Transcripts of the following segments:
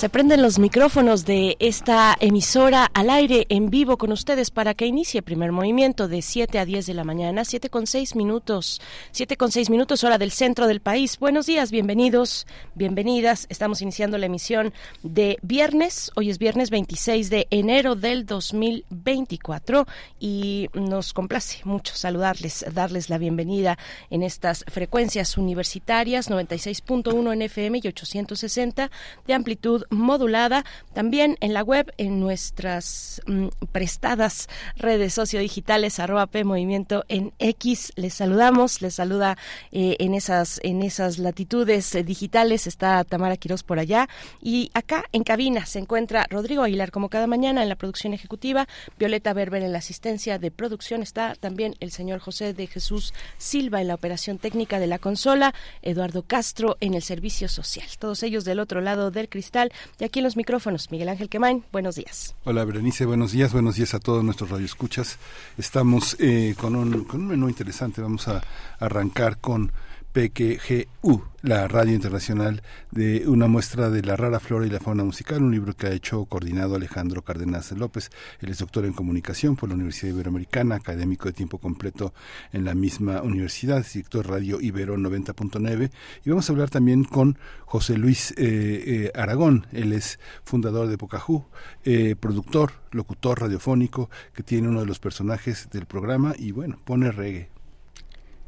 Se prenden los micrófonos de esta emisora al aire en vivo con ustedes para que inicie primer movimiento de 7 a 10 de la mañana, 7 con 6 minutos, 7 con 6 minutos hora del centro del país. Buenos días, bienvenidos, bienvenidas. Estamos iniciando la emisión de viernes. Hoy es viernes 26 de enero del 2024 y nos complace mucho saludarles, darles la bienvenida en estas frecuencias universitarias 96.1 en FM y 860 de amplitud modulada, también en la web, en nuestras mm, prestadas redes sociodigitales, arroba P Movimiento en X. Les saludamos, les saluda eh, en, esas, en esas latitudes eh, digitales, está Tamara Quiroz por allá, y acá en cabina se encuentra Rodrigo Aguilar, como cada mañana en la producción ejecutiva, Violeta Berber en la asistencia de producción, está también el señor José de Jesús Silva en la operación técnica de la consola, Eduardo Castro en el servicio social, todos ellos del otro lado del cristal y aquí en los micrófonos, Miguel Ángel Quemain, buenos días. Hola Berenice, buenos días, buenos días a todos nuestros radioescuchas. Estamos eh, con, un, con un menú interesante, vamos a arrancar con PQGU, la radio internacional de una muestra de la rara flora y la fauna musical, un libro que ha hecho coordinado Alejandro Cárdenas López. Él es doctor en comunicación por la Universidad Iberoamericana, académico de tiempo completo en la misma universidad, director Radio Ibero 90.9. Y vamos a hablar también con José Luis eh, eh, Aragón. Él es fundador de Pocahú, eh, productor, locutor radiofónico, que tiene uno de los personajes del programa y bueno, pone reggae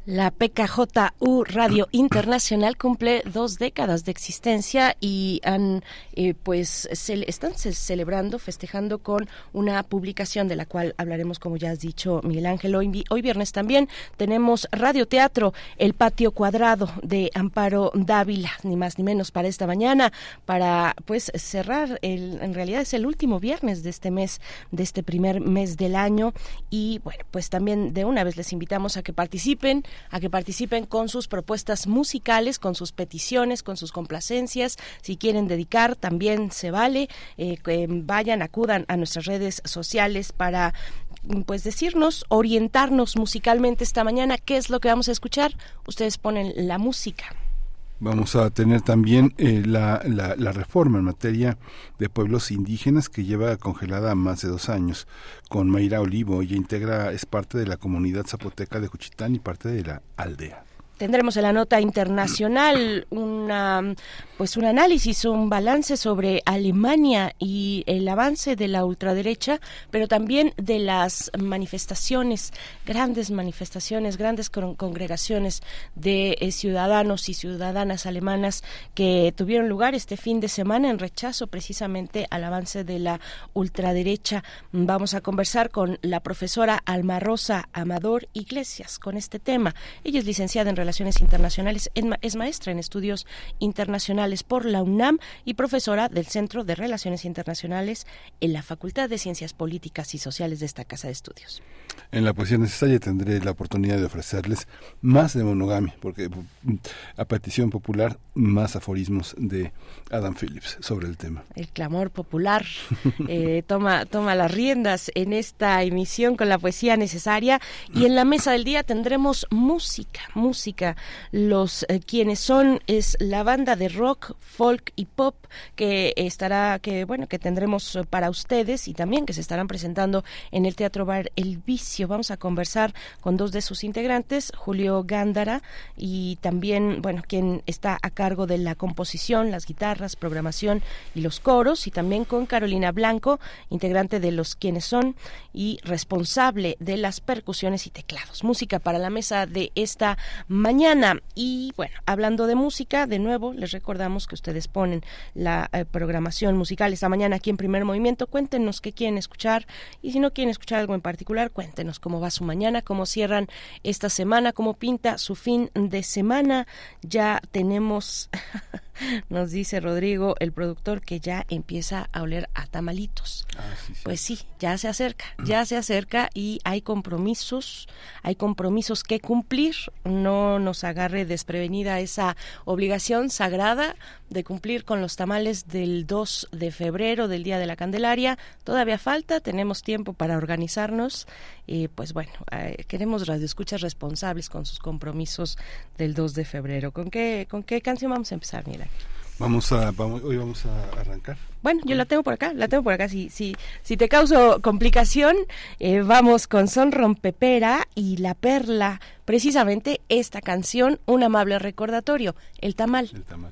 la PKJU Radio Internacional cumple dos décadas de existencia y han, eh, pues, se, están celebrando, festejando con una publicación de la cual hablaremos, como ya has dicho, Miguel Ángel. Hoy, hoy viernes también tenemos Radio Teatro, El Patio Cuadrado de Amparo Dávila, ni más ni menos para esta mañana, para, pues, cerrar, el, en realidad es el último viernes de este mes, de este primer mes del año. Y, bueno, pues también de una vez les invitamos a que participen a que participen con sus propuestas musicales, con sus peticiones, con sus complacencias. Si quieren dedicar, también se vale. Eh, que vayan, acudan a nuestras redes sociales para pues decirnos, orientarnos musicalmente esta mañana, qué es lo que vamos a escuchar. Ustedes ponen la música. Vamos a tener también eh, la, la, reforma en materia de pueblos indígenas que lleva congelada más de dos años. Con Mayra Olivo, ella integra, es parte de la comunidad zapoteca de Juchitán y parte de la aldea. Tendremos en la nota internacional una, pues un análisis, un balance sobre Alemania y el avance de la ultraderecha, pero también de las manifestaciones, grandes manifestaciones, grandes congregaciones de eh, ciudadanos y ciudadanas alemanas que tuvieron lugar este fin de semana en rechazo precisamente al avance de la ultraderecha. Vamos a conversar con la profesora Alma Rosa Amador Iglesias con este tema. Ella es licenciada en Relaciones Internacionales, es maestra en estudios internacionales por la UNAM y profesora del Centro de Relaciones Internacionales en la Facultad de Ciencias Políticas y Sociales de esta Casa de Estudios. En la poesía necesaria tendré la oportunidad de ofrecerles más de monogamia, porque mm, a petición popular, más aforismos de Adam Phillips sobre el tema. El clamor popular eh, toma, toma las riendas en esta emisión con la poesía necesaria y en la mesa del día tendremos música, música los eh, quienes son es la banda de rock, folk y pop que estará, que bueno, que tendremos eh, para ustedes y también que se estarán presentando en el Teatro Bar El Vicio. Vamos a conversar con dos de sus integrantes, Julio Gándara y también, bueno, quien está a cargo de la composición, las guitarras, programación y los coros y también con Carolina Blanco, integrante de los quienes son y responsable de las percusiones y teclados. Música para la mesa de esta mañana. Y bueno, hablando de música, de nuevo les recordamos que ustedes ponen la eh, programación musical esta mañana aquí en Primer Movimiento. Cuéntenos qué quieren escuchar y si no quieren escuchar algo en particular, cuéntenos cómo va su mañana, cómo cierran esta semana, cómo pinta su fin de semana. Ya tenemos nos dice Rodrigo, el productor, que ya empieza a oler a tamalitos. Ah, sí, sí. Pues sí, ya se acerca, ya se acerca y hay compromisos, hay compromisos que cumplir. No nos agarre desprevenida esa obligación sagrada de cumplir con los tamales del 2 de febrero, del Día de la Candelaria. Todavía falta, tenemos tiempo para organizarnos y pues bueno, eh, queremos radioescuchas responsables con sus compromisos del 2 de febrero. ¿Con qué, con qué canción vamos a empezar, Mira? Vamos a, vamos, hoy vamos a arrancar. Bueno, yo la tengo por acá, la tengo por acá. Si, si, si te causo complicación, eh, vamos con Son Rompepera y La Perla. Precisamente esta canción, un amable recordatorio, El Tamal. El tamal.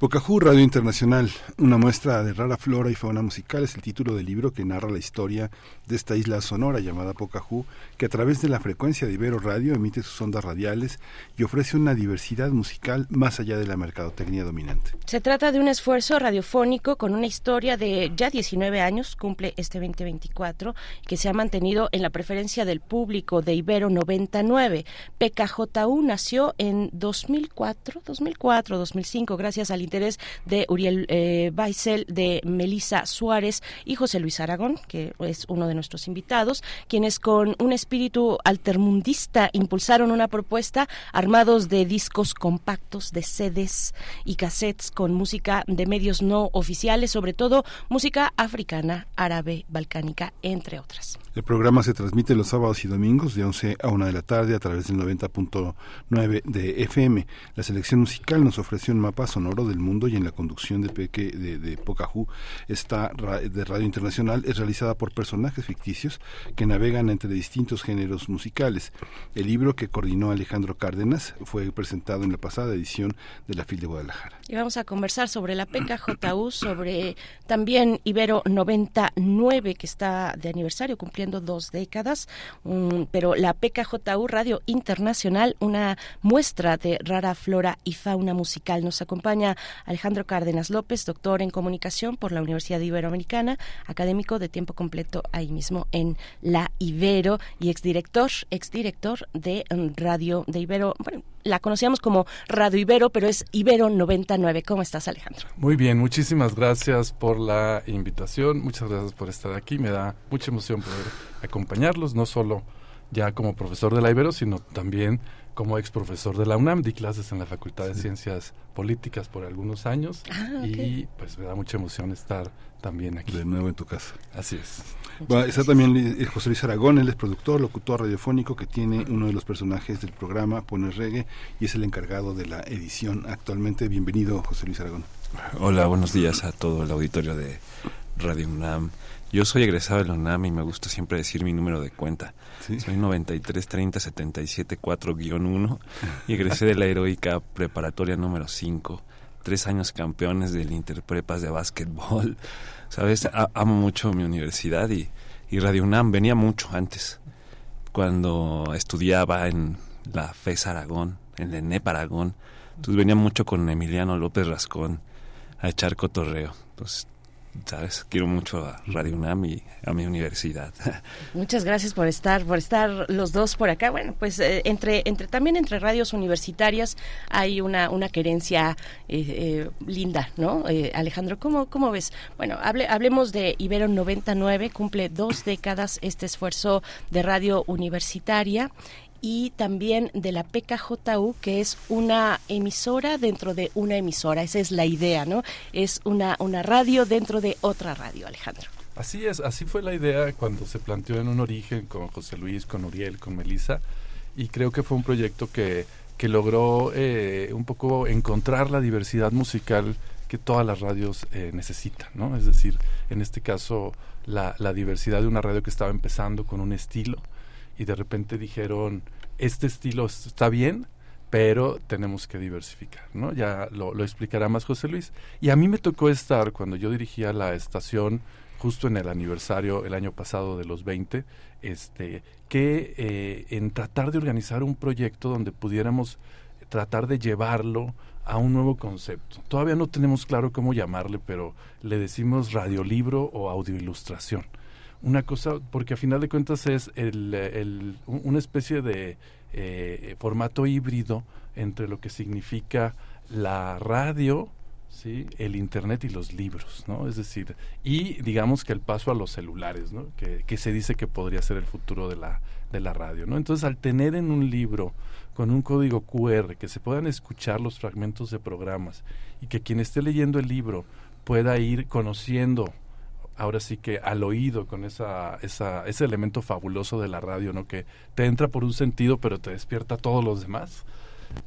Pocahú Radio Internacional, una muestra de rara flora y fauna musical es el título del libro que narra la historia de esta isla sonora llamada Pocahú, que a través de la frecuencia de Ibero Radio emite sus ondas radiales y ofrece una diversidad musical más allá de la mercadotecnia dominante. Se trata de un esfuerzo radiofónico con una historia de ya 19 años, cumple este 2024, que se ha mantenido en la preferencia del público de Ibero 99. PKJU nació en 2004, 2004, 2005, gracias al interés de Uriel eh, Baisel, de Melisa Suárez y José Luis Aragón, que es uno de nuestros invitados, quienes con un espíritu altermundista impulsaron una propuesta armados de discos compactos, de sedes y cassettes con música de medios no oficiales, sobre todo música africana, árabe, balcánica, entre otras. El programa se transmite los sábados y domingos de 11 a 1 de la tarde a través del 90.9 de FM. La selección musical nos ofrece un mapa sonoro del mundo y en la conducción de, Peque, de, de Pocahú esta de Radio Internacional es realizada por personajes ficticios que navegan entre distintos géneros musicales. El libro que coordinó Alejandro Cárdenas fue presentado en la pasada edición de la FIL de Guadalajara. Y vamos a conversar sobre la PKJU, sobre también Ibero 99 que está de aniversario cumpliendo dos décadas, um, pero la PKJU Radio Internacional, una muestra de rara flora y fauna musical. Nos acompaña Alejandro Cárdenas López, doctor en comunicación por la Universidad Iberoamericana, académico de tiempo completo ahí mismo en la Ibero y exdirector, exdirector de Radio de Ibero. Bueno, la conocíamos como Radio Ibero, pero es Ibero 99. ¿Cómo estás, Alejandro? Muy bien, muchísimas gracias por la invitación, muchas gracias por estar aquí. Me da mucha emoción poder acompañarlos, no solo ya como profesor de la Ibero, sino también como ex profesor de la UNAM, di clases en la Facultad de Ciencias Políticas por algunos años Ah, ok. y pues me da mucha emoción estar también aquí. De nuevo en tu casa. Así es. Bueno, está también eh, José Luis Aragón, él es productor, locutor radiofónico que tiene uno de los personajes del programa Pone Reggae y es el encargado de la edición actualmente. Bienvenido, José Luis Aragón. Hola, buenos días a todo el auditorio de Radio UNAM. Yo soy egresado de la UNAM y me gusta siempre decir mi número de cuenta. ¿Sí? Soy 93 30 77 4-1 y egresé de la heroica preparatoria número 5. Tres años campeones del Interprepas de básquetbol. Sabes, A- amo mucho mi universidad y, y Radio UNAM. Venía mucho antes, cuando estudiaba en la FES Aragón, en la ENEP Aragón. Entonces venía mucho con Emiliano López Rascón a echar cotorreo. Entonces, sabes, quiero mucho a Radio UNAM y a mi universidad. Muchas gracias por estar, por estar los dos por acá. Bueno, pues eh, entre, entre también entre radios universitarias hay una, una querencia eh, eh, linda, ¿no? Alejandro, ¿cómo, ¿cómo ves? Bueno, hable, hablemos de Ibero 99, cumple dos décadas este esfuerzo de radio universitaria y también de la PKJU, que es una emisora dentro de una emisora. Esa es la idea, ¿no? Es una, una radio dentro de otra radio, Alejandro. Así es, así fue la idea cuando se planteó en un origen con José Luis, con Uriel, con Melissa, y creo que fue un proyecto que, que logró eh, un poco encontrar la diversidad musical que todas las radios eh, necesitan, ¿no? Es decir, en este caso, la, la diversidad de una radio que estaba empezando con un estilo y de repente dijeron, este estilo está bien, pero tenemos que diversificar, ¿no? Ya lo, lo explicará más José Luis. Y a mí me tocó estar cuando yo dirigía la estación justo en el aniversario el año pasado de los 20, este, que eh, en tratar de organizar un proyecto donde pudiéramos tratar de llevarlo a un nuevo concepto. Todavía no tenemos claro cómo llamarle, pero le decimos radiolibro o audioilustración. Una cosa, porque a final de cuentas es el, el- un- una especie de eh, formato híbrido entre lo que significa la radio, ¿sí? el internet y los libros, ¿no? Es decir, y digamos que el paso a los celulares, ¿no? Que, que se dice que podría ser el futuro de la, de la radio, ¿no? Entonces, al tener en un libro con un código QR que se puedan escuchar los fragmentos de programas y que quien esté leyendo el libro pueda ir conociendo ahora sí que al oído con esa, ese elemento fabuloso de la radio, ¿no? Que te entra por un sentido pero te despierta todos los demás.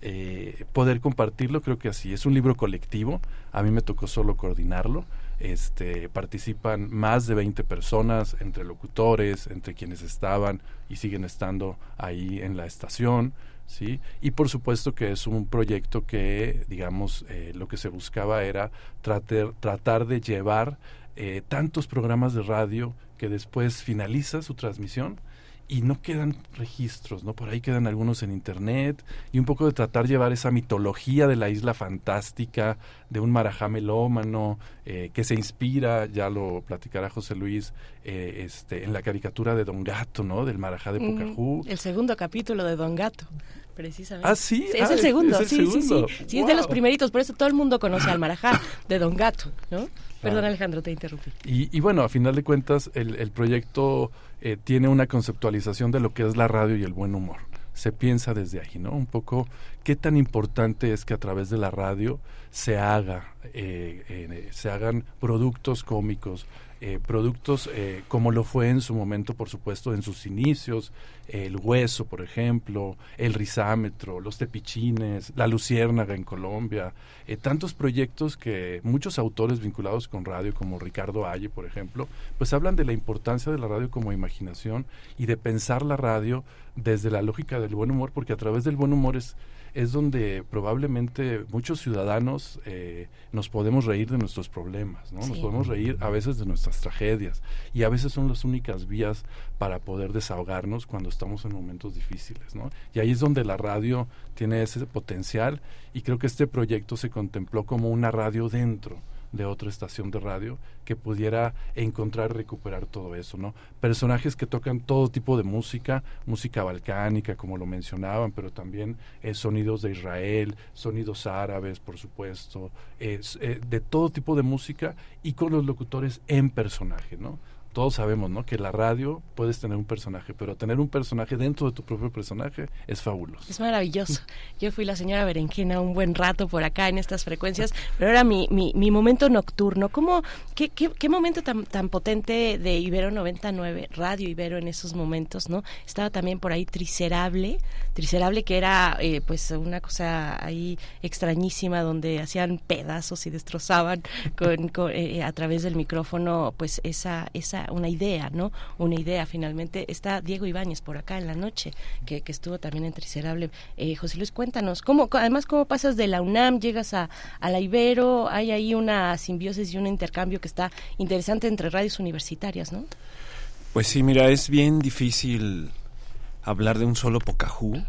Eh, poder compartirlo, creo que así. Es un libro colectivo, a mí me tocó solo coordinarlo. Este, participan más de 20 personas, entre locutores, entre quienes estaban y siguen estando ahí en la estación, ¿sí? Y por supuesto que es un proyecto que, digamos, eh, lo que se buscaba era tratar, tratar de llevar eh, tantos programas de radio que después finaliza su transmisión y no quedan registros, ¿no? Por ahí quedan algunos en internet y un poco de tratar de llevar esa mitología de la isla fantástica, de un marajá melómano, eh, que se inspira, ya lo platicará José Luis, eh, este, en la caricatura de Don Gato, ¿no? Del marajá de Mm, Pocahú. el segundo capítulo de Don Gato. Precisamente. Ah, ¿sí? es Ah, el segundo, es el sí, sí, sí. Sí, es de los primeritos, por eso todo el mundo conoce al marajá de Don Gato, ¿no? Perdón, Claro. Alejandro, te interrumpí. Y, y bueno, a final de cuentas, el, el proyecto eh, tiene una conceptualización de lo que es la radio y el buen humor. Se piensa desde ahí, ¿no? Un poco qué tan importante es que a través de la radio se haga, eh, eh, se hagan productos cómicos, eh, productos eh, como lo fue en su momento, por supuesto, en sus inicios, el hueso, por ejemplo, el risámetro, los tepichines, la luciérnaga en Colombia, eh, tantos proyectos que muchos autores vinculados con radio, como Ricardo Aye, por ejemplo, pues hablan de la importancia de la radio como imaginación y de pensar la radio desde la lógica del buen humor, porque a través del buen humor es es donde probablemente muchos ciudadanos eh, nos podemos reír de nuestros problemas, ¿no? Nos podemos reír a veces de nuestras tragedias y a veces son las únicas vías para poder desahogarnos cuando estamos en momentos difíciles, ¿no? Y ahí es donde la radio tiene ese potencial y creo que este proyecto se contempló como una radio dentro de otra estación de radio que pudiera encontrar y recuperar todo eso, ¿no? Personajes que tocan todo tipo de música, música balcánica, como lo mencionaban, pero también eh, sonidos de Israel, sonidos árabes, por supuesto, es, eh, de todo tipo de música y con los locutores en personaje, ¿no? Todos sabemos, ¿no? Que la radio puedes tener un personaje, pero tener un personaje dentro de tu propio personaje es fabuloso. Es maravilloso. Yo fui la señora Berenjena un buen rato por acá en estas frecuencias, pero era mi, mi, mi momento nocturno. ¿Cómo, qué, qué, qué momento tan, tan potente de Ibero 99, Radio Ibero en esos momentos, ¿no? Estaba también por ahí Tricerable, Tricerable que era eh, pues una cosa ahí extrañísima donde hacían pedazos y destrozaban con, con, eh, a través del micrófono pues esa, esa una idea, ¿no? Una idea finalmente. Está Diego Ibáñez por acá en la noche, que, que estuvo también en Tricerable. Eh, José Luis, cuéntanos, ¿cómo, además, ¿cómo pasas de la UNAM, llegas a, a la Ibero? Hay ahí una simbiosis y un intercambio que está interesante entre radios universitarias, ¿no? Pues sí, mira, es bien difícil hablar de un solo Pocahú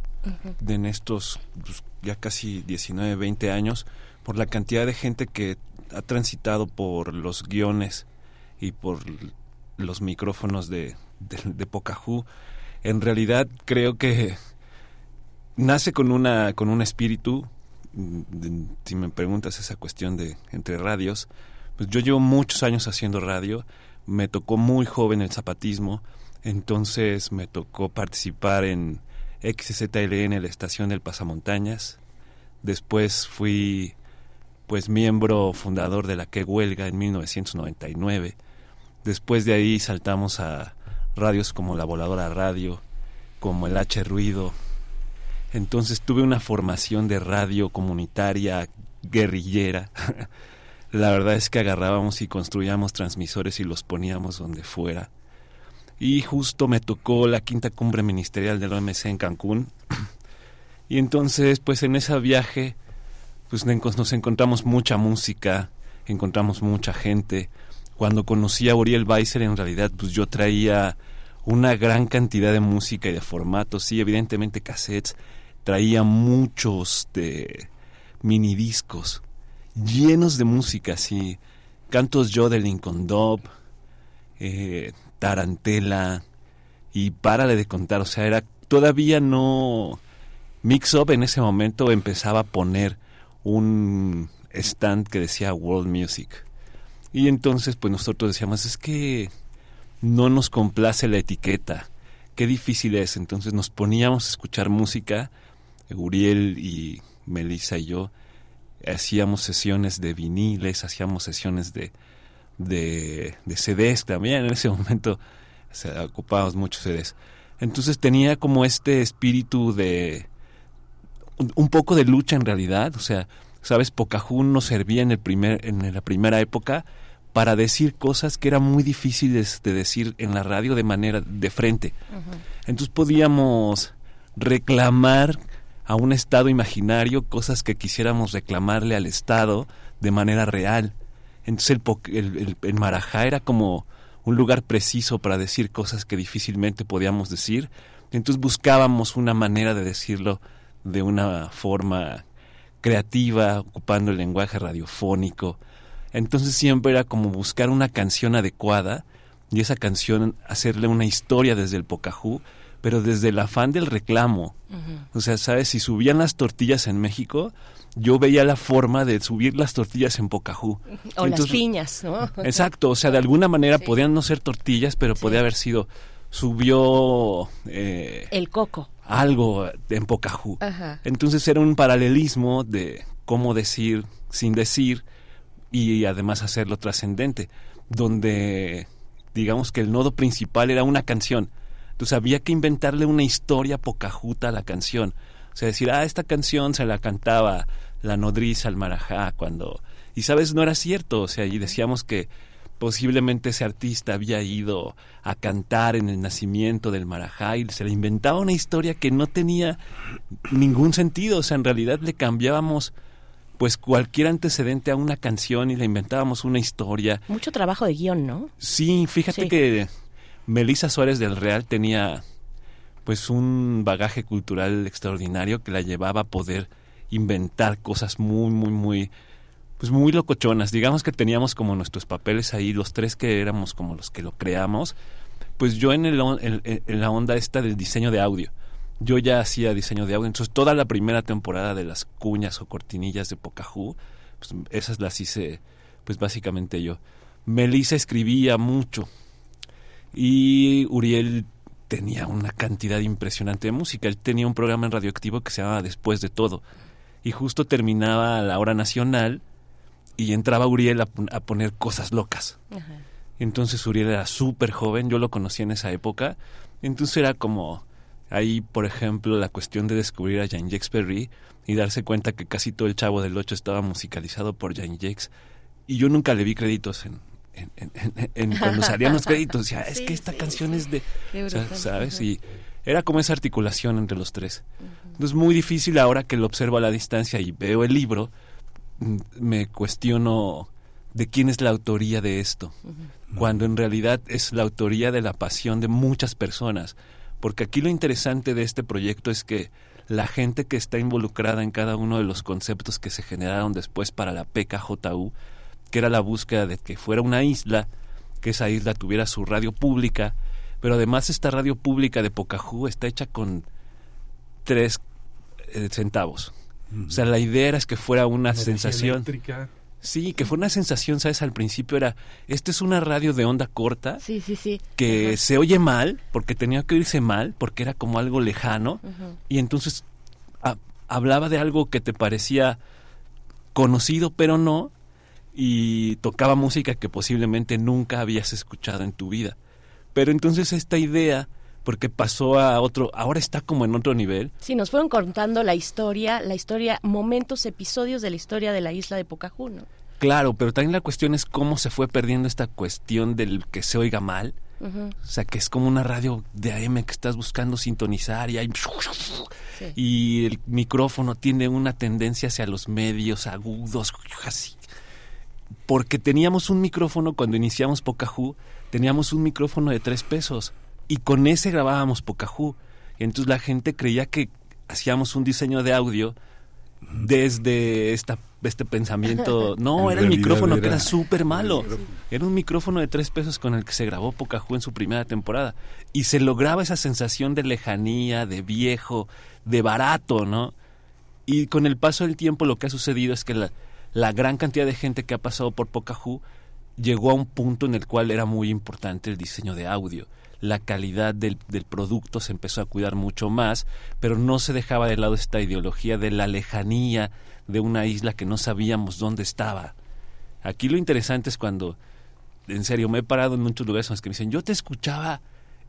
de en estos pues, ya casi 19, 20 años por la cantidad de gente que ha transitado por los guiones y por los micrófonos de, de, Pocahú. En realidad creo que nace con una con un espíritu mm, si me preguntas esa cuestión de entre radios pues yo llevo muchos años haciendo radio me tocó muy joven el zapatismo entonces me tocó participar en XZLN la estación del pasamontañas después fui pues miembro fundador de la que huelga en 1999 después de ahí saltamos a radios como la voladora radio como el H ruido entonces tuve una formación de radio comunitaria, guerrillera. La verdad es que agarrábamos y construíamos transmisores y los poníamos donde fuera. Y justo me tocó la quinta cumbre ministerial del OMC en Cancún. Y entonces, pues en ese viaje, pues nos encontramos mucha música, encontramos mucha gente. Cuando conocí a Uriel Weiser, en realidad, pues yo traía una gran cantidad de música y de formatos, sí, evidentemente cassettes, traía muchos de minidiscos llenos de música, sí, cantos yo de Lincoln Dove, eh, Tarantela y párale de contar, o sea, era todavía no Mix Up en ese momento empezaba a poner un stand que decía World Music. Y entonces pues nosotros decíamos, es que no nos complace la etiqueta. Qué difícil es. Entonces nos poníamos a escuchar música, Uriel y Melissa y yo hacíamos sesiones de viniles, hacíamos sesiones de, de, de CDs también. En ese momento se ocupábamos muchos CDs. Entonces tenía como este espíritu de un, poco de lucha en realidad. O sea, sabes, Pocahú nos servía en el primer, en la primera época para decir cosas que eran muy difíciles de decir en la radio de manera de frente. Entonces podíamos reclamar a un estado imaginario cosas que quisiéramos reclamarle al Estado de manera real. Entonces el, po- el, el- el Marajá era como un lugar preciso para decir cosas que difícilmente podíamos decir. Entonces buscábamos una manera de decirlo de una forma creativa, ocupando el lenguaje radiofónico. Entonces siempre era como buscar una canción adecuada y esa canción hacerle una historia desde el Pocahú, pero desde el afán del reclamo. O sea, ¿sabes? Si subían las tortillas en México, yo veía la forma de subir las tortillas en Pocahú. O las piñas, ¿no? Exacto, o sea, de alguna manera Sí. podían no ser tortillas, pero podía haber sido, subió eh, El coco. algo en Pocahú. Ajá. Entonces era un paralelismo de cómo decir sin decir y además hacerlo trascendente, donde digamos que el nodo principal era una canción. Entonces había que inventarle una historia pocajuta a la canción. O sea, decir, ah, esta canción se la cantaba la nodriza al marajá cuando... Y sabes, no era cierto. O sea, y decíamos que posiblemente ese artista había ido a cantar en el nacimiento del marajá y se le inventaba una historia que no tenía ningún sentido. O sea, en realidad le cambiábamos pues cualquier antecedente a una canción y le inventábamos una historia. Mucho trabajo de guion, ¿no? Sí, fíjate Sí. que Melissa Suárez del Real tenía pues un bagaje cultural extraordinario que la llevaba a poder inventar cosas muy, muy, muy, pues muy locochonas. Digamos que teníamos como nuestros papeles ahí, los tres que éramos como los que lo creamos. Pues yo en, el, en la onda esta del diseño de audio. Yo ya hacía diseño de audio, entonces toda la primera temporada de las cuñas o cortinillas de Pocahú, pues esas las hice pues básicamente yo. Melissa escribía mucho y Uriel tenía una cantidad impresionante de música. Él tenía un programa en radioactivo que se llamaba Después de todo. Y justo terminaba la hora nacional y entraba Uriel a, pon- a poner cosas locas. Ajá. Entonces Uriel era súper joven, yo lo conocí en esa época. Entonces era como ahí, por ejemplo, la cuestión de descubrir a Jean-Jacques Perry y darse cuenta que casi todo el Chavo del Ocho estaba musicalizado por Jean-Jacques. Y yo nunca le vi créditos en, en- en- en- en- cuando salían los créditos. Decía, es Sí, que esta sí, canción sí. es de... O brutal. ¿Sabes? Y era como esa articulación entre los tres. Entonces muy difícil ahora que lo observo a la distancia y veo el libro, mm, me cuestiono de quién es la autoría de esto, cuando en realidad es la autoría de la pasión de muchas personas. Porque aquí lo interesante de este proyecto es que la gente que está involucrada en cada uno de los conceptos que se generaron después para la PKJU, que era la búsqueda de que fuera una isla, que esa isla tuviera su radio pública, pero además esta radio pública de Pocahú está hecha con tres eh, centavos. O sea, la idea era es que fuera una Energía sensación. eléctrica. Sí, que fue una sensación, ¿sabes? Al principio era, esta es una radio de onda corta Sí, sí, sí. que Ajá. se oye mal, porque tenía que oírse mal, porque era como algo lejano, y entonces ha- hablaba de algo que te parecía conocido, pero no, y tocaba música que posiblemente nunca habías escuchado en tu vida. Pero entonces esta idea, porque pasó a otro, ahora está como en otro nivel, Sí, nos fueron contando la historia, la historia, momentos, episodios de la historia de la isla de Pocahú, ¿no? claro, pero también la cuestión es cómo se fue perdiendo esta cuestión del que se oiga mal, Ujú. O sea, que es como una radio de AM que estás buscando sintonizar y hay... Sí. Y el micrófono tiene una tendencia hacia los medios agudos, así. Porque teníamos un micrófono cuando iniciamos Pocahú, teníamos un micrófono de tres pesos y con ese grabábamos Pocahú. Y entonces la gente creía que hacíamos un diseño de audio desde esta, este pensamiento. No, En era el micrófono que era- súper malo. Era un micrófono de tres pesos con el que se grabó Pocahú en su primera temporada. Y se lograba esa sensación de lejanía, de viejo, de barato, ¿no? Y con el paso del tiempo lo que ha sucedido es que la, la gran cantidad de gente que ha pasado por Pocahú llegó a un punto en el cual era muy importante el diseño de audio. La calidad del, del producto se empezó a cuidar mucho más, pero no se dejaba de lado esta ideología de la lejanía de una isla que no sabíamos dónde estaba. Aquí lo interesante es cuando, en serio, me he parado en muchos lugares en los que me dicen, yo te escuchaba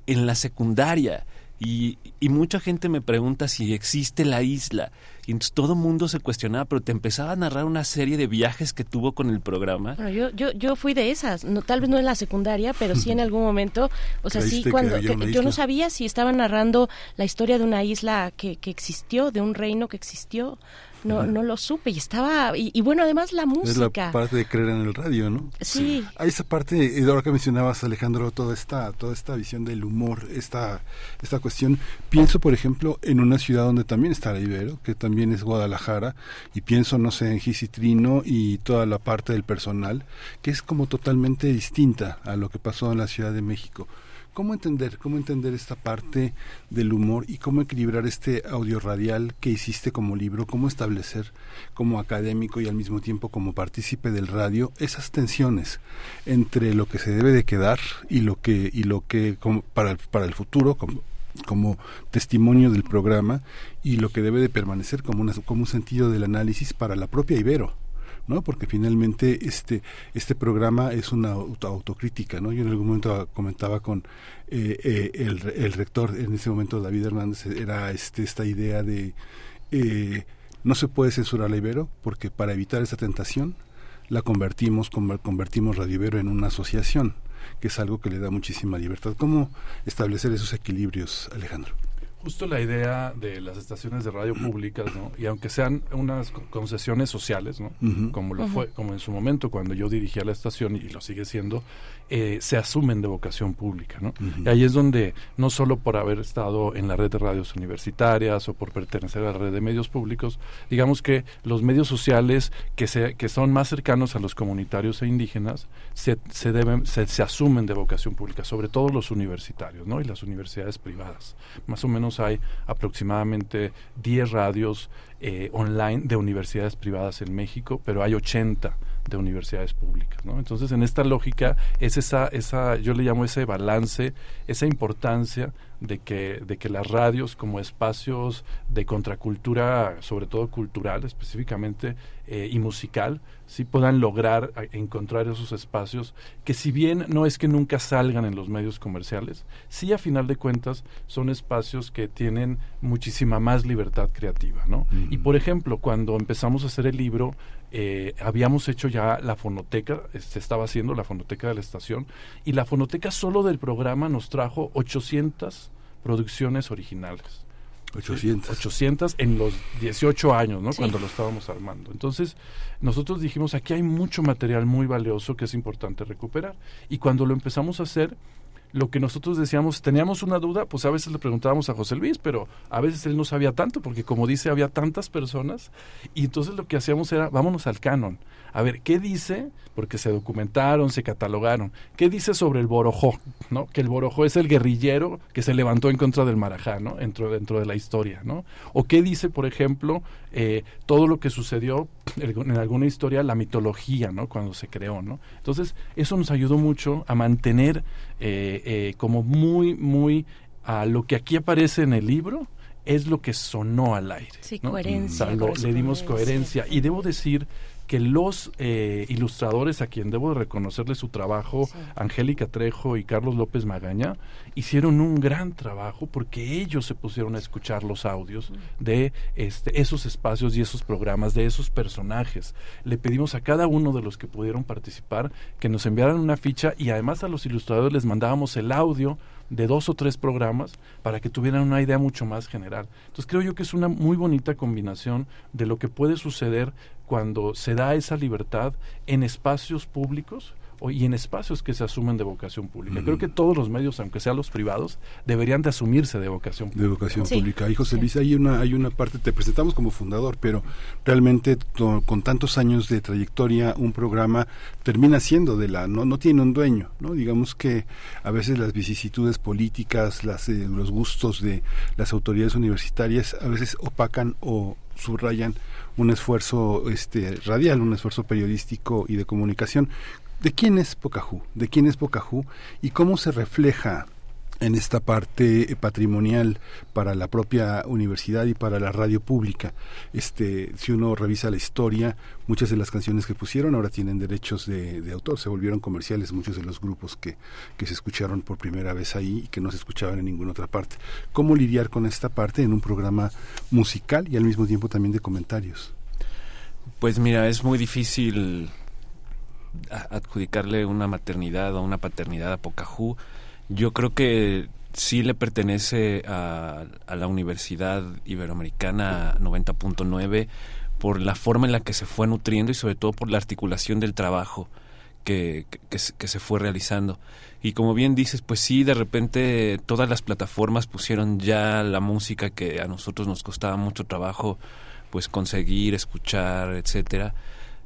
en la secundaria Y, y mucha gente me pregunta si existe la isla. Y entonces todo el mundo se cuestionaba, pero te empezaba a narrar una serie de viajes que tuvo con el programa. Bueno, yo, yo, yo fui de esas, no, tal vez no en la secundaria, pero sí en algún momento, o sea, sí ¿Creíste que cuando que- yo no sabía si estaban narrando la historia de una isla que, que existió, de un reino que existió, no, no lo supe y estaba, y, y bueno, además la Es la música. parte de creer en el radio, ¿no? Sí. A esa parte, eh, ahora que mencionabas, Alejandro, toda esta, toda esta visión del humor, esta, esta cuestión, pienso, por ejemplo, en una ciudad donde también está la Ibero, que también es Guadalajara, y pienso, no sé, en Gisitrino y toda la parte del personal, que es como totalmente distinta a lo que pasó en la Ciudad de México. ¿Cómo entender, cómo entender esta parte del humor y cómo equilibrar este audio radial que hiciste como libro? ¿Cómo establecer como académico y al mismo tiempo como partícipe del radio esas tensiones entre lo que se debe de quedar y lo que y lo que como para el, para el futuro como como testimonio del programa y lo que debe de permanecer como una, como un sentido del análisis para la propia Ibero. ¿No? Porque finalmente este este programa es una auto- autocrítica, ¿no? Yo en algún momento comentaba con eh, eh, el, el rector en ese momento David Hernández era este esta idea de eh, no se puede censurar la Ibero porque para evitar esa tentación la convertimos conver- convertimos Radio Ibero en una asociación que es algo que le da muchísima libertad. ¿Cómo establecer esos equilibrios, Alejandro? Justo la idea de las estaciones de radio públicas, ¿no? Y aunque sean unas co- concesiones sociales, ¿no? Como lo fue, como en su momento cuando yo dirigía la estación y lo sigue siendo, eh, se asumen de vocación pública, ¿no? Y ahí es donde no solo por haber estado en la red de radios universitarias o por pertenecer a la red de medios públicos, digamos que los medios sociales que se, que son más cercanos a los comunitarios e indígenas se, se deben se, se asumen de vocación pública, sobre todo los universitarios, ¿no? Y las universidades privadas. Más o menos hay aproximadamente 10 radios eh, online de universidades privadas en México, pero hay 80 de universidades públicas, ¿no? Entonces, en esta lógica es esa esa yo le llamo ese balance, esa importancia de que de que las radios como espacios de contracultura, sobre todo cultural específicamente eh, y musical, sí puedan lograr encontrar esos espacios que si bien no es que nunca salgan en los medios comerciales, sí a final de cuentas son espacios que tienen muchísima más libertad creativa, ¿no? Y por ejemplo, cuando empezamos a hacer el libro, eh, habíamos hecho ya la fonoteca, se estaba haciendo la fonoteca de la estación, y la fonoteca solo del programa nos trajo 800 producciones originales. 800. 800 en los 18 años, ¿no? Sí. Cuando lo estábamos armando. Entonces, nosotros dijimos, aquí hay mucho material muy valioso que es importante recuperar. Y cuando lo empezamos a hacer, lo que nosotros decíamos, teníamos una duda, pues a veces le preguntábamos a José Luis, pero a veces él no sabía tanto, porque como dice, había tantas personas, y entonces lo que hacíamos era, vámonos al canon. A ver, ¿qué dice? Porque se documentaron, se catalogaron. ¿Qué dice sobre el Borojó? ¿no? Que el Borojó es el guerrillero que se levantó en contra del Marajá, ¿no? Dentro, dentro de la historia, ¿no? O qué dice, por ejemplo, eh, todo lo que sucedió en alguna historia, la mitología, ¿no? Cuando se creó, ¿no? Entonces, eso nos ayudó mucho a mantener eh, eh, como muy, muy a lo que aquí aparece en el libro es lo que sonó al aire. Sí, ¿no? coherencia, O sea, lo- le dimos coherencia. Y debo decir que los eh, ilustradores a quien debo de reconocerle su trabajo, Sí. Angélica Trejo y Carlos López Magaña, hicieron un gran trabajo porque ellos se pusieron a escuchar los audios de este, esos espacios y esos programas, de esos personajes. Le pedimos a cada uno de los que pudieron participar que nos enviaran una ficha y además a los ilustradores les mandábamos el audio de dos o tres programas para que tuvieran una idea mucho más general. Entonces creo yo que es una muy bonita combinación de lo que puede suceder cuando se da esa libertad en espacios públicos o- y en espacios que se asumen de vocación pública. Creo que todos los medios, aunque sean los privados, deberían de asumirse de vocación de pública. educación Sí. pública. Y José Sí. Luis, hay una, hay una parte, te presentamos como fundador, pero realmente to- con tantos años de trayectoria, un programa termina siendo de la, no, no tiene un dueño, ¿no? Digamos que a veces las vicisitudes políticas, las, eh, los gustos de las autoridades universitarias, a veces opacan o subrayan un esfuerzo este radial, un esfuerzo periodístico y de comunicación. ¿De quién es Pocahú? ¿De quién es Pocahú? ¿Y cómo se refleja en esta parte patrimonial para la propia universidad y para la radio pública. Este, si uno revisa la historia, muchas de las canciones que pusieron ahora tienen derechos de, autor, se volvieron comerciales muchos de los grupos que, que se escucharon por primera vez ahí y que no se escuchaban en ninguna otra parte. ¿Cómo lidiar con esta parte en un programa musical y al mismo tiempo también de comentarios? Pues mira, es muy difícil adjudicarle una maternidad o una paternidad a Pocahú. Yo creo que sí le pertenece a, la Universidad Iberoamericana 90.9 por la forma en la que se fue nutriendo y sobre todo por la articulación del trabajo que, que- que se fue realizando. Y como bien dices, pues sí, de repente todas las plataformas pusieron ya la música que a nosotros nos costaba mucho trabajo pues conseguir, escuchar, etcétera.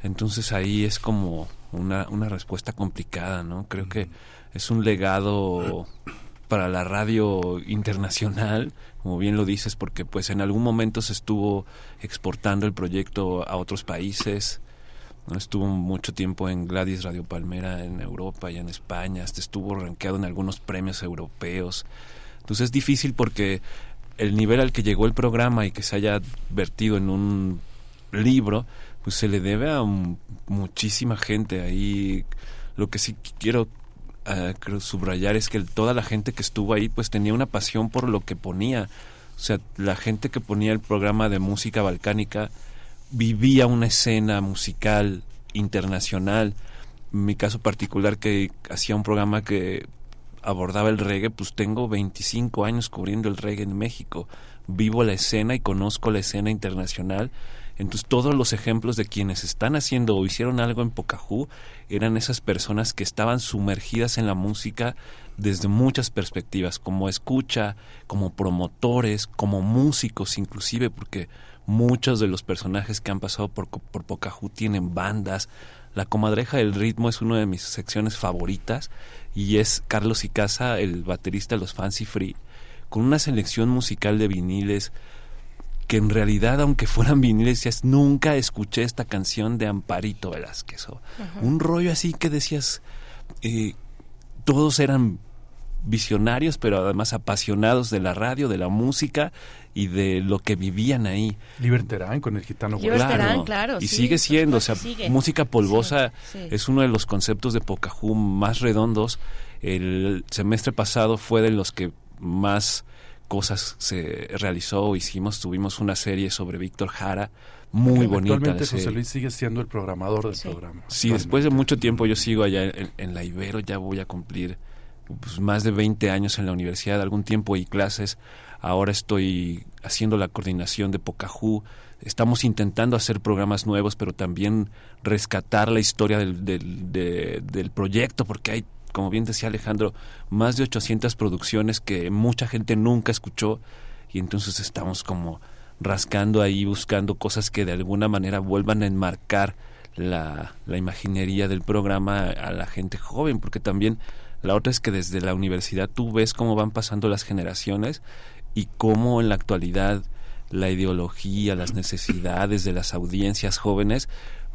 Entonces ahí es como una, una respuesta complicada, ¿no? Creo que es un legado para la radio internacional, como bien lo dices, porque pues en algún momento se estuvo exportando el proyecto a otros países, ¿no? Estuvo mucho tiempo en Gladys Radio Palmera en Europa y en España, hasta estuvo rankeado en algunos premios europeos. Entonces es difícil porque el nivel al que llegó el programa y que se haya vertido en un libro, pues se le debe a muchísima gente ahí. Lo que sí quiero creo subrayar es que toda la gente que estuvo ahí pues tenía una pasión por lo que ponía. O sea, la gente que ponía el programa de música balcánica vivía una escena musical internacional. En mi caso particular que hacía un programa que abordaba el reggae, pues tengo 25 años cubriendo el reggae en México. Vivo la escena y conozco la escena internacional. Entonces todos los ejemplos de quienes están haciendo o hicieron algo en Pocahú eran esas personas que estaban sumergidas en la música desde muchas perspectivas, como escucha, como promotores, como músicos inclusive, porque muchos de los personajes que han pasado por, por Pocahú tienen bandas. La comadreja del ritmo es una de mis secciones favoritas y es Carlos Icaza, el baterista de los Fancy Free, con una selección musical de viniles que en realidad, aunque fueran viniles, decías, nunca escuché esta canción de Amparito Velázquez. O un rollo así que decías, eh, todos eran visionarios, pero además apasionados de la radio, de la música y de lo que vivían ahí. Liberterán con el gitano Libert Huerta. Terán, claro, Y sí, sigue siendo, o sea, sigue. música polvosa Sí, sí. es uno de los conceptos de Pocahú más redondos. El semestre pasado fue de los que más cosas se realizó o hicimos. Tuvimos una serie sobre Víctor Jara, muy bonita. Actualmente José serie. Luis sigue siendo el programador del Sí. programa. Sí, después de mucho tiempo yo sigo allá en, en la Ibero, ya voy a cumplir pues, más de 20 años en la universidad, algún tiempo y clases. Ahora estoy haciendo la coordinación de Pocahú. Estamos intentando hacer programas nuevos, pero también rescatar la historia del, del, de- del proyecto, porque hay, como bien decía Alejandro, más de 800 producciones que mucha gente nunca escuchó y entonces estamos como rascando ahí, buscando cosas que de alguna manera vuelvan a enmarcar la, la imaginería del programa a la gente joven, porque también la otra es que desde la universidad tú ves cómo van pasando las generaciones y cómo en la actualidad la ideología, las necesidades de las audiencias jóvenes,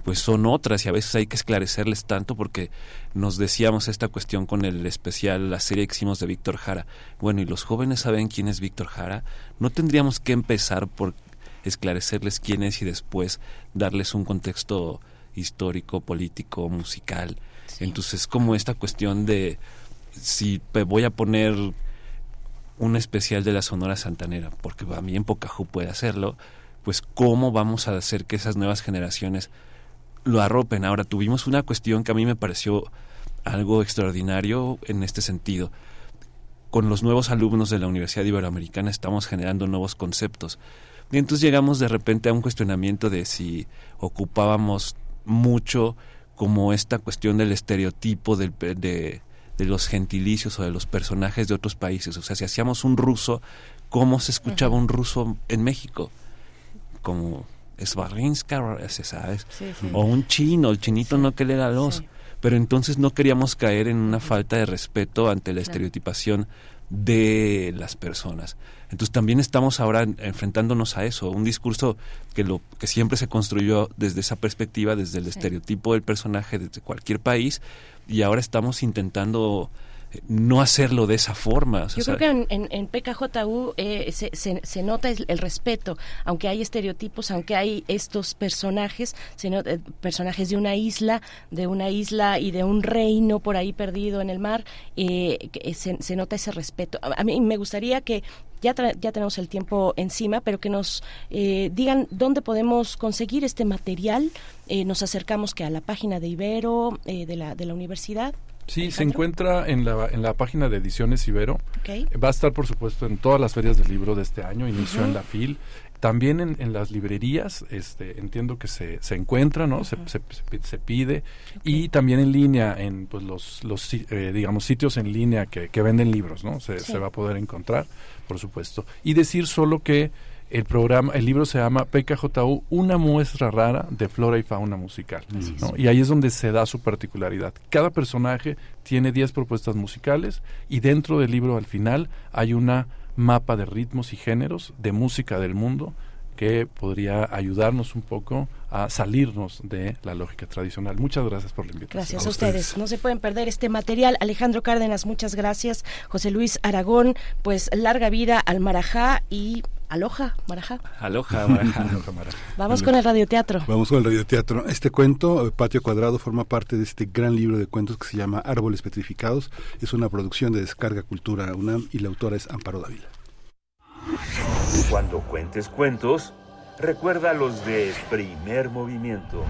pues son otras y a veces hay que esclarecerles tanto porque nos decíamos esta cuestión con el especial, la serie que hicimos de Víctor Jara. Bueno, ¿y los jóvenes saben quién es Víctor Jara? ¿No tendríamos que empezar por esclarecerles quién es y después darles un contexto histórico, político, musical? Entonces, como esta cuestión de si voy a poner un especial de la Sonora Santanera, porque a mí en Pocahú puede hacerlo, pues cómo vamos a hacer que esas nuevas generaciones lo arropen. Ahora, tuvimos una cuestión que a mí me pareció algo extraordinario en este sentido. Con los nuevos alumnos de la Universidad Iberoamericana estamos generando nuevos conceptos. Y entonces llegamos de repente a un cuestionamiento de si ocupábamos mucho como esta cuestión del estereotipo del, de, de los gentilicios o de los personajes de otros países. O sea, si hacíamos un ruso, ¿cómo se escuchaba un ruso en México? Como Svarinska, ¿sabes? Sí, sí. O un chino, el chinito no que le era los. Pero entonces no queríamos caer en una falta de respeto ante la estereotipación de las personas. Entonces también estamos ahora en- enfrentándonos a eso, un discurso que lo que siempre se construyó desde esa perspectiva, desde el estereotipo del personaje desde cualquier país y ahora estamos intentando no hacerlo de esa forma. Yo creo que en, en- en PKJU eh, se, se- se nota el, el respeto, aunque hay estereotipos, aunque hay estos personajes, se eh, personajes de una isla, de una isla y de un reino por ahí perdido en el mar, eh, eh, se, se nota ese respeto. A, a mí me gustaría que ya, tra- ya tenemos el tiempo encima, pero que nos eh, digan dónde podemos conseguir este material. Eh, nos acercamos que a la página de Ibero, eh, de, la, de la universidad. Sí, se encuentra en la, en la página de Ediciones Ibero. Va a estar, por supuesto, en todas las ferias del libro de este año. Inició en la FIL. También en, en las librerías, este, entiendo que se, se encuentra, ¿no? Se, se, se pi- se pide. Y también en línea, en pues, los, los eh, digamos, sitios en línea que, que venden libros, ¿no? Se, Sí. se va a poder encontrar, por supuesto. Y decir solo que el programa, el libro se llama PKJU, una muestra rara de flora y fauna musical. Y ahí es donde se da su particularidad. Cada personaje tiene 10 propuestas musicales y dentro del libro al final hay una mapa de ritmos y géneros de música del mundo que podría ayudarnos un poco a salirnos de la lógica tradicional. Muchas gracias por la invitación. Gracias a ustedes. No se pueden perder este material. Alejandro Cárdenas, muchas gracias. José Luis Aragón, pues larga vida al Marajá y aloja, Marajá. Aloha, Marajá. Aloha. Vamos con el radioteatro. Vamos con el radioteatro. Este cuento, eh, Patio Cuadrado, forma parte de este gran libro de cuentos que se llama Árboles Petrificados. Es una producción de Descarga Cultura UNAM y la autora es Amparo Dávila. Cuando cuentes cuentos, recuerda los de primer movimiento.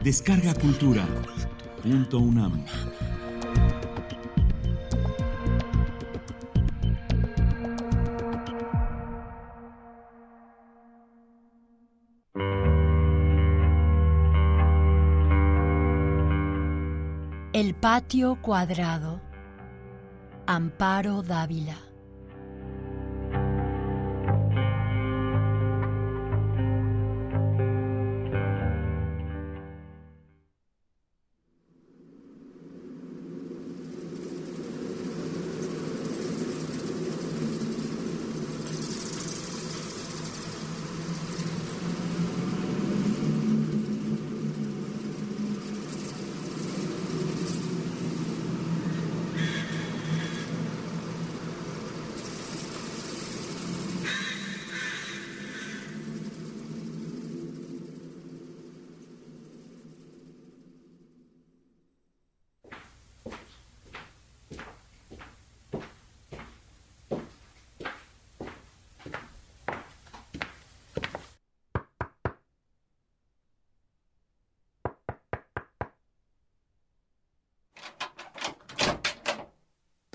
Descarga Cultura. Punto. El patio cuadrado. Amparo Dávila.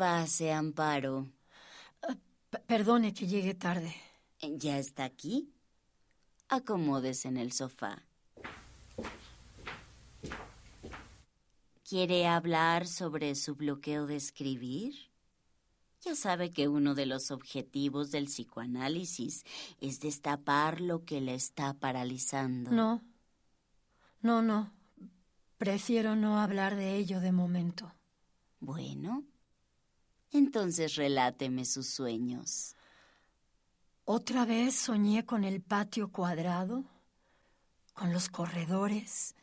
Pase, Amparo. P- perdone que llegue tarde. ¿Ya está aquí? Acomódese en el sofá. ¿Quiere hablar sobre su bloqueo de escribir? Ya sabe que uno de los objetivos del psicoanálisis es destapar lo que le está paralizando. No. No, no. Prefiero no hablar de ello de momento. Bueno, entonces reláteme sus sueños. Otra vez soñé con el patio cuadrado, con los corredores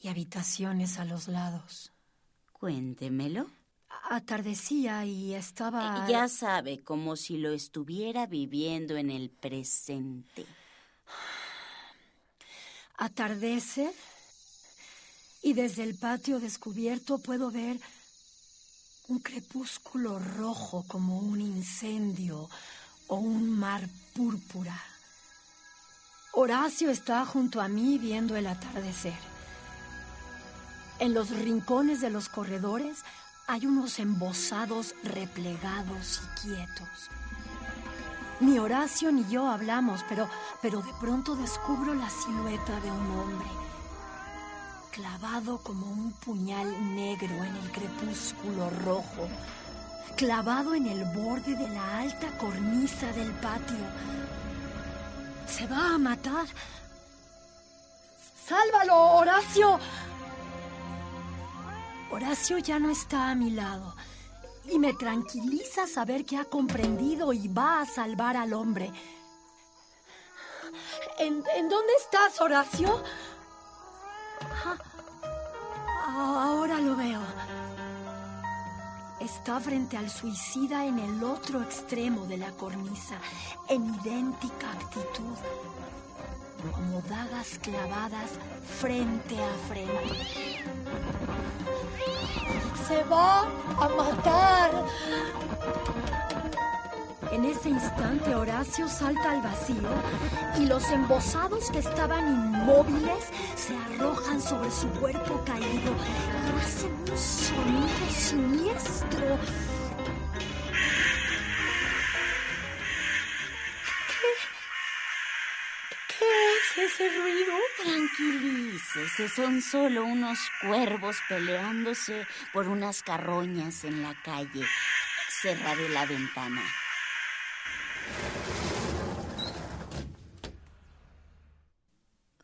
y habitaciones a los lados. Cuéntemelo. Atardecía y estaba... Ya sabe, como si lo estuviera viviendo en el presente. Atardece y desde el patio descubierto puedo ver un crepúsculo rojo como un incendio o un mar púrpura. Horacio está junto a mí viendo el atardecer. En los rincones de los corredores hay unos embosados replegados y quietos. Ni Horacio ni yo hablamos, pero, pero de pronto descubro la silueta de un hombre, clavado como un puñal negro en el crepúsculo rojo, clavado en el borde de la alta cornisa del patio. Se va a matar. ¡Sálvalo, Horacio! Horacio ya no está a mi lado y me tranquiliza saber que ha comprendido y va a salvar al hombre. ¿En, en dónde estás, Horacio? Ah, ahora lo veo. Está frente al suicida en el otro extremo de la cornisa, en idéntica actitud, como dagas clavadas frente a frente. Se va a matar. En ese instante Horacio salta al vacío y los embosados que estaban inmóviles se arrojan sobre su cuerpo caído y hacen un sonido siniestro. ¿Qué, qué es ese ruido? Tranquilícese, son solo unos cuervos peleándose por unas carroñas en la calle. Cerraré la ventana.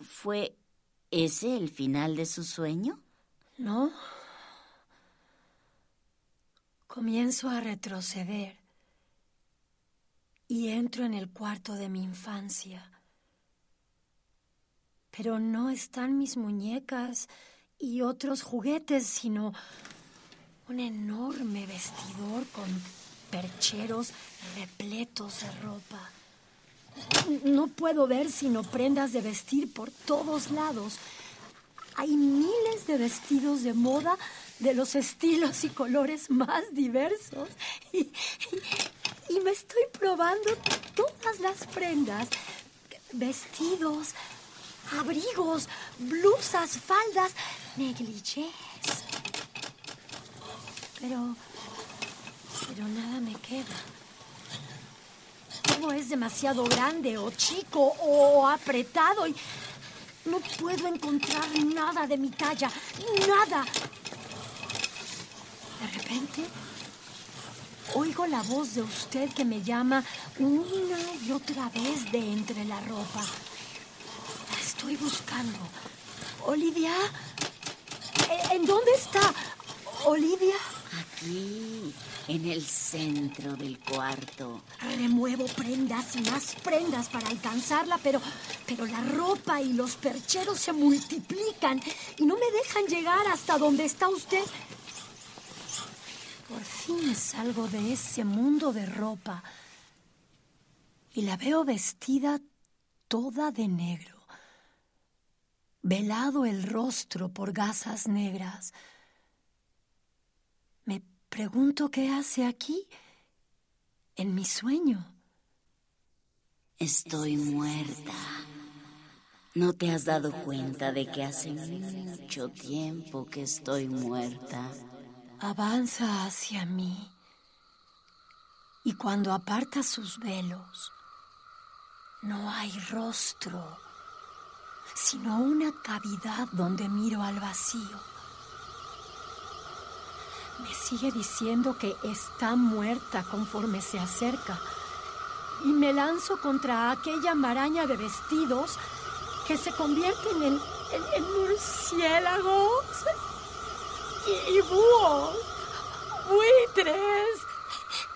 ¿Fue ese el final de su sueño? No. Comienzo a retroceder y entro en el cuarto de mi infancia. Pero no están mis muñecas y otros juguetes, sino un enorme vestidor con percheros repletos de ropa. No puedo ver sino prendas de vestir por todos lados. Hay miles de vestidos de moda de los estilos y colores más diversos. Y, me estoy probando todas las prendas. Vestidos, abrigos, blusas, faldas, negligés. Pero... pero nada me queda. Todo es demasiado grande o chico o apretado y no puedo encontrar nada de mi talla. Nada. De repente, oigo la voz de usted que me llama una y otra vez de entre la ropa. La estoy buscando. Olivia, ¿E- ¿en dónde está? Olivia. Aquí, en el centro del cuarto. Remuevo prendas y más prendas para alcanzarla, pero, pero la ropa y los percheros se multiplican y no me dejan llegar hasta donde está usted. Por fin salgo de ese mundo de ropa y la veo vestida toda de negro, velado el rostro por gasas negras. Pregunto qué hace aquí, en mi sueño. Estoy muerta. ¿No te has dado cuenta de que hace mucho tiempo que estoy muerta? Avanza hacia mí y cuando aparta sus velos, no hay rostro, sino una cavidad donde miro al vacío. Me sigue diciendo que está muerta conforme se acerca y me lanzo contra aquella maraña de vestidos que se convierten en, en- murciélagos y, y búhos, buitres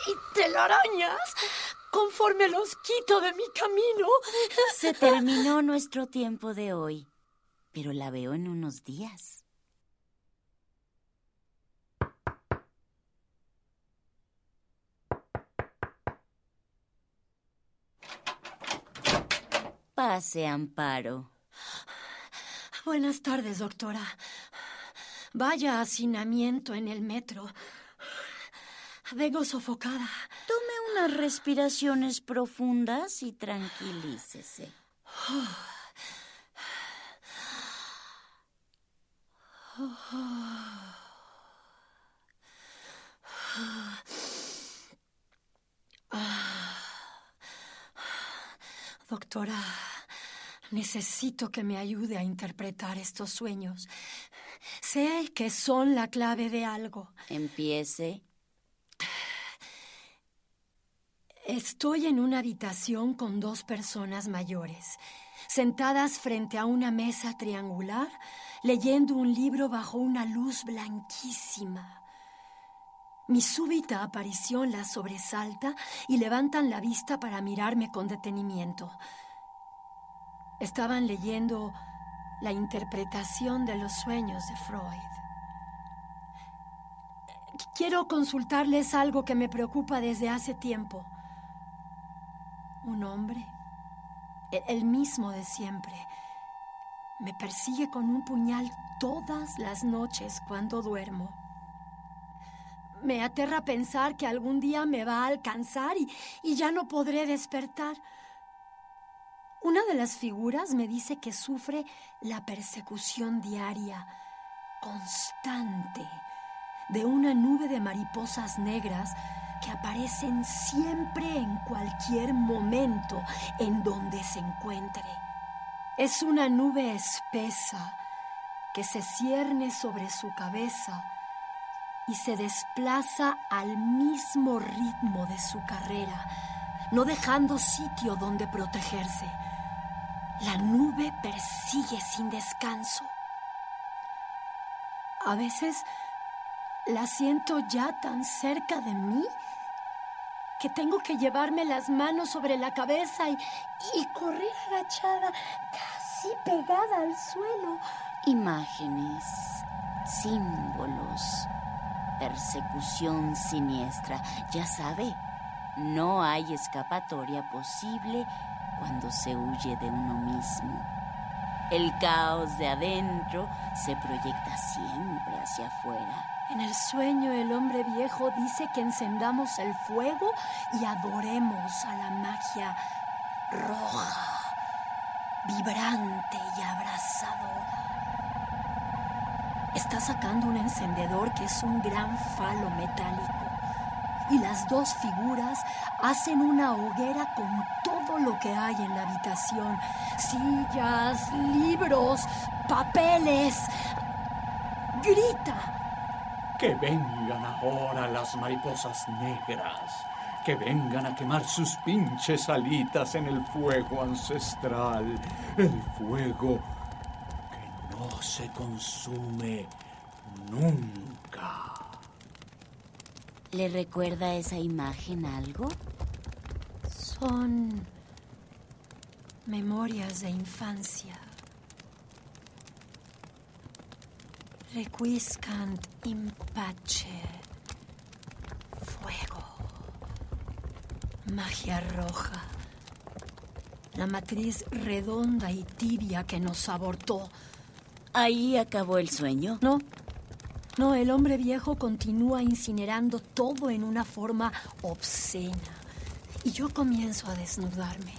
y telarañas conforme los quito de mi camino. Se terminó nuestro tiempo de hoy, pero la veo en unos días. Pase, Amparo. Buenas tardes, doctora. Vaya hacinamiento en el metro. Vengo sofocada. Tome unas respiraciones profundas y tranquilícese. Doctora, necesito que me ayude a interpretar estos sueños. Sé que son la clave de algo. Empiece. Estoy en una habitación con dos personas mayores, sentadas frente a una mesa triangular, leyendo un libro bajo una luz blanquísima. Mi súbita aparición las sobresalta y levantan la vista para mirarme con detenimiento. Estaban leyendo la interpretación de los sueños de Freud. Quiero consultarles algo que me preocupa desde hace tiempo. Un hombre, e- el mismo de siempre, me persigue con un puñal todas las noches cuando duermo. Me aterra pensar que algún día me va a alcanzar y, y ya no podré despertar. Una de las figuras me dice que sufre la persecución diaria, constante, de una nube de mariposas negras que aparecen siempre en cualquier momento en donde se encuentre. Es una nube espesa que se cierne sobre su cabeza y se desplaza al mismo ritmo de su carrera, no dejando sitio donde protegerse. La nube persigue sin descanso. A veces la siento ya tan cerca de mí que tengo que llevarme las manos sobre la cabeza y, correr agachada, casi pegada al suelo. Imágenes, símbolos, persecución siniestra. Ya sabe, no hay escapatoria posible cuando se huye de uno mismo. El caos de adentro se proyecta siempre hacia afuera. En el sueño el hombre viejo dice que encendamos el fuego y adoremos a la magia roja, vibrante y abrasadora. Está sacando un encendedor que es un gran falo metálico y las dos figuras hacen una hoguera con todo lo que hay en la habitación. Sillas, libros, papeles. Grita. Que vengan ahora las mariposas negras. Que vengan a quemar sus pinches alitas en el fuego ancestral. El fuego que no se consume nunca. ¿Le recuerda esa imagen algo? Son memorias de infancia. Requiescant in pace. Fuego. Magia roja. La matriz redonda y tibia que nos abortó. ¿Ahí acabó el sueño? No. No, el hombre viejo continúa incinerando todo en una forma obscena. Y yo comienzo a desnudarme.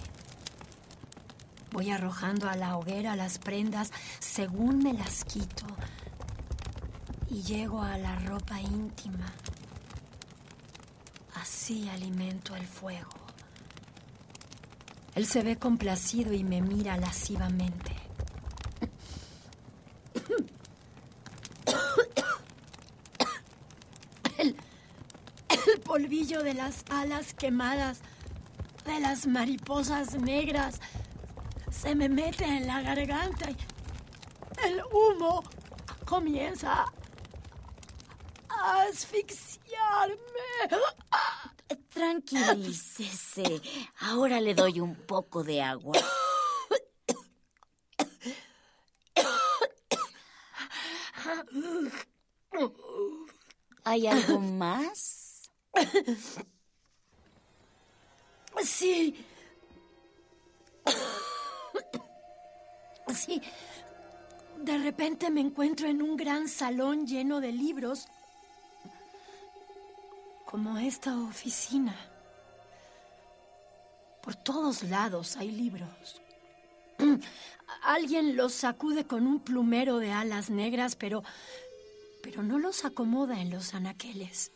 Voy arrojando a la hoguera las prendas según me las quito. Y llego a la ropa íntima. Así alimento el fuego. Él se ve complacido y me mira lascivamente. El, el polvillo de las alas quemadas de las mariposas negras se me mete en la garganta y el humo comienza a asfixiarme. Tranquilícese. Ahora le doy un poco de agua. ¿Hay algo más? Sí. Sí. De repente me encuentro en un gran salón lleno de libros, como esta oficina. Por todos lados hay libros. Alguien los sacude con un plumero de alas negras, pero pero no los acomoda en los anaqueles.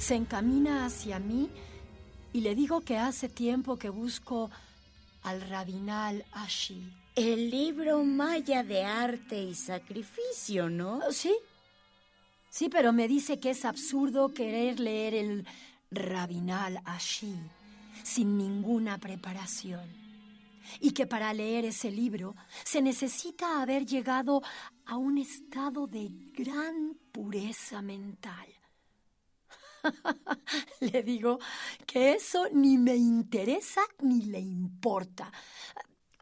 Se encamina hacia mí y le digo que hace tiempo que busco al rabinal Ashi. El libro maya de arte y sacrificio, ¿no? Sí. Sí, pero me dice que es absurdo querer leer el rabinal Ashi sin ninguna preparación. Y que para leer ese libro se necesita haber llegado a un estado de gran pureza mental. Le digo que eso ni me interesa ni le importa.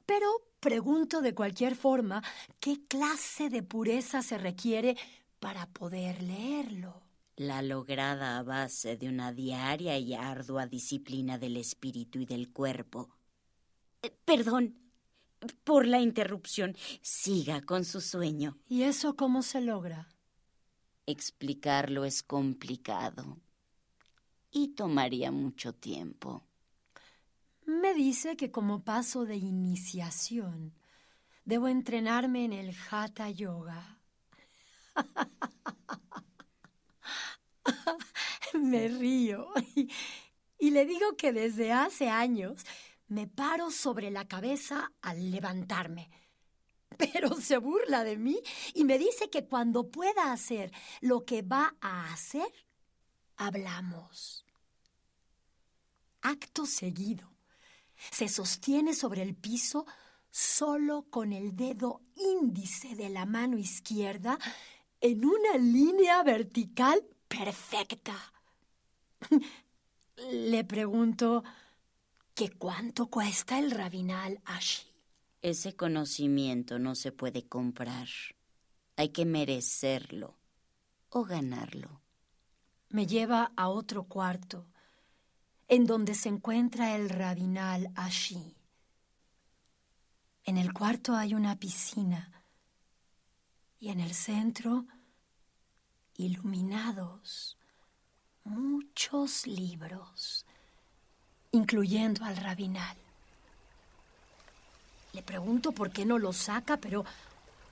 Pero pregunto de cualquier forma qué clase de pureza se requiere para poder leerlo. La lograda a base de una diaria y ardua disciplina del espíritu y del cuerpo. Eh, Perdón por la interrupción. Siga con su sueño. ¿Y eso cómo se logra? Explicarlo es complicado y tomaría mucho tiempo. Me dice que como paso de iniciación debo entrenarme en el Hatha Yoga. Me río y, y le digo que desde hace años me paro sobre la cabeza al levantarme. Pero se burla de mí y me dice que cuando pueda hacer lo que va a hacer, hablamos. Acto seguido, se sostiene sobre el piso solo con el dedo índice de la mano izquierda en una línea vertical perfecta. Le pregunto que cuánto cuesta el rabinal Ashi. Ese conocimiento no se puede comprar. Hay que merecerlo o ganarlo. Me lleva a otro cuarto, en donde se encuentra el rabinal Ashi. En el cuarto hay una piscina y en el centro, iluminados, muchos libros, incluyendo al rabinal. Le pregunto por qué no lo saca, pero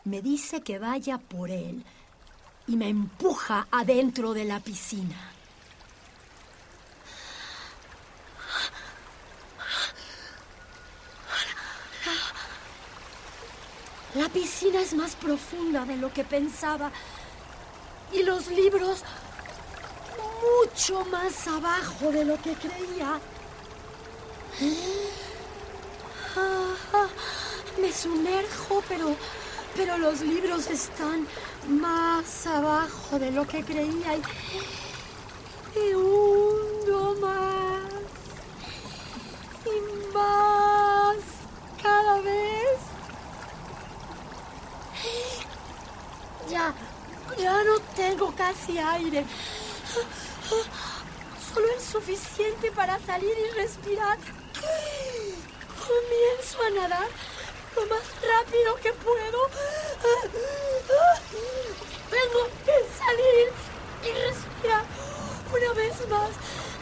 me dice que vaya por él y me empuja adentro de la piscina. La piscina es más profunda de lo que pensaba y los libros mucho más abajo de lo que creía. Ah, me sumerjo, pero, pero los libros están más abajo de lo que creía y me hundo más y más cada vez. Ya, ya no tengo casi aire. Solo el suficiente para salir y respirar. Comienzo a nadar lo más rápido que puedo. Tengo que salir y respirar una vez más.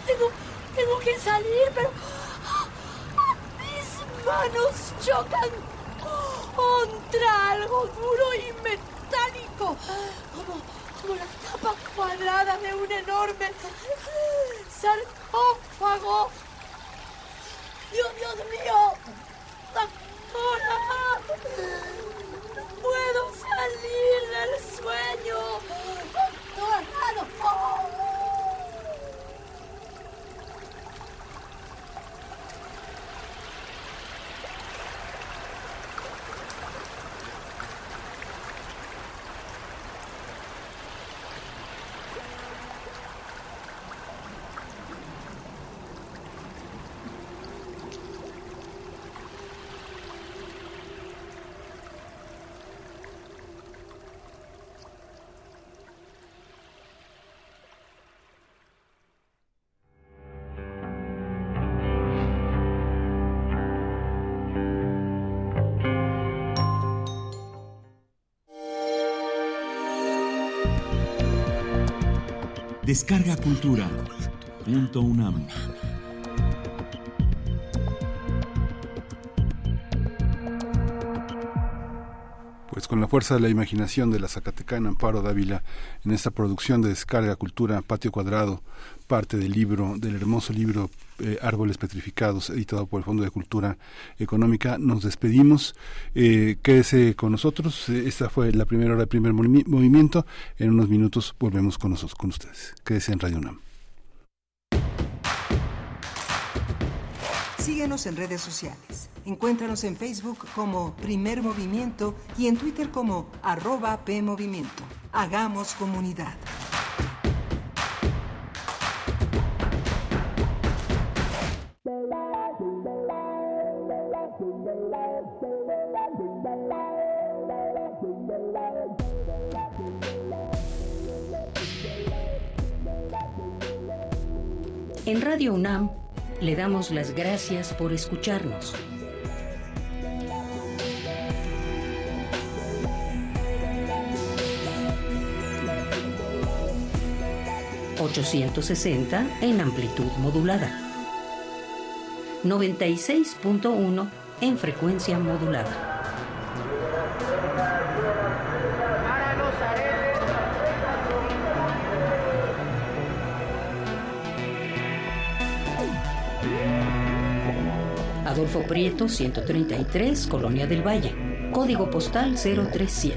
Tengo, tengo que salir, pero mis manos chocan contra algo duro y metálico, como, como la tapa cuadrada de un enorme sarcófago. Dios, Dios mío, no puedo salir del sueño. Doctora, no. Descarga Cultura. Punto UNAM. Pues con la fuerza de la imaginación de la Zacatecana Amparo Dávila en esta producción de Descarga Cultura Patio Cuadrado, parte del libro, del hermoso libro eh, Árboles Petrificados, editado por el Fondo de Cultura Económica, nos despedimos. Eh, quédese con nosotros. Eh, Esta fue la primera hora del primer movi- movimiento. En unos minutos volvemos con nosotros, con ustedes. Quédese en Radio UNAM. Síguenos en redes sociales. Encuéntranos en Facebook como Primer Movimiento y en Twitter como arroba PMovimiento. Hagamos comunidad. En Radio UNAM le damos las gracias por escucharnos. ...860 en amplitud modulada. 96.1 en frecuencia modulada. Adolfo Prieto, 133, Colonia del Valle. Código postal 03100.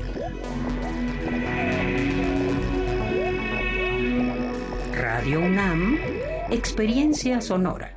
Radio UNAM, Experiencia Sonora.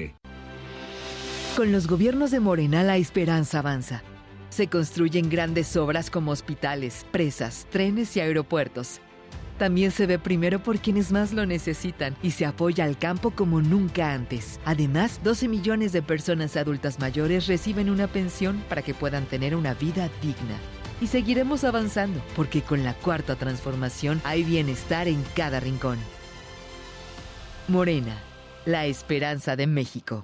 Con los gobiernos de Morena la esperanza avanza. Se construyen grandes obras como hospitales, presas, trenes y aeropuertos. También se ve primero por quienes más lo necesitan y se apoya al campo como nunca antes. Además, 12 millones de personas adultas mayores reciben una pensión para que puedan tener una vida digna. Y seguiremos avanzando, porque con la cuarta transformación hay bienestar en cada rincón. Morena, la esperanza de México.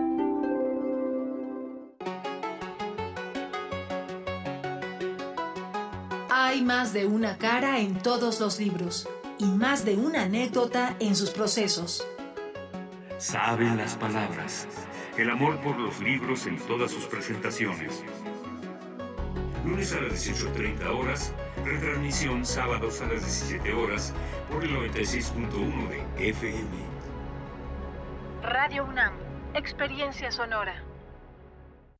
Hay más de una cara en todos los libros y más de una anécdota en sus procesos. Saben las palabras. El amor por los libros en todas sus presentaciones. Lunes a las 18.30 horas, retransmisión sábados a las 17 horas por el 96.1 de FM. Radio UNAM, experiencia sonora.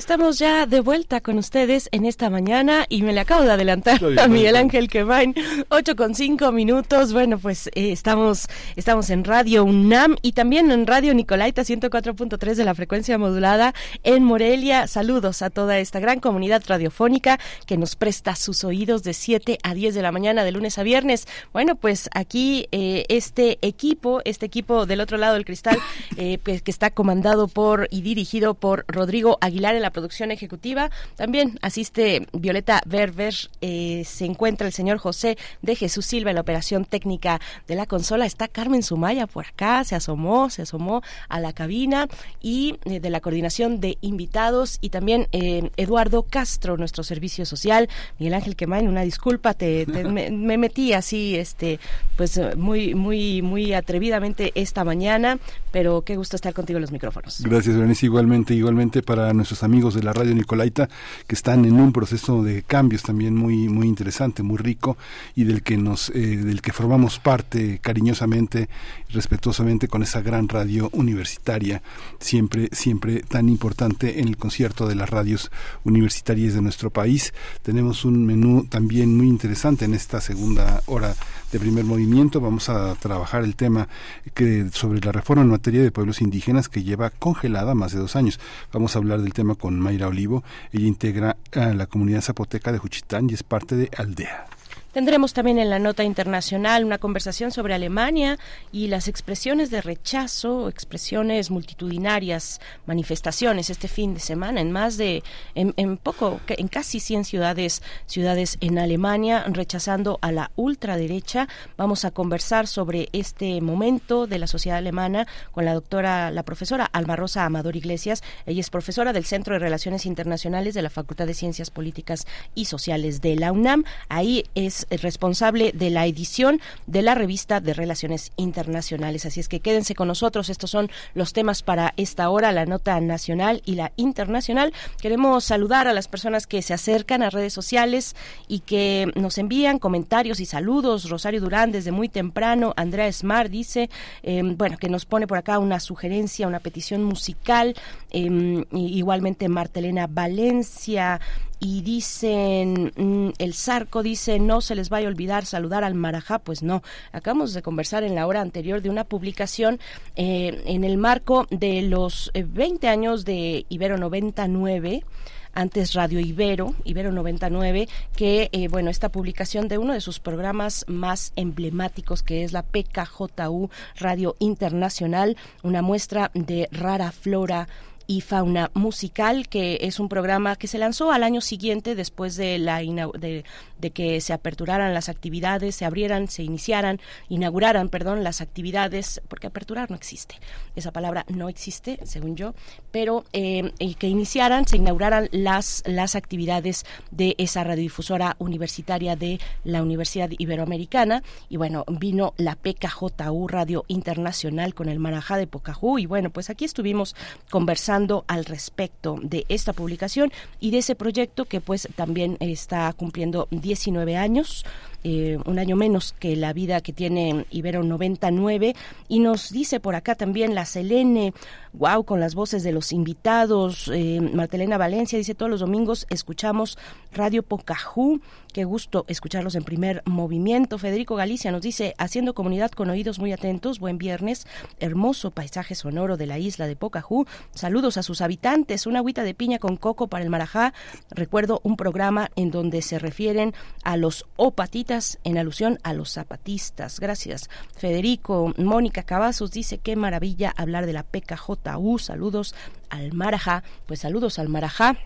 Estamos ya de vuelta con ustedes en esta mañana y me le acabo de adelantar a Miguel Ángel Quemain, 8 con 5 minutos. Bueno, pues eh, estamos, estamos en Radio UNAM y también en Radio Nicolaita 104.3 de la frecuencia modulada en Morelia. Saludos a toda esta gran comunidad radiofónica que nos presta sus oídos de 7 a 10 de la mañana de lunes a viernes. Bueno, pues aquí eh, este equipo, este equipo del otro lado del cristal, eh, pues, que está comandado por y dirigido por Rodrigo Aguilar en la producción ejecutiva. También asiste Violeta Berber, eh, se encuentra el señor José de Jesús Silva en la operación técnica de la consola. Está Carmen Sumaya por acá, se asomó, se asomó a la cabina y eh, de la coordinación de invitados y también eh, Eduardo Castro, nuestro servicio social. Miguel Ángel Quemain, una disculpa, te, me, me, metí así, este, pues muy, muy, muy atrevidamente esta mañana, pero qué gusto estar contigo en los micrófonos. Gracias, Berenice. Igualmente, igualmente para nuestros amigos de la radio Nicolaita que están en un proceso de cambios también muy, muy interesante, muy rico y del que nos, eh, del que formamos parte cariñosamente, respetuosamente con esa gran radio universitaria, siempre, siempre tan importante en el concierto de las radios universitarias de nuestro país. Tenemos un menú también muy interesante en esta segunda hora de primer movimiento. Vamos a trabajar el tema que sobre la reforma en materia de pueblos indígenas que lleva congelada más de dos años. Vamos a hablar del tema con Mayra Olivo. Ella integra la comunidad zapoteca de Juchitán y es parte de Aldea. Tendremos también en la nota internacional una conversación sobre Alemania y las expresiones de rechazo, expresiones multitudinarias, manifestaciones este fin de semana en más de, en, poco, en casi 100 ciudades, ciudades en Alemania, rechazando a la ultraderecha. Vamos a conversar sobre este momento de la sociedad alemana con la doctora, la profesora Alma Rosa Amador Iglesias. Ella es profesora del Centro de Relaciones Internacionales de la Facultad de Ciencias Políticas y Sociales de la UNAM. Ahí es responsable de la edición de la revista de Relaciones Internacionales. Así es que quédense con nosotros. Estos son los temas para esta hora, la nota nacional y la internacional. Queremos saludar a las personas que se acercan a redes sociales y que nos envían comentarios y saludos. Rosario Durán desde muy temprano. Andrea Smart dice, eh, bueno, que nos pone por acá una sugerencia, una petición musical. Eh, igualmente Martelena Valencia y dicen, mm, el Zarco dice, no se les vaya a olvidar saludar al Marajá, pues no, acabamos de conversar en la hora anterior de una publicación eh, en el marco de los 20 años de Ibero 99 antes Radio Ibero, Ibero 99, que, eh, bueno, esta publicación de uno de sus programas más emblemáticos, que es la PKJU Radio Internacional, una muestra de rara flora y fauna musical, que es un programa que se lanzó al año siguiente después de la de, de, que se aperturaran las actividades, se abrieran, se iniciaran, inauguraran, perdón, las actividades, porque aperturar no existe, esa palabra no existe, según yo, pero eh, que iniciaran, se inauguraran las las actividades de esa radiodifusora universitaria de la Universidad Iberoamericana. Y bueno, vino la PKJU Radio Internacional con el Marajá de Pocahú y bueno, pues aquí estuvimos conversando al respecto de esta publicación y de ese proyecto que pues también está cumpliendo 19 años. Eh, un año menos que la vida que tiene Ibero 99 y nos dice por acá también la Selene, wow, con las voces de los invitados, eh, Martelena Valencia dice todos los domingos escuchamos Radio Pocajú, qué gusto escucharlos en primer movimiento, Federico Galicia nos dice haciendo comunidad con oídos muy atentos, buen viernes, hermoso paisaje sonoro de la isla de Pocajú, saludos a sus habitantes, una agüita de piña con coco para el Marajá, recuerdo un programa en donde se refieren a los opatitas en alusión a los zapatistas. Gracias. Federico, Mónica Cavazos dice qué maravilla hablar de la PKJU. Saludos al Marajá. Pues saludos al Marajá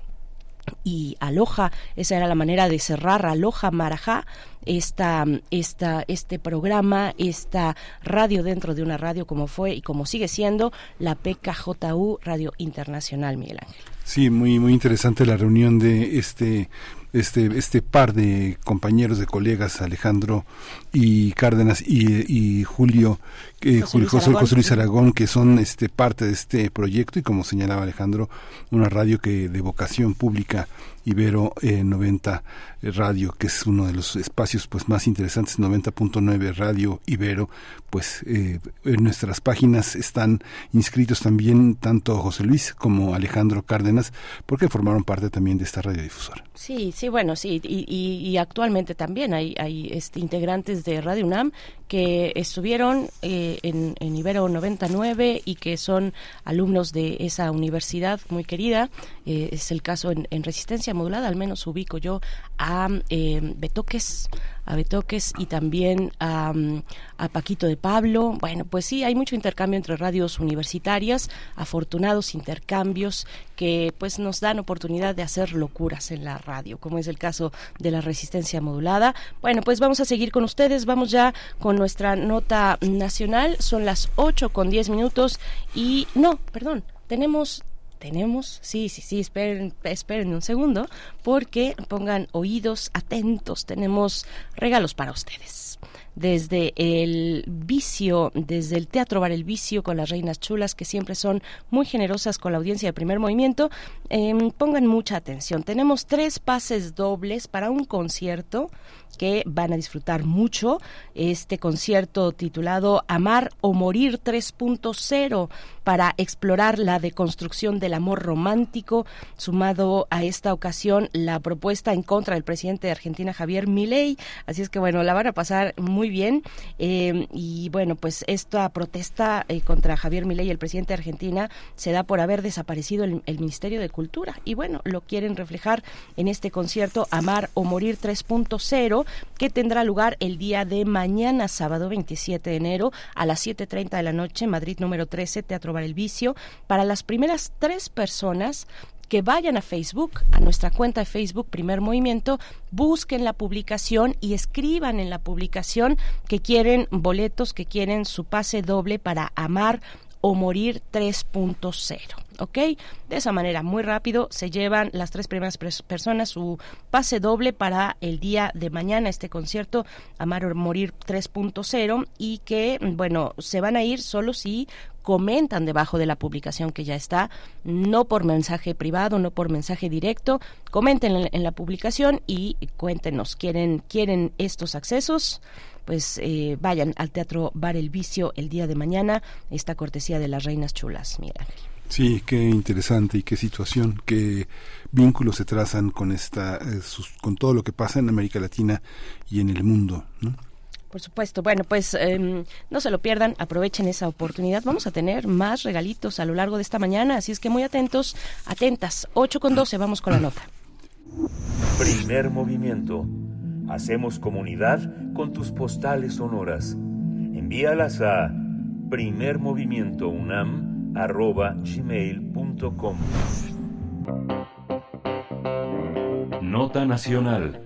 y aloja, esa era la manera de cerrar aloja marajá esta, esta, este programa, esta radio dentro de una radio como fue y como sigue siendo la PKJU Radio Internacional, Miguel Ángel. Sí, muy, muy interesante la reunión de este este, este par de compañeros, de colegas, Alejandro y Cárdenas y, y Julio, eh, José Luis José, Luis Aragón, que son este, parte de este proyecto y como señalaba Alejandro, una radio que de vocación pública Ibero eh, 90 Radio, que es uno de los espacios pues más interesantes, 90.9 Radio Ibero, pues eh, en nuestras páginas están inscritos también tanto José Luis como Alejandro Cárdenas, porque formaron parte también de esta radiodifusora. Sí, sí, bueno, sí, y, y- y actualmente también hay, hay este, integrantes de Radio UNAM que estuvieron eh, en, en Ibero 99 y que son alumnos de esa universidad muy querida. Eh, es el caso en, en Resistencia Modulada, al menos ubico yo a eh, Betoques, a Betoques y también a, mm, a Paquito de Pablo. Bueno, pues sí, hay mucho intercambio entre radios universitarias, afortunados intercambios que pues nos dan oportunidad de hacer locuras en la radio, como es el caso de la resistencia modulada. Bueno, pues vamos a seguir con ustedes, vamos ya con nuestra nota nacional, son las 8 con 10 minutos y no, perdón, tenemos tenemos, sí, sí, sí, esperen, esperen un segundo, porque pongan oídos atentos, tenemos regalos para ustedes. Desde el vicio, desde el Teatro Bar El Vicio con las Reinas Chulas, que siempre son muy generosas con la audiencia de primer movimiento, em, pongan mucha atención. Tenemos tres pases dobles para un concierto que van a disfrutar mucho. Este concierto titulado Amar o Morir 3.0 para explorar la deconstrucción del amor romántico, sumado a esta ocasión la propuesta en contra del presidente de Argentina, Javier Milei. Así es que bueno, la van a pasar muy bien. Eh, y bueno, pues esta protesta eh, contra Javier Milei, el presidente de Argentina, se da por haber desaparecido el Ministerio de Cultura. Y bueno, lo quieren reflejar en este concierto Amar o Morir 3.0, que tendrá lugar el día de mañana, sábado 27 de enero, a las 7.30 de la noche, Madrid número 13, Teatro Bar El Vicio, para las primeras tres personas que vayan a Facebook, a nuestra cuenta de Facebook Primer Movimiento, busquen la publicación y escriban en la publicación que quieren boletos, que quieren su pase doble para amar o morir 3.0. ¿Ok? De esa manera, muy rápido, se llevan las tres primeras personas su pase doble para el día de mañana, este concierto Amar o Morir 3.0, y que, bueno, se van a ir solo si comentan debajo de la publicación que ya está, no por mensaje privado, no por mensaje directo, comenten en, en la publicación y cuéntenos, ¿quieren, quieren estos accesos? Pues eh, vayan al Teatro Bar El Vicio el día de mañana, esta cortesía de las Reinas Chulas, Miguel Ángel. Sí, qué interesante y qué situación, qué vínculos se trazan con esta, eh, sus- con todo lo que pasa en América Latina y en el mundo. ¿no? Por supuesto. Bueno, pues em, no se lo pierdan, aprovechen esa oportunidad. Vamos a tener más regalitos a lo largo de esta mañana, así es que muy atentos, atentas. 8 con 12, vamos con la nota. Primer movimiento. Hacemos comunidad con tus postales sonoras. Envíalas a primermovimientounam.gmail.com Nota Nacional.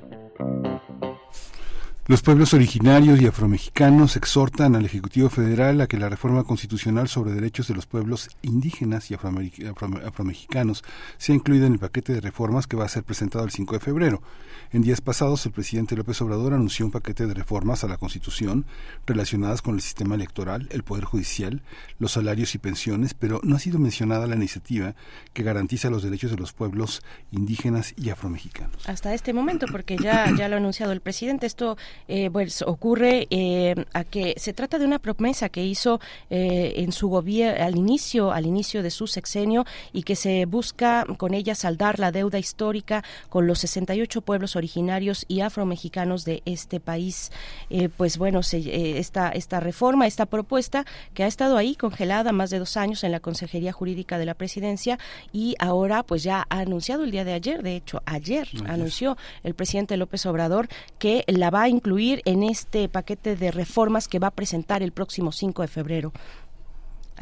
Los pueblos originarios y afromexicanos exhortan al Ejecutivo Federal a que la reforma constitucional sobre derechos de los pueblos indígenas y afromexicanos sea incluida en el paquete de reformas que va a ser presentado el 5 de febrero. En días pasados, el presidente López Obrador anunció un paquete de reformas a la Constitución relacionadas con el sistema electoral, el Poder Judicial, los salarios y pensiones, pero no ha sido mencionada la iniciativa que garantiza los derechos de los pueblos indígenas y afromexicanos. Hasta este momento, porque ya, ya lo ha anunciado el presidente, esto eh, pues ocurre eh, a que se trata de una promesa que hizo eh, en su gobierno al inicio, al inicio de su sexenio y que se busca con ella saldar la deuda histórica con los 68 pueblos originarios y afromexicanos de este país. Eh, pues bueno, se, eh, esta, esta reforma, esta propuesta que ha estado ahí congelada más de dos años en la Consejería Jurídica de la Presidencia y ahora pues ya ha anunciado el día de ayer, de hecho ayer Ayer. anunció el presidente López Obrador que la va a incluir en este paquete de reformas que va a presentar el próximo 5 de febrero.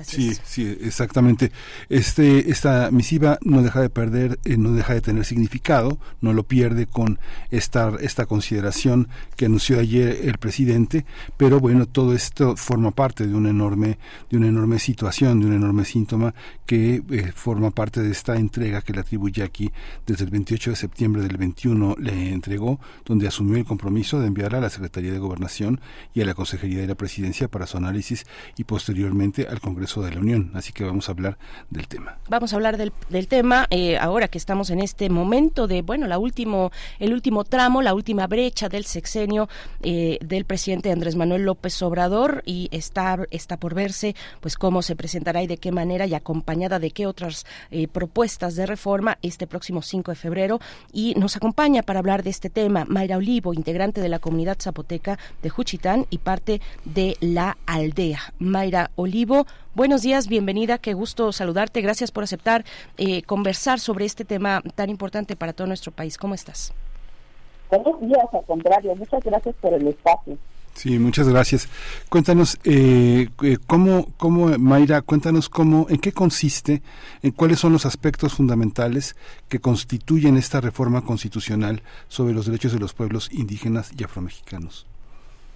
Sí, sí, exactamente. Este, esta misiva no deja de perder, eh, no deja de tener significado, no lo pierde con esta, esta consideración que anunció ayer el presidente, pero bueno, todo esto forma parte de una enorme, de una enorme situación, de un enorme síntoma que eh, forma parte de esta entrega que le atribuye aquí desde el 28 de septiembre del 21 le entregó, donde asumió el compromiso de enviar a la Secretaría de Gobernación y a la Consejería de la Presidencia para su análisis y posteriormente al Congreso de la Unión. Así que vamos a hablar del tema. Vamos a hablar del, del tema eh, ahora que estamos en este momento de, bueno, la último, el último tramo, la última brecha del sexenio eh, del presidente Andrés Manuel López Obrador y está, está por verse pues cómo se presentará y de qué manera y acompañada de qué otras eh, propuestas de reforma este próximo 5 de febrero. Y nos acompaña para hablar de este tema Mayra Olivo, integrante de la comunidad zapoteca de Juchitán y parte de la aldea. Mayra Olivo, Buenos días, bienvenida, qué gusto saludarte. Gracias por aceptar eh, conversar sobre este tema tan importante para todo nuestro país. ¿Cómo estás? Buenos días, al contrario, muchas gracias por el espacio. Sí, muchas gracias. Cuéntanos, eh, eh, cómo, cómo, Mayra, cuéntanos cómo, en qué consiste, en cuáles son los aspectos fundamentales que constituyen esta reforma constitucional sobre los derechos de los pueblos indígenas y afromexicanos.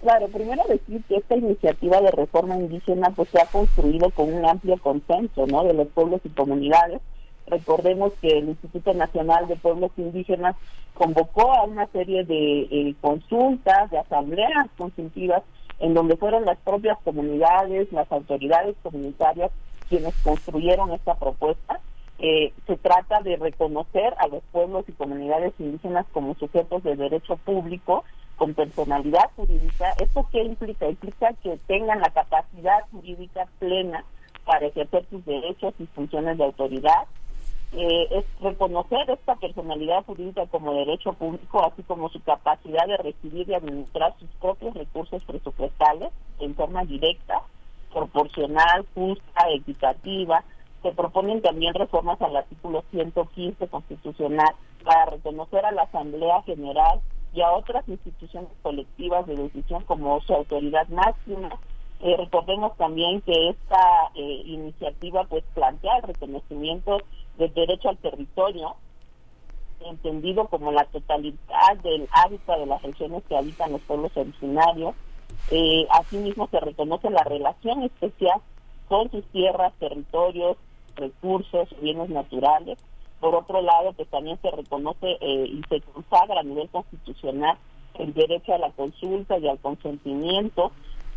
Claro, primero decir que esta iniciativa de reforma indígena pues se ha construido con un amplio consenso, ¿no? De los pueblos y comunidades. Recordemos que el Instituto Nacional de Pueblos Indígenas convocó a una serie de eh, consultas, de asambleas consultivas, en donde fueron las propias comunidades, las autoridades comunitarias quienes construyeron esta propuesta. Eh, se trata de reconocer a los pueblos y comunidades indígenas como sujetos de derecho público con personalidad jurídica. ¿Esto qué implica? Implica que tengan la capacidad jurídica plena para ejercer sus derechos y funciones de autoridad. Eh, es reconocer esta personalidad jurídica como derecho público, así como su capacidad de recibir y administrar sus propios recursos presupuestales en forma directa, proporcional, justa, equitativa. Se proponen también reformas al artículo 115 constitucional para reconocer a la Asamblea General y a otras instituciones colectivas de decisión como su autoridad máxima. Eh, recordemos también que esta eh, iniciativa pues plantea el reconocimiento del derecho al territorio, entendido como la totalidad del hábitat de las regiones que habitan los pueblos originarios. Eh, asimismo se reconoce la relación especial con sus tierras, territorios, recursos, bienes naturales, por otro lado, pues también se reconoce eh, y se consagra a nivel constitucional el derecho a la consulta y al consentimiento.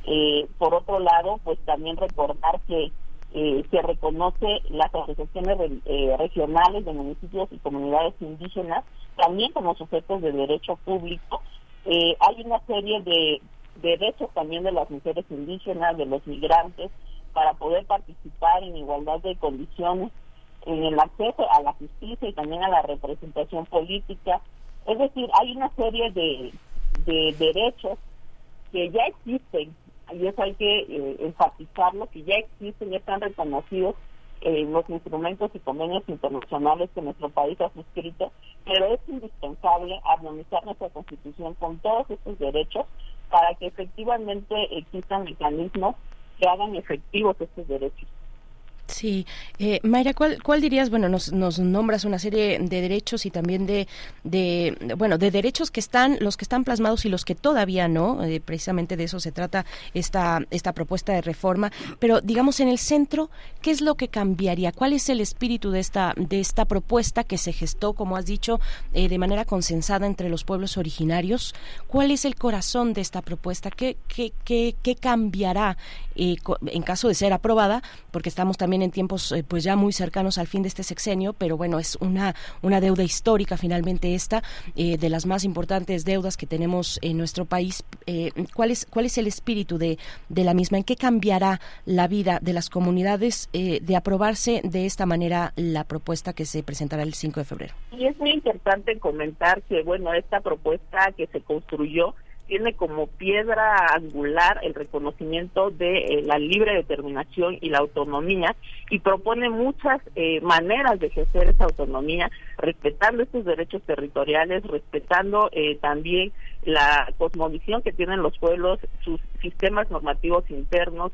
Eh, por otro lado, pues también recordar que eh, se reconoce las asociaciones regionales de municipios y comunidades indígenas también como sujetos de derecho público. hay una serie de derechos también de las mujeres indígenas, de los migrantes, para poder participar en igualdad de condiciones el acceso a la justicia y también a la representación política. Es decir, hay una serie de, de derechos que ya existen, y eso hay que eh, enfatizarlo, que ya existen, ya están reconocidos en los instrumentos y convenios internacionales que nuestro país ha suscrito, pero es indispensable armonizar nuestra constitución con todos estos derechos para que efectivamente existan mecanismos que hagan efectivos estos derechos. Sí, eh, Mayra, ¿cuál, ¿cuál dirías? Bueno, nos, nos nombras una serie de derechos y también de, bueno, de derechos que están, los que están plasmados y los que todavía no, eh, precisamente de eso se trata esta, esta propuesta de reforma, pero digamos en el centro, ¿qué es lo que cambiaría? ¿Cuál es el espíritu de esta, de esta propuesta que se gestó, como has dicho, eh, de manera consensada entre los pueblos originarios? ¿Cuál es el corazón de esta propuesta? ¿Qué, qué, qué, qué cambiará en caso de ser aprobada? Porque estamos también en tiempos eh, pues ya muy cercanos al fin de este sexenio, pero bueno, es una, una deuda histórica finalmente esta, eh, de las más importantes deudas que tenemos en nuestro país. Eh, ¿cuál, es, ¿Cuál es el espíritu de, de la misma? ¿En qué cambiará la vida de las comunidades de aprobarse de esta manera la propuesta que se presentará el 5 de febrero? Y es muy importante comentar que, bueno, esta propuesta que se construyó tiene como piedra angular el reconocimiento de eh, la libre determinación y la autonomía y propone muchas eh, maneras de ejercer esa autonomía, respetando estos derechos territoriales, respetando eh, también la cosmovisión que tienen los pueblos, sus sistemas normativos internos,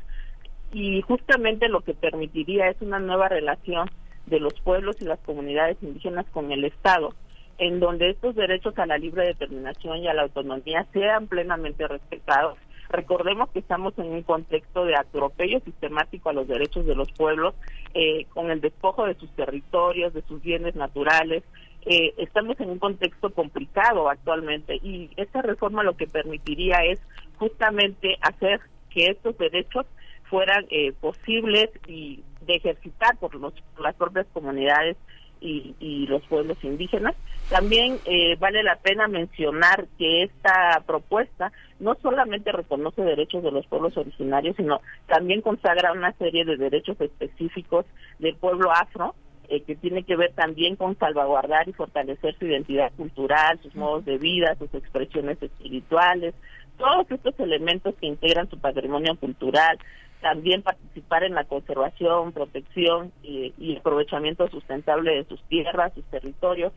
y justamente lo que permitiría es una nueva relación de los pueblos y las comunidades indígenas con el Estado, en donde estos derechos a la libre determinación y a la autonomía sean plenamente respetados. Recordemos que estamos en un contexto de atropello sistemático a los derechos de los pueblos, eh, con el despojo de sus territorios, de sus bienes naturales. Eh, estamos en un contexto complicado actualmente y esta reforma lo que permitiría es justamente hacer que estos derechos fueran eh, posibles y de ejercitar por, los, las propias comunidades y, los pueblos indígenas. También eh, vale la pena mencionar que esta propuesta no solamente reconoce derechos de los pueblos originarios, sino también consagra una serie de derechos específicos del pueblo afro, eh, que tiene que ver también con salvaguardar y fortalecer su identidad cultural, sus modos de vida, sus expresiones espirituales, todos estos elementos que integran su patrimonio cultural, también participar en la conservación, protección y, aprovechamiento sustentable de sus tierras, sus territorios.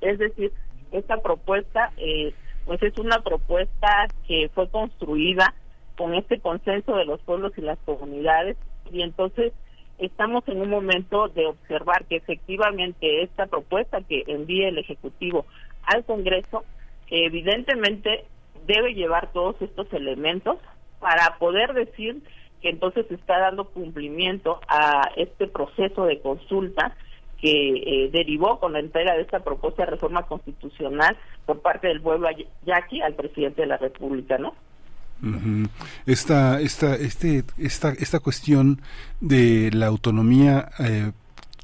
Es decir, esta propuesta, eh, pues es una propuesta que fue construida con este consenso de los pueblos y las comunidades y entonces estamos en un momento de observar que efectivamente esta propuesta que envíe el Ejecutivo al Congreso, evidentemente debe llevar todos estos elementos para poder decir que entonces se está dando cumplimiento a este proceso de consulta que eh, derivó con la entrega de esta propuesta de reforma constitucional por parte del pueblo yaqui al presidente de la República, ¿no? Esta, esta, este, esta, esta cuestión de la autonomía eh,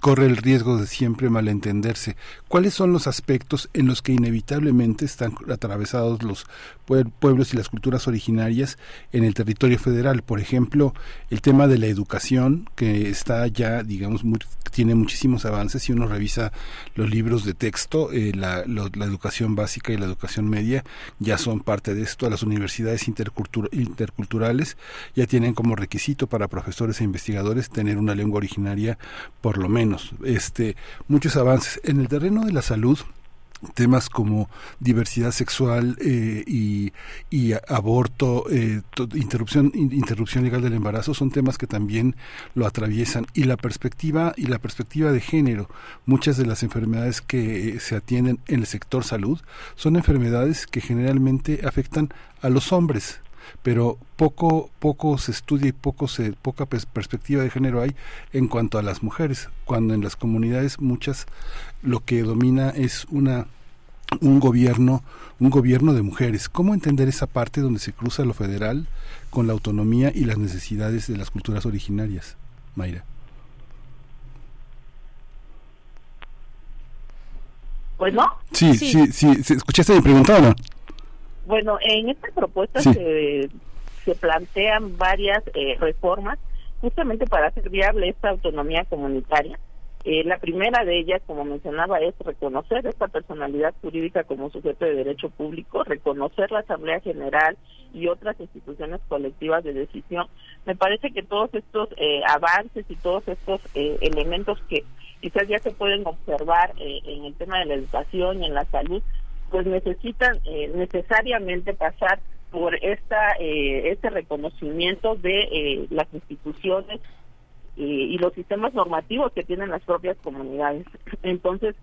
corre el riesgo de siempre malentenderse. ¿Cuáles son los aspectos en los que inevitablemente están atravesados los pueblos y las culturas originarias en el territorio federal? Por ejemplo, el tema de la educación, que está ya, digamos, tiene muchísimos avances. Si uno revisa los libros de texto, eh, la, educación básica y la educación media ya son parte de esto. Las universidades interculturales ya tienen como requisito para profesores e investigadores tener una lengua originaria por lo menos este, muchos avances. En el terreno de la salud, temas como diversidad sexual eh, y, aborto, eh, interrupción, interrupción legal del embarazo son temas que también lo atraviesan y la perspectiva y la perspectiva de género. Muchas de las enfermedades que se atienden en el sector salud son enfermedades que generalmente afectan a los hombres pero poco poco se estudia y poco se poca perspectiva de género hay en cuanto a las mujeres cuando en las comunidades muchas lo que domina es una un gobierno un gobierno de mujeres cómo entender esa parte donde se cruza lo federal con la autonomía y las necesidades de las culturas originarias Mayra Bueno. Sí, sí, sí, ¿escuchaste mi pregunta o no? Bueno, en esta propuesta se, se plantean varias eh, reformas justamente para hacer viable esta autonomía comunitaria. Eh, la primera de ellas, como mencionaba, es reconocer esta personalidad jurídica como sujeto de derecho público, reconocer la Asamblea General y otras instituciones colectivas de decisión. Me parece que todos estos eh, avances y todos estos elementos que quizás ya se pueden observar en el tema de la educación y en la salud pues necesitan eh, necesariamente pasar por esta eh, este reconocimiento de eh, las instituciones y los sistemas normativos que tienen las propias comunidades. Entonces,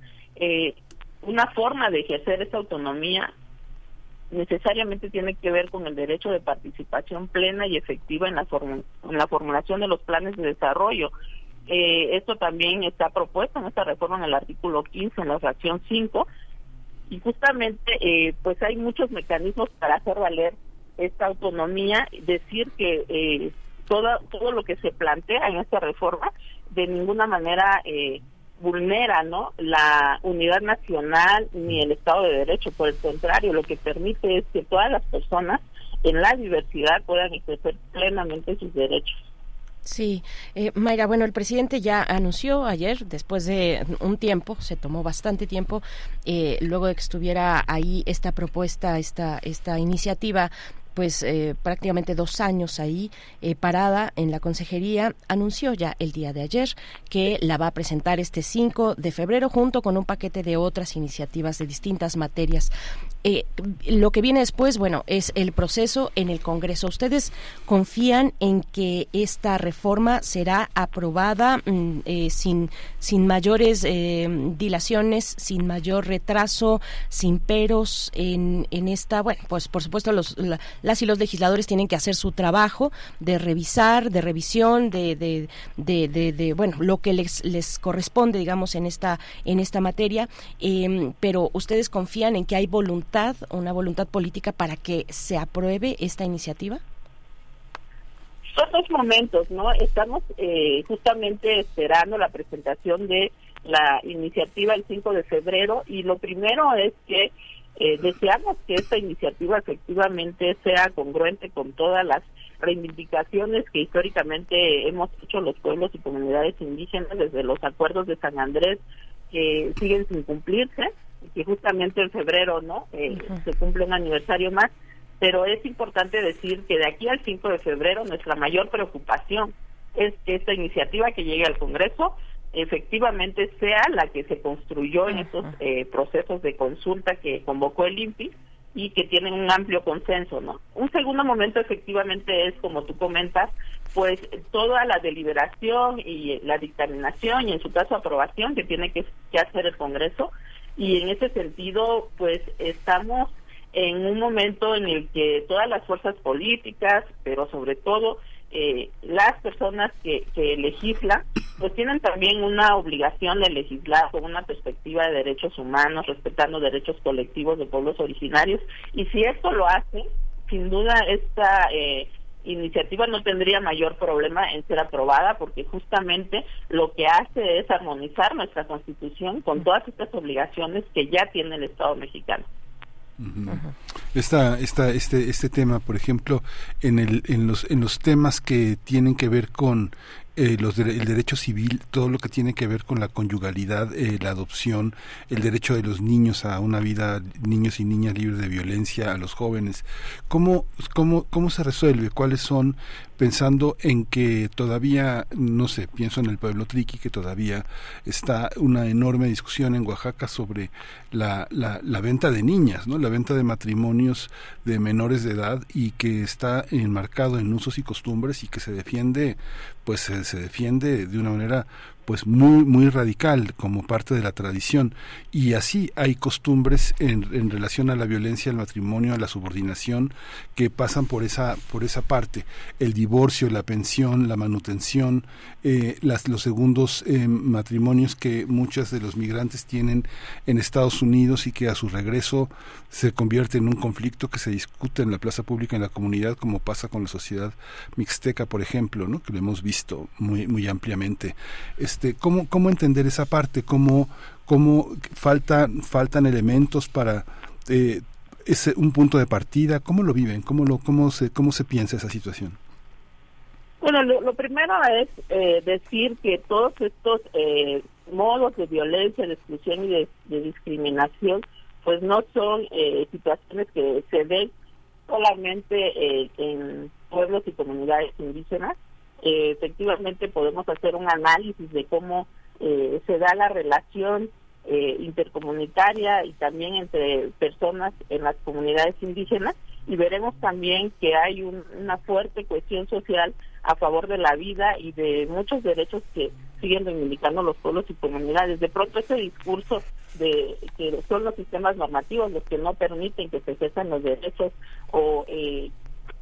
una forma de ejercer esa autonomía necesariamente tiene que ver con el derecho de participación plena y efectiva en la, en la formulación de los planes de desarrollo. esto también está propuesto en esta reforma en el artículo 15, en la fracción 5, y justamente eh, pues hay muchos mecanismos para hacer valer esta autonomía, decir que eh, todo, todo lo que se plantea en esta reforma de ninguna manera eh, vulnera no la unidad nacional ni el Estado de Derecho, por el contrario, lo que permite es que todas las personas en la diversidad puedan ejercer plenamente sus derechos. Sí, eh, Mayra, bueno, el presidente ya anunció ayer, después de un tiempo, se tomó bastante tiempo, eh, luego de que estuviera ahí esta propuesta, esta, esta iniciativa pues eh, prácticamente dos años ahí eh, parada en la consejería, anunció ya el día de ayer que la va a presentar este 5 de febrero junto con un paquete de otras iniciativas de distintas materias. Eh, lo que viene después, bueno, es el proceso en el Congreso. ¿Ustedes confían en que esta reforma será aprobada mm, eh, sin, sin mayores eh, dilaciones, sin mayor retraso, sin peros en, en esta? Bueno, pues por supuesto los, las y los legisladores tienen que hacer su trabajo de revisar, de revisión, de, de, de, de, bueno, lo que les, corresponde, digamos, en esta, en esta materia. Em, pero ustedes confían en que hay voluntad una voluntad política para que se apruebe esta iniciativa? Son dos momentos, ¿no? Estamos eh, justamente esperando la presentación de la iniciativa el 5 de febrero y lo primero es que eh, deseamos que esta iniciativa efectivamente sea congruente con todas las reivindicaciones que históricamente hemos hecho los pueblos y comunidades indígenas desde los acuerdos de San Andrés que siguen sin cumplirse que justamente en febrero no eh, se cumple un aniversario más pero es importante decir que de aquí al 5 de febrero nuestra mayor preocupación es que esta iniciativa que llegue al Congreso efectivamente sea la que se construyó en estos eh, procesos de consulta que convocó el INPI y que tienen un amplio consenso, ¿no? Un segundo momento efectivamente es, como tú comentas, pues toda la deliberación y la dictaminación y en su caso aprobación que tiene que hacer el Congreso y en ese sentido pues estamos en un momento en el que todas las fuerzas políticas, pero sobre todo eh, las personas que, que legislan, pues tienen también una obligación de legislar con una perspectiva de derechos humanos, respetando derechos colectivos de pueblos originarios. Y si esto lo hace, sin duda esta eh, iniciativa no tendría mayor problema en ser aprobada porque justamente lo que hace es armonizar nuestra constitución con todas estas obligaciones que ya tiene el Estado mexicano. Esta, esta, este, este tema, por ejemplo, en, el, en, los, en los temas que tienen que ver con eh, los el derecho civil, todo lo que tiene que ver con la conyugalidad, eh, la adopción, el derecho de los niños a una vida, niños y niñas libres de violencia, a los jóvenes. ¿Cómo, cómo, cómo se resuelve? ¿Cuáles son pensando en que todavía, no sé, pienso en el pueblo triqui, que todavía está una enorme discusión en Oaxaca sobre la, la, la, venta de niñas, ¿no? la venta de matrimonios de menores de edad y que está enmarcado en usos y costumbres y que se defiende, pues se, se defiende de una manera pues muy muy radical como parte de la tradición. Y así hay costumbres en, en, relación a la violencia al matrimonio a la subordinación que pasan por esa por esa parte. El divorcio la pensión la manutención eh, las, los segundos eh, matrimonios que muchos de los migrantes tienen en Estados Unidos y que a su regreso se convierte en un conflicto que se discute en la plaza pública en la comunidad como pasa con la sociedad mixteca por ejemplo no que lo hemos visto muy muy ampliamente este, ¿cómo, cómo entender esa parte? ¿Cómo, cómo falta, faltan elementos para eh, un punto de partida? ¿Cómo lo viven? ¿Cómo, lo, cómo, se, cómo se piensa esa situación? Bueno, lo, primero es eh, decir que todos estos eh, modos de violencia, de exclusión y de, de discriminación, pues no son eh, situaciones que se ven solamente eh, en pueblos y comunidades indígenas, eh, efectivamente podemos hacer un análisis de cómo eh, se da la relación eh, intercomunitaria y también entre personas en las comunidades indígenas y veremos también que hay una fuerte cuestión social a favor de la vida y de muchos derechos que siguen reivindicando los pueblos y comunidades. De pronto ese discurso de que son los sistemas normativos los que no permiten que se ejerzan los derechos o eh,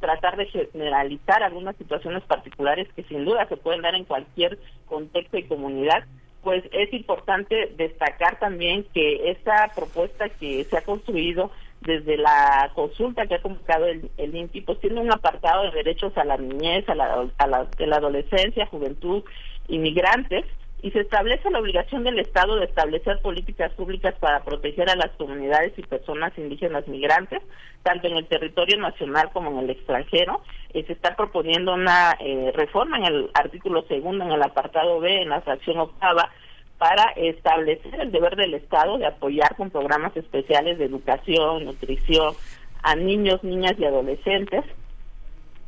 tratar de generalizar algunas situaciones particulares que sin duda se pueden dar en cualquier contexto y comunidad, pues es importante destacar también que esta propuesta que se ha construido desde la consulta que ha convocado el, el pues tiene un apartado de derechos a la niñez, a la, a la, la adolescencia, juventud, inmigrantes, y se establece la obligación del Estado de establecer políticas públicas para proteger a las comunidades y personas indígenas migrantes, tanto en el territorio nacional como en el extranjero. Eh, se está proponiendo una eh, reforma en el artículo segundo, en el apartado B, en la fracción octava, para establecer el deber del Estado de apoyar con programas especiales de educación, nutrición, a niños, niñas y adolescentes.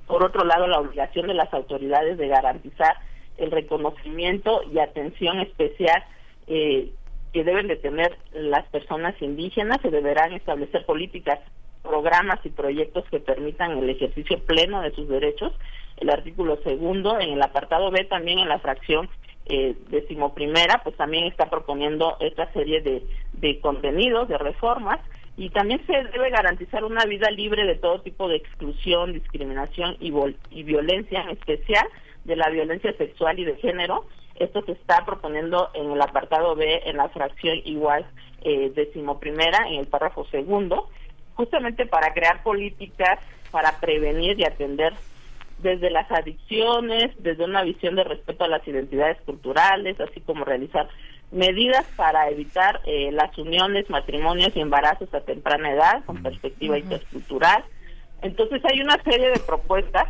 Por otro lado, la obligación de las autoridades de garantizar el reconocimiento y atención especial eh, que deben de tener las personas indígenas. Se deberán establecer políticas, programas y proyectos que permitan el ejercicio pleno de sus derechos. El artículo segundo, en el apartado B, también en la fracción eh, decimoprimera, pues también está proponiendo esta serie de, de contenidos, de reformas y también se debe garantizar una vida libre de todo tipo de exclusión, discriminación y, y violencia, en especial de la violencia sexual y de género. Esto se está proponiendo en el apartado B, en la fracción igual eh, decimoprimera, en el párrafo segundo, justamente para crear políticas para prevenir y atender desde las adicciones, desde una visión de respeto a las identidades culturales, así como realizar medidas para evitar eh, las uniones, matrimonios y embarazos a temprana edad con perspectiva intercultural. Entonces hay una serie de propuestas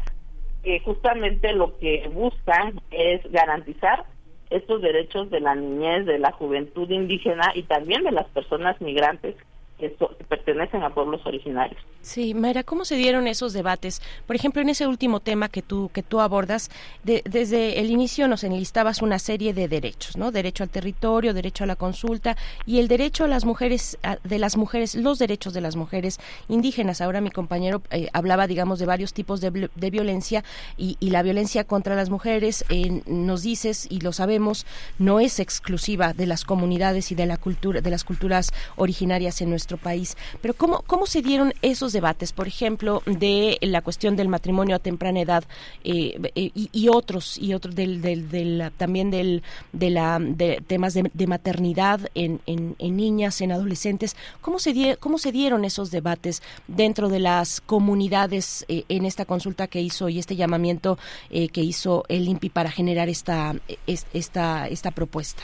que justamente lo que buscan es garantizar estos derechos de la niñez, de la juventud indígena y también de las personas migrantes que, pertenecen a pueblos originarios. Sí, Mayra, ¿cómo se dieron esos debates? Por ejemplo, en ese último tema que tú que tú abordas, desde el inicio nos enlistabas una serie de derechos, ¿no? Derecho al territorio, derecho a la consulta y el derecho a las mujeres de las mujeres, los derechos de las mujeres indígenas. Ahora mi compañero eh, hablaba, digamos, de varios tipos de, violencia y, la violencia contra las mujeres, eh, nos dices y lo sabemos, no es exclusiva de las comunidades y de la cultura, de las culturas originarias en nuestro país. Pero ¿cómo, cómo se dieron esos debates, por ejemplo, de la cuestión del matrimonio a temprana edad eh, eh, y, otros, y otros del, del, también del, de, la, de temas de, maternidad en, en, niñas, en adolescentes? ¿Cómo se, ¿Cómo se dieron esos debates dentro de las comunidades eh, en esta consulta que hizo y este llamamiento que hizo el INPI para generar esta, esta, esta propuesta?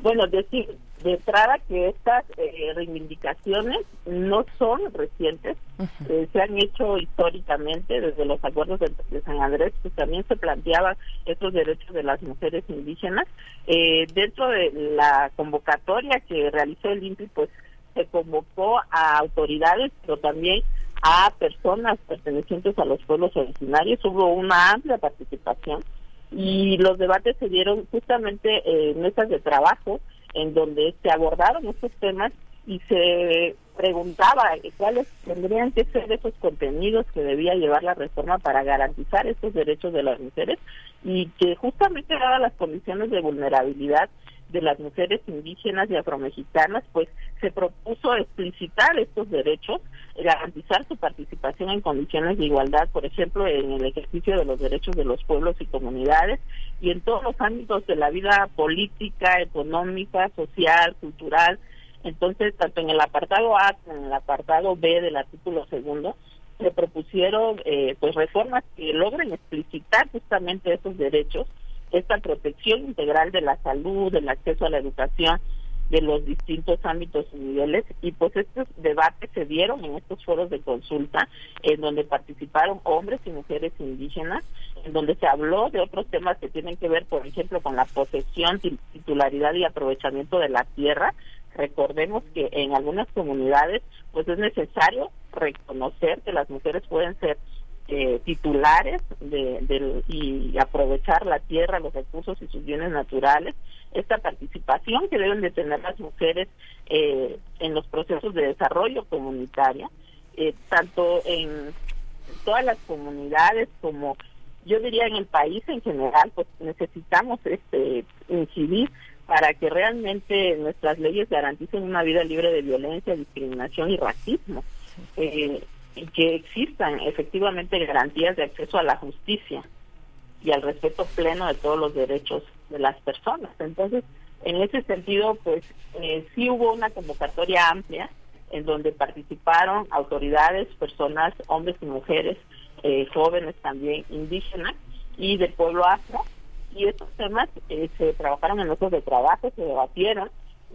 Bueno, decir, de entrada que estas eh, reivindicaciones no son recientes, eh, se han hecho históricamente desde los acuerdos de, San Andrés, pues también se planteaban estos derechos de las mujeres indígenas. Eh, dentro de la convocatoria que realizó el INPI, pues se convocó a autoridades, pero también a personas pertenecientes a los pueblos originarios. Hubo una amplia participación y los debates se dieron justamente en mesas de trabajo en donde se abordaron estos temas y se preguntaba cuáles tendrían que ser esos contenidos que debía llevar la reforma para garantizar estos derechos de las mujeres y que justamente dadas las condiciones de vulnerabilidad de las mujeres indígenas y afromexicanas, pues se propuso explicitar estos derechos, garantizar su participación en condiciones de igualdad, por ejemplo, en el ejercicio de los derechos de los pueblos y comunidades y en todos los ámbitos de la vida política, económica, social, cultural. Entonces, tanto en el apartado A como en el apartado B del artículo segundo, se propusieron eh, pues reformas que logren explicitar justamente esos derechos esta protección integral de la salud, del acceso a la educación, de los distintos ámbitos y niveles. Y pues estos debates se dieron en estos foros de consulta en donde participaron hombres y mujeres indígenas en donde se habló de otros temas que tienen que ver por ejemplo con la posesión titularidad y aprovechamiento de la tierra. Recordemos que en algunas comunidades pues es necesario reconocer que las mujeres pueden ser eh, titulares de, y aprovechar la tierra, los recursos y sus bienes naturales, esta participación que deben de tener las mujeres eh, en los procesos de desarrollo comunitaria, eh, tanto en todas las comunidades como yo diría en el país en general, pues necesitamos este incidir para que realmente nuestras leyes garanticen una vida libre de violencia, discriminación y racismo. Eh, que existan efectivamente garantías de acceso a la justicia y al respeto pleno de todos los derechos de las personas. Entonces, en ese sentido, pues eh, sí hubo una convocatoria amplia en donde participaron autoridades, personas, hombres y mujeres, eh, jóvenes también indígenas y del pueblo afro. Y estos temas eh, se trabajaron en otros de trabajo, se debatieron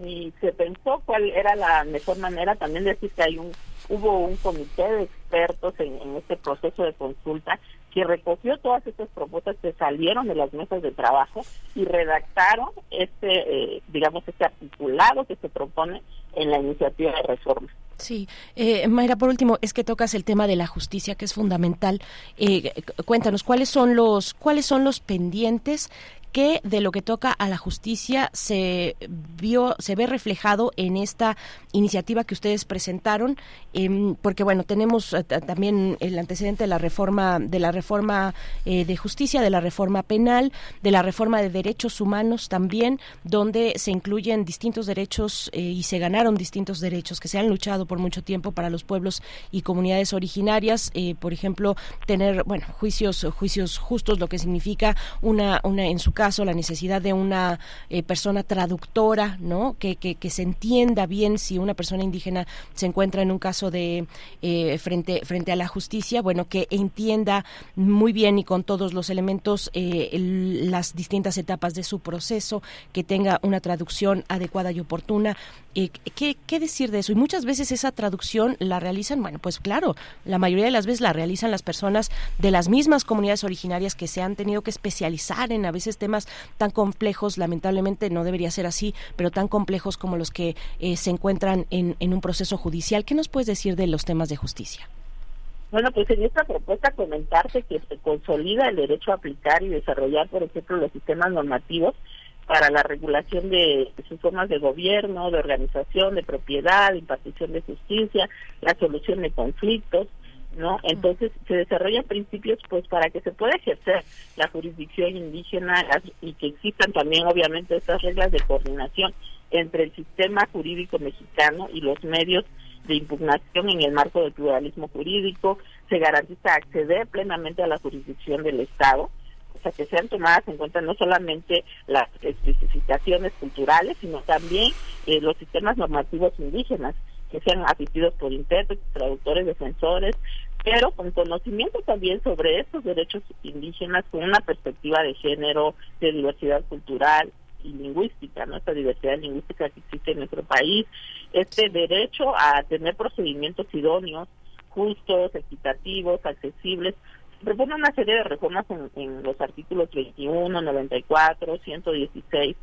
y se pensó cuál era la mejor manera también de decir que hay un hubo un comité de expertos en, este proceso de consulta que recogió todas estas propuestas que salieron de las mesas de trabajo y redactaron este, eh, digamos, este articulado que se propone en la iniciativa de reforma. Sí, eh, Mayra, por último, es que tocas el tema de la justicia, que es fundamental. Eh, cuéntanos cuáles son los cuáles son los pendientes que de lo que toca a la justicia se vio, se ve reflejado en esta iniciativa que ustedes presentaron, em, porque bueno, tenemos eh, también el antecedente de la reforma, de la reforma eh, de justicia, de la reforma penal, de la reforma de derechos humanos también, donde se incluyen distintos derechos eh, y se ganaron distintos derechos que se han luchado por mucho tiempo para los pueblos y comunidades originarias, por ejemplo, tener bueno juicios juicios justos, lo que significa una una en su caso la necesidad de una persona traductora, ¿no? Que, que, que se entienda bien si una persona indígena se encuentra en un caso de eh, frente frente a la justicia, bueno, que entienda muy bien y con todos los elementos eh, las distintas etapas de su proceso, que tenga una traducción adecuada y oportuna. Eh, ¿qué, ¿Qué decir de eso? Y muchas veces esa traducción la realizan, bueno, pues claro, la mayoría de las veces la realizan las personas de las mismas comunidades originarias que se han tenido que especializar en a veces temas tan complejos, lamentablemente no debería ser así, pero tan complejos como los que se encuentran en, un proceso judicial. ¿Qué nos puedes decir de los temas de justicia? Bueno, pues en esta propuesta comentarte que se consolida el derecho a aplicar y desarrollar, por ejemplo, los sistemas normativos para la regulación de sus formas de gobierno, de organización, de propiedad, de impartición de justicia, la solución de conflictos, ¿no? Entonces se desarrollan principios pues para que se pueda ejercer la jurisdicción indígena y que existan también obviamente estas reglas de coordinación entre el sistema jurídico mexicano y los medios de impugnación en el marco del pluralismo jurídico, se garantiza acceder plenamente a la jurisdicción del Estado, o sea, que sean tomadas en cuenta no solamente las especificaciones culturales, sino también eh, los sistemas normativos indígenas, que sean asistidos por intérpretes, traductores, defensores, pero con conocimiento también sobre estos derechos indígenas, con una perspectiva de género, de diversidad cultural, y lingüística, ¿no? Esta diversidad lingüística que existe en nuestro país, este derecho a tener procedimientos idóneos, justos, equitativos, accesibles. propone una serie de reformas en, los artículos 21, 94, 116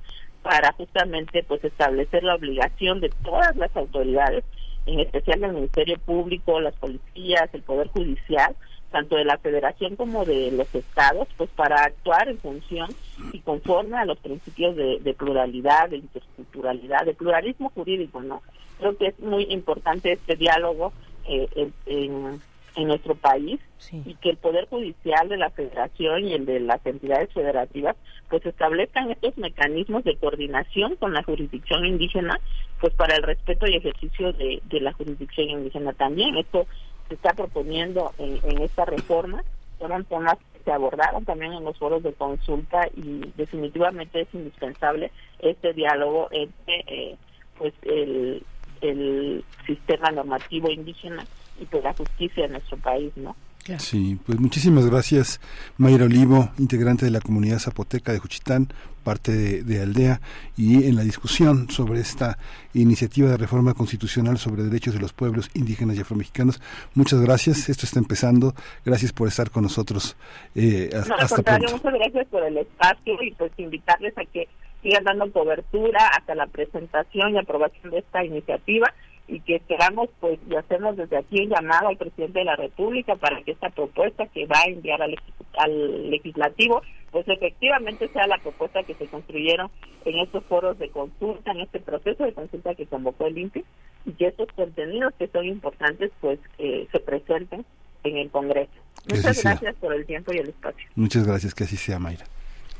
para justamente pues establecer la obligación de todas las autoridades, en especial el Ministerio Público, las policías, el Poder Judicial, tanto de la federación como de los estados, pues para actuar en función y conforme a los principios de, pluralidad, de interculturalidad, de pluralismo jurídico, ¿no? Creo que es muy importante este diálogo eh, en, nuestro país y que el Poder Judicial de la Federación y el de las entidades federativas pues establezcan estos mecanismos de coordinación con la jurisdicción indígena pues para el respeto y ejercicio de, de la jurisdicción indígena también. Esto se está proponiendo en, esta reforma fueron temas que se abordaron también en los foros de consulta y definitivamente es indispensable este diálogo entre eh, pues el, el sistema normativo indígena y pues la justicia en nuestro país, ¿no? Sí, pues muchísimas gracias, Mayra Olivo, integrante de la comunidad zapoteca de Juchitán, parte de, Aldea, y en la discusión sobre esta iniciativa de reforma constitucional sobre derechos de los pueblos indígenas y afromexicanos. Muchas gracias, esto está empezando. Gracias por estar con nosotros. Eh, hasta pronto. muchas gracias por el espacio y pues invitarles a que sigan dando cobertura hasta la presentación y aprobación de esta iniciativa y que esperamos pues y hacemos desde aquí un llamado al presidente de la República para que esta propuesta que va a enviar al, al legislativo pues efectivamente sea la propuesta que se construyeron en estos foros de consulta, en este proceso de consulta que convocó el INPE y que estos contenidos que son importantes pues eh, se presenten en el Congreso. Muchas gracias por el tiempo y el espacio. Muchas gracias, que así sea, Mayra.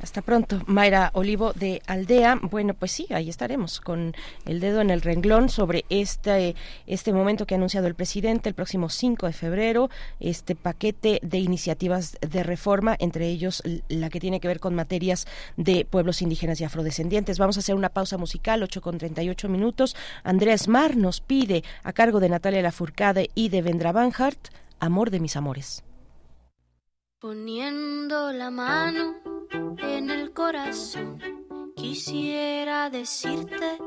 Hasta pronto. Mayra Olivo de Aldea. Bueno, pues sí, ahí estaremos con el dedo en el renglón sobre este, este momento que ha anunciado el presidente el próximo 5 de febrero, este paquete de iniciativas de reforma, entre ellos la que tiene que ver con materias de pueblos indígenas y afrodescendientes. Vamos a hacer una pausa musical, 8 con 38 minutos. Andrés Mar nos pide, a cargo de Natalia Lafourcade y de Vendra Van Hart, Amor de mis amores. Poniendo la mano en el corazón, quisiera decirte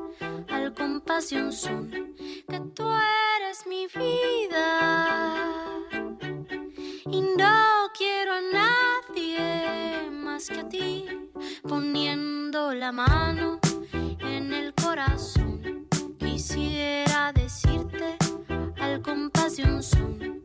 al compás de son que tú eres mi vida. Y no quiero a nadie más que a ti, poniendo la mano en el corazón, quisiera decirte compás de son,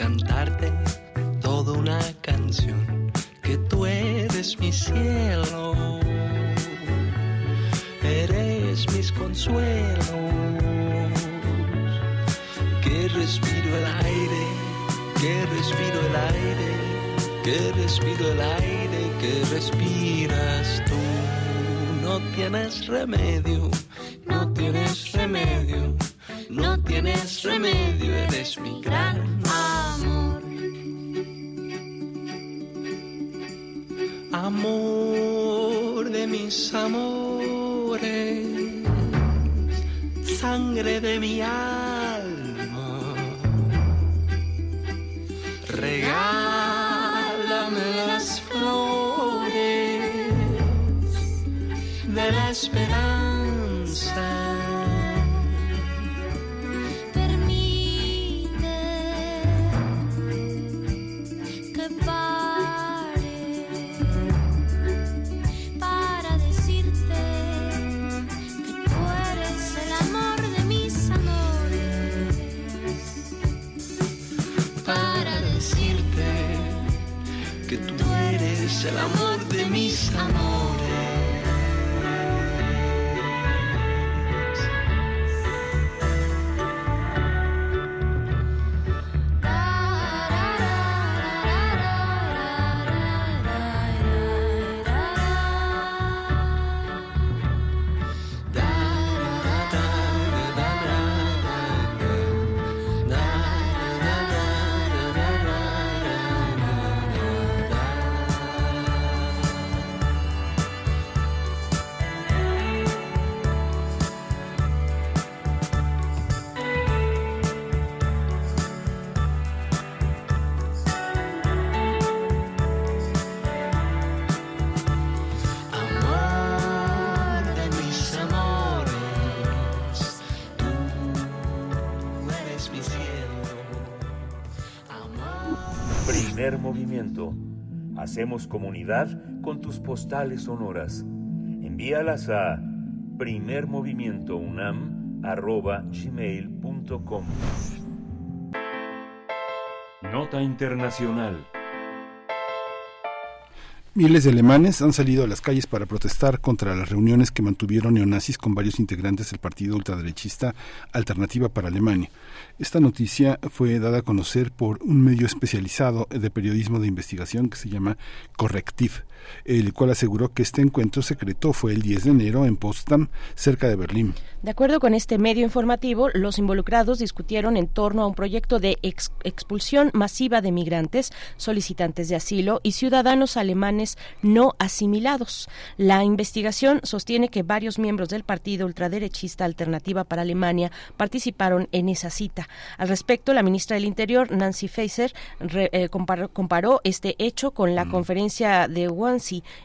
cantarte toda una canción, que tú eres mi cielo, eres mis consuelos, que respiro el aire, que respiro el aire, que respiro el aire, que respiras tú. No tienes remedio, no tienes remedio, no tienes remedio, eres mi gran amor. Amor de mis amores, sangre de mi alma. Regálame las flores de la esperanza. Hacemos comunidad con tus postales sonoras. Envíalas a primermovimientounam.gmail.com Nota Internacional. Miles de alemanes han salido a las calles para protestar contra las reuniones que mantuvieron neonazis con varios integrantes del partido ultraderechista Alternativa para Alemania. Esta noticia fue dada a conocer por un medio especializado de periodismo de investigación que se llama Correctiv, el cual aseguró que este encuentro secreto fue el 10 de enero en Potsdam, cerca de Berlín. De acuerdo con este medio informativo, los involucrados discutieron en torno a un proyecto de ex- expulsión masiva de migrantes, solicitantes de asilo y ciudadanos alemanes no asimilados. La investigación sostiene que varios miembros del partido ultraderechista Alternativa para Alemania participaron en esa cita. Al respecto, la ministra del Interior, Nancy Faeser, re- eh, comparó, comparó este hecho con la conferencia de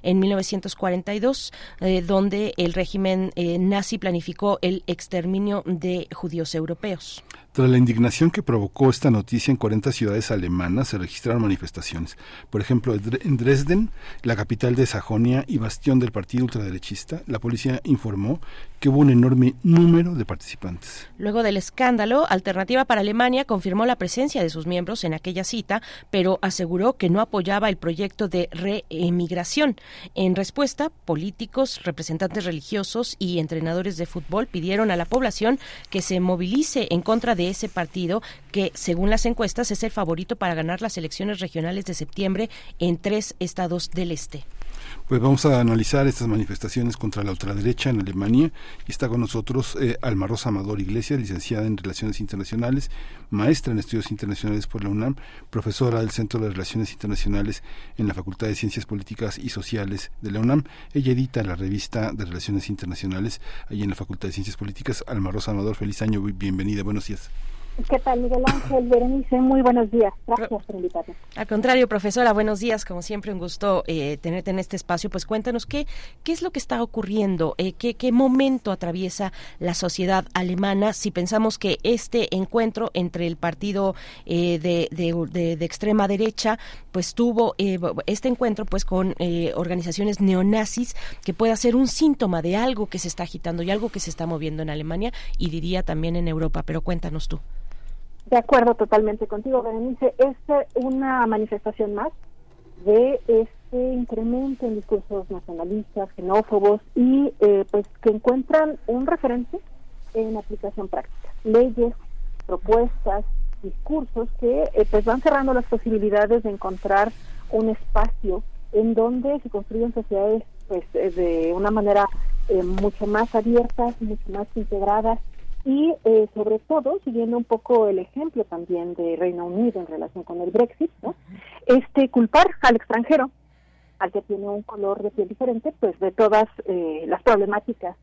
En 1942, eh, donde el régimen eh, nazi planificó el exterminio de judíos europeos. Tras la indignación que provocó esta noticia en 40 ciudades alemanas se registraron manifestaciones. Por ejemplo, en Dre- en Dresden, la capital de Sajonia y bastión del partido ultraderechista, la policía informó que hubo un enorme número de participantes. Luego del escándalo, Alternativa para Alemania confirmó la presencia de sus miembros en aquella cita, pero aseguró que no apoyaba el proyecto de reemigración. En respuesta, políticos, representantes religiosos y entrenadores de fútbol pidieron a la población que se movilice en contra de ese partido que, según las encuestas, es el favorito para ganar las elecciones regionales de septiembre en tres estados del este. Pues vamos a analizar estas manifestaciones contra la ultraderecha en Alemania y está con nosotros eh, Alma Rosa Amador Iglesias, licenciada en Relaciones Internacionales, maestra en Estudios Internacionales por la UNAM, profesora del Centro de Relaciones Internacionales en la Facultad de Ciencias Políticas y Sociales de la UNAM. Ella edita la revista de Relaciones Internacionales allí en la Facultad de Ciencias Políticas. Alma Rosa Amador, feliz año, bienvenida, buenos días. ¿Qué tal, Miguel Ángel? Berenice, muy buenos días. Gracias por invitarme. Al contrario, profesora, buenos días. Como siempre, un gusto eh, tenerte en este espacio. Pues cuéntanos qué, qué es lo que está ocurriendo, eh, qué, qué momento atraviesa la sociedad alemana si pensamos que este encuentro entre el partido eh, de, de, de, extrema derecha, pues tuvo este encuentro pues con organizaciones neonazis que pueda ser un síntoma de algo que se está agitando y algo que se está moviendo en Alemania y diría también en Europa. Pero cuéntanos tú. De acuerdo totalmente contigo, Berenice. Es una manifestación más de este incremento en discursos nacionalistas, xenófobos y eh, pues que encuentran un referente en aplicación práctica. Leyes, propuestas, discursos que eh, pues van cerrando las posibilidades de encontrar un espacio en donde se construyen sociedades pues eh, de una manera mucho más abiertas, mucho más integradas y eh, sobre todo siguiendo un poco el ejemplo también de Reino Unido en relación con el Brexit, ¿no? este culpar al extranjero, al que tiene un color de piel diferente, pues de todas eh, las problemáticas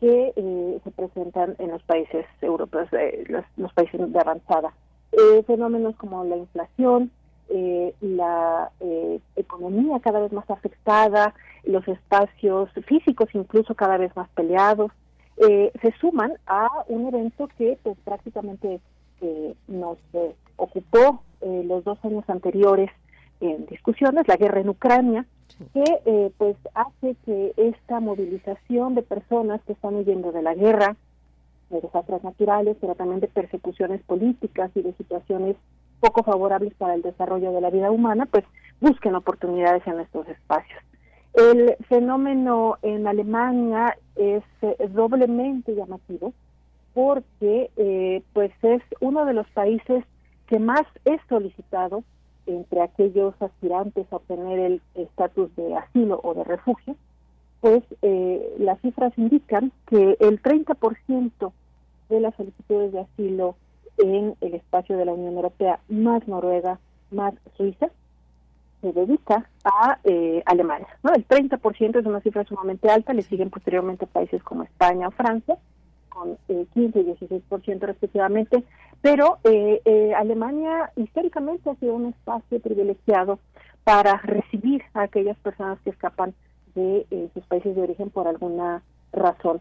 que eh, se presentan en los países europeos, los, los, países de avanzada. fenómenos como la inflación, la economía cada vez más afectada, los espacios físicos incluso cada vez más peleados, eh, se suman a un evento que pues prácticamente eh, nos eh, ocupó los dos años anteriores en discusiones, la guerra en Ucrania, que pues hace que esta movilización de personas que están huyendo de la guerra, de desastres naturales, pero también de persecuciones políticas y de situaciones poco favorables para el desarrollo de la vida humana, pues busquen oportunidades en estos espacios. El fenómeno en Alemania es, doblemente llamativo porque eh, pues es uno de los países que más es solicitado entre aquellos aspirantes a obtener el estatus de asilo o de refugio, pues eh, las cifras indican que el 30% de las solicitudes de asilo en el espacio de la Unión Europea, más Noruega, más Suiza, se dedica a eh, Alemania. ¿no? El 30% es una cifra sumamente alta, le siguen posteriormente países como España o Francia, con eh, 15 y 16% respectivamente, pero eh, eh, Alemania históricamente ha sido un espacio privilegiado para recibir a aquellas personas que escapan de eh, sus países de origen por alguna razón.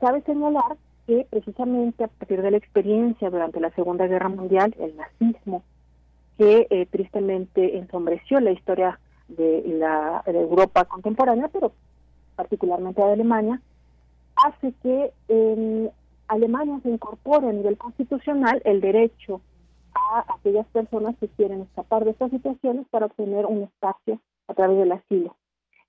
cabe señalar que precisamente a partir de la experiencia durante la Segunda Guerra Mundial, el nazismo que eh, tristemente ensombreció la historia de la Europa contemporánea, pero particularmente de Alemania, hace que en Alemania se incorpore a nivel constitucional el derecho a aquellas personas que quieren escapar de estas situaciones para obtener un espacio a través del asilo.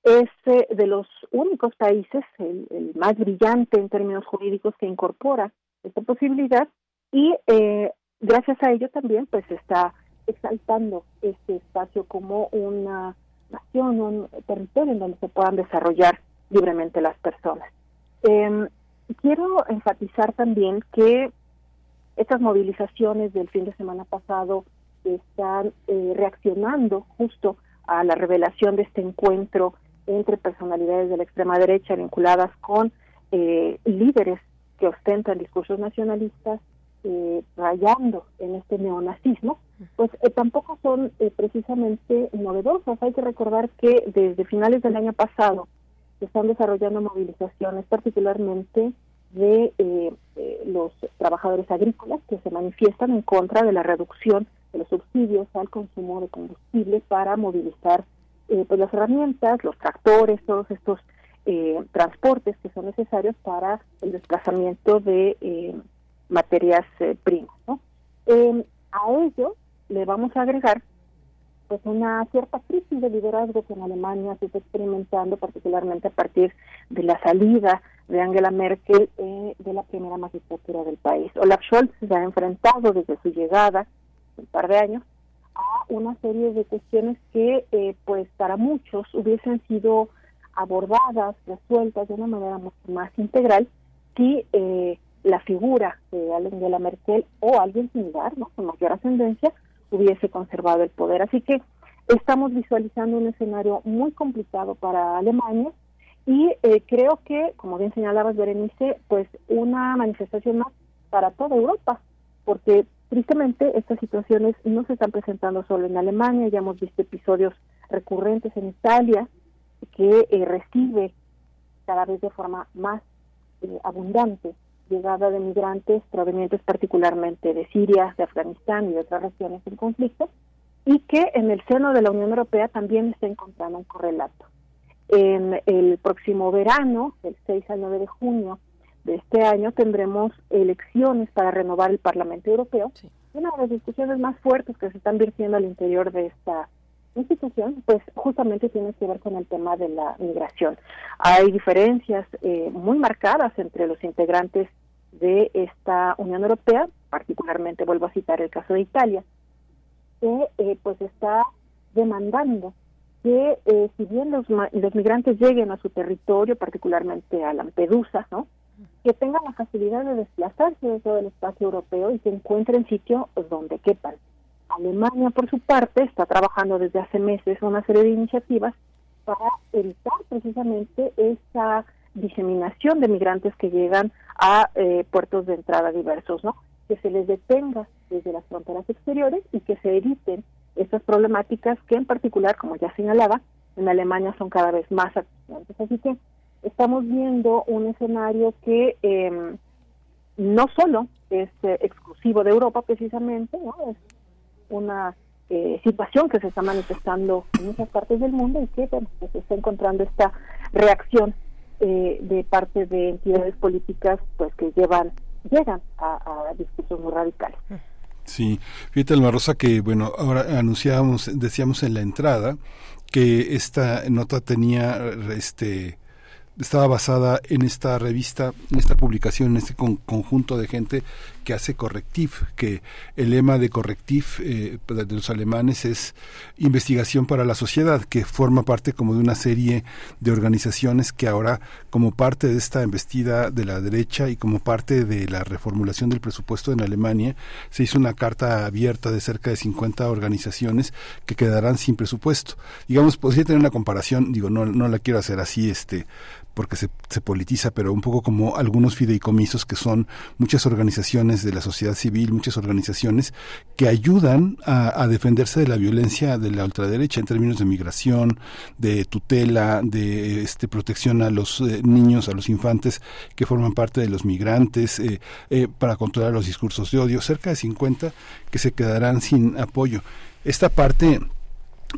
Es eh, de los únicos países, el, más brillante en términos jurídicos, que incorpora esta posibilidad y eh, gracias a ello también pues está exaltando este espacio como una nación, un territorio en donde se puedan desarrollar libremente las personas. Em, quiero enfatizar también que estas movilizaciones del fin de semana pasado están eh, reaccionando justo a la revelación de este encuentro entre personalidades de la extrema derecha vinculadas con eh, líderes que ostentan discursos nacionalistas eh, rayando en este neonazismo, pues eh, tampoco son eh, precisamente novedosas. Hay que recordar que desde finales del año pasado se están desarrollando movilizaciones, particularmente de eh, los trabajadores agrícolas que se manifiestan en contra de la reducción de los subsidios al consumo de combustible para movilizar pues las herramientas, los tractores, todos estos transportes que son necesarios para el desplazamiento de materias primas. a ello le vamos a agregar pues una cierta crisis de liderazgo que en Alemania se está experimentando, particularmente a partir de la salida de Angela Merkel eh, de la primera magistratura del país. Olaf Scholz se ha enfrentado desde su llegada, un par de años, a una serie de cuestiones que, eh, pues, para muchos hubiesen sido abordadas, resueltas de una manera mucho más integral si eh, la figura de Angela Merkel o alguien similar, ¿no? con mayor ascendencia, hubiese conservado el poder. Así que estamos visualizando un escenario muy complicado para Alemania y eh, creo que, como bien señalabas, Berenice, pues una manifestación más para toda Europa, porque tristemente estas situaciones no se están presentando solo en Alemania, ya hemos visto episodios recurrentes en Italia, que eh, recibe cada vez de forma más eh, abundante llegada de migrantes provenientes particularmente de Siria, de Afganistán y de otras regiones en conflicto, y que en el seno de la Unión Europea también está encontrando un correlato. En el próximo verano, del 6 al 9 de junio de este año, tendremos elecciones para renovar el Parlamento Europeo. Una de las discusiones más fuertes que se están virtiendo al interior de esta institución, pues justamente tiene que ver con el tema de la migración. Hay diferencias eh, muy marcadas entre los integrantes de esta Unión Europea, particularmente vuelvo a citar el caso de Italia, que eh, pues está demandando que eh, si bien los, los migrantes lleguen a su territorio, particularmente a Lampedusa, ¿no? que tengan la facilidad de desplazarse dentro del espacio europeo y que encuentren sitio donde quepan. Alemania, por su parte, está trabajando desde hace meses una serie de iniciativas para evitar precisamente esa diseminación de migrantes que llegan a eh, puertos de entrada diversos, ¿no? Que se les detenga desde las fronteras exteriores y que se eviten estas problemáticas que en particular, como ya señalaba, en Alemania son cada vez más accionantes. Así que estamos viendo un escenario que eh, no solo es eh, exclusivo de Europa precisamente, ¿no? es una eh, situación que se está manifestando en muchas partes del mundo y que pues, se está encontrando esta reacción eh, de parte de entidades políticas pues que llevan llegan a, a discursos muy radicales. Sí, fíjate Alma Rosa que bueno, ahora anunciábamos, decíamos en la entrada que esta nota tenía este estaba basada en esta revista, en esta publicación, en este conjunto de gente que hace Correctif, que el lema de Correctif eh, de los alemanes es investigación para la sociedad, que forma parte como de una serie de organizaciones que ahora, como parte de esta embestida de la derecha y como parte de la reformulación del presupuesto en Alemania, se hizo una carta abierta de cerca de 50 organizaciones que quedarán sin presupuesto. Digamos, podría tener una comparación, digo, no, no la quiero hacer así, este, porque se, se politiza, pero un poco como algunos fideicomisos que son muchas organizaciones de la sociedad civil, muchas organizaciones que ayudan a, defenderse de la violencia de la ultraderecha en términos de migración, de tutela, de este, protección a los eh, niños, a los infantes que forman parte de los migrantes, eh, eh, para controlar los discursos de odio, cerca de 50 que se quedarán sin apoyo. Esta parte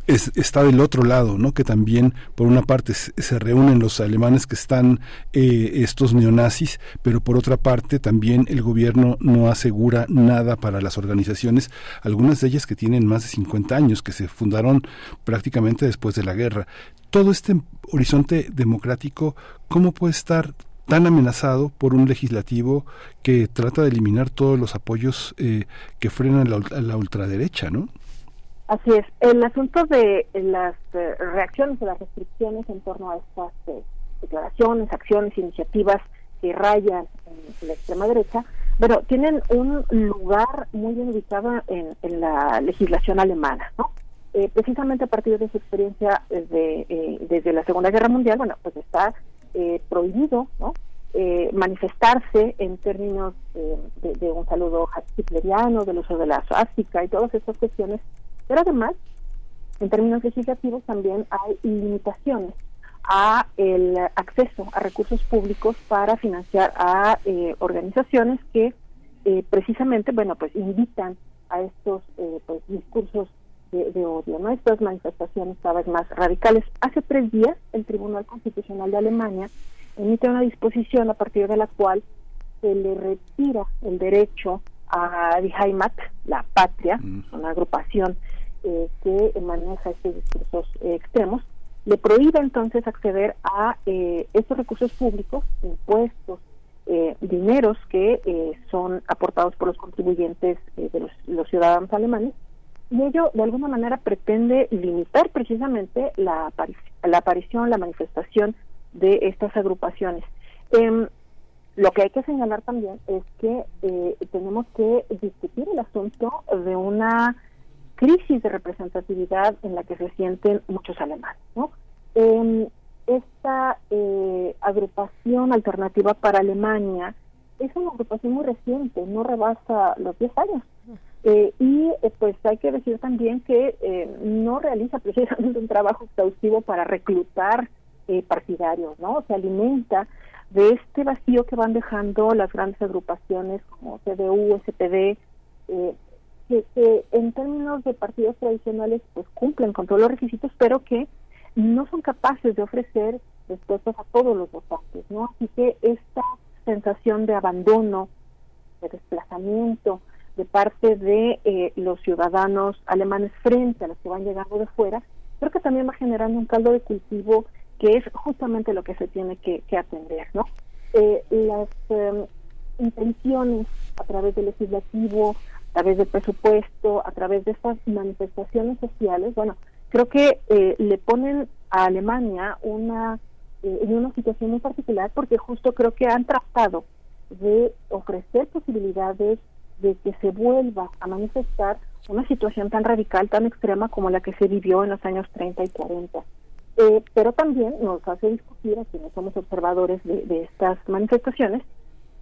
es, está del otro lado, ¿no? Que también, por una parte, se, reúnen los alemanes que están eh, estos neonazis, pero por otra parte, también el gobierno no asegura nada para las organizaciones, algunas de ellas que tienen más de 50 años, que se fundaron prácticamente después de la guerra. Todo este horizonte democrático, ¿cómo puede estar tan amenazado por un legislativo que trata de eliminar todos los apoyos eh, que frenan la, la ultraderecha, ¿no? Así es. El asunto de las eh, reacciones o las restricciones en torno a estas eh, declaraciones, acciones, iniciativas que rayan en la extrema derecha, bueno, tienen un lugar muy bien ubicado en, la legislación alemana, ¿no? Eh, precisamente a partir de su experiencia desde, desde la Segunda Guerra Mundial, bueno, pues está prohibido, ¿no? manifestarse en términos de, un saludo hitleriano, del uso de la suástica y todas estas cuestiones pero además, en términos legislativos también hay limitaciones a el acceso a recursos públicos para financiar a eh, organizaciones que eh, precisamente, bueno, pues invitan a estos eh, pues, discursos de, odio, ¿no? Estas manifestaciones cada vez más radicales. Hace tres días, el Tribunal Constitucional de Alemania emite una disposición a partir de la cual se le retira el derecho a Die Heimat, la patria, mm. una agrupación eh, que maneja estos discursos eh, extremos, le prohíbe entonces acceder a eh, estos recursos públicos, impuestos, dineros que son aportados por los contribuyentes de los, ciudadanos alemanes, y ello de alguna manera pretende limitar precisamente la, la aparición, la manifestación de estas agrupaciones. Em, lo que hay que señalar también es que eh, tenemos que discutir el asunto de una crisis de representatividad en la que se sienten muchos alemanes. ¿no? Em, esta eh, agrupación alternativa para Alemania es una agrupación muy reciente, no rebasa los 10 años. Eh, y pues hay que decir también que no realiza precisamente un trabajo exhaustivo para reclutar partidarios, ¿no? Se alimenta de este vacío que van dejando las grandes agrupaciones como CDU, SPD, eh, que, en términos de partidos tradicionales pues cumplen con todos los requisitos, pero que no son capaces de ofrecer respuestas a todos los votantes, ¿no? Así que esta sensación de abandono, de desplazamiento de parte de eh, los ciudadanos alemanes frente a los que van llegando de fuera, creo que también va generando un caldo de cultivo que es justamente lo que se tiene que, atender, ¿no? Eh, las em, intenciones a través del legislativo, a través del presupuesto, a través de estas manifestaciones sociales, bueno, creo que eh, le ponen a Alemania una eh, en una situación muy particular porque justo creo que han tratado de ofrecer posibilidades de que se vuelva a manifestar una situación tan radical, tan extrema como la que se vivió en los años 30 y 40. Eh, pero también nos hace discutir a quienes somos observadores de, estas manifestaciones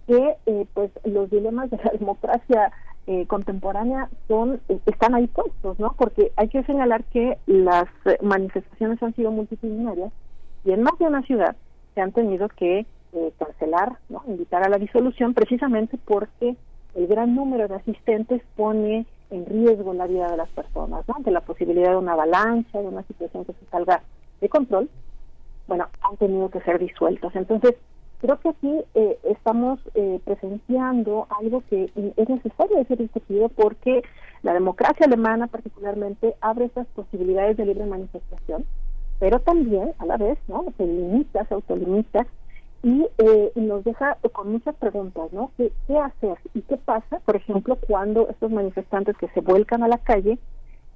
que eh, pues los dilemas de la democracia eh, contemporánea son están ahí puestos, ¿no? Porque hay que señalar que las manifestaciones han sido multitudinarias y en más de una ciudad se han tenido que cancelar, ¿no? Invitar a la disolución precisamente porque el gran número de asistentes pone en riesgo la vida de las personas, ¿no? Ante la posibilidad de una avalancha, de una situación que se salga de control, bueno, han tenido que ser disueltos. Entonces, creo que aquí eh, estamos eh, presenciando algo que es necesario ser discutido porque la democracia alemana particularmente abre esas posibilidades de libre manifestación, pero también a la vez no se limita, se autolimita y eh, nos deja con muchas preguntas, ¿no? ¿Qué, ¿Qué hacer y qué pasa, por ejemplo, cuando estos manifestantes que se vuelcan a la calle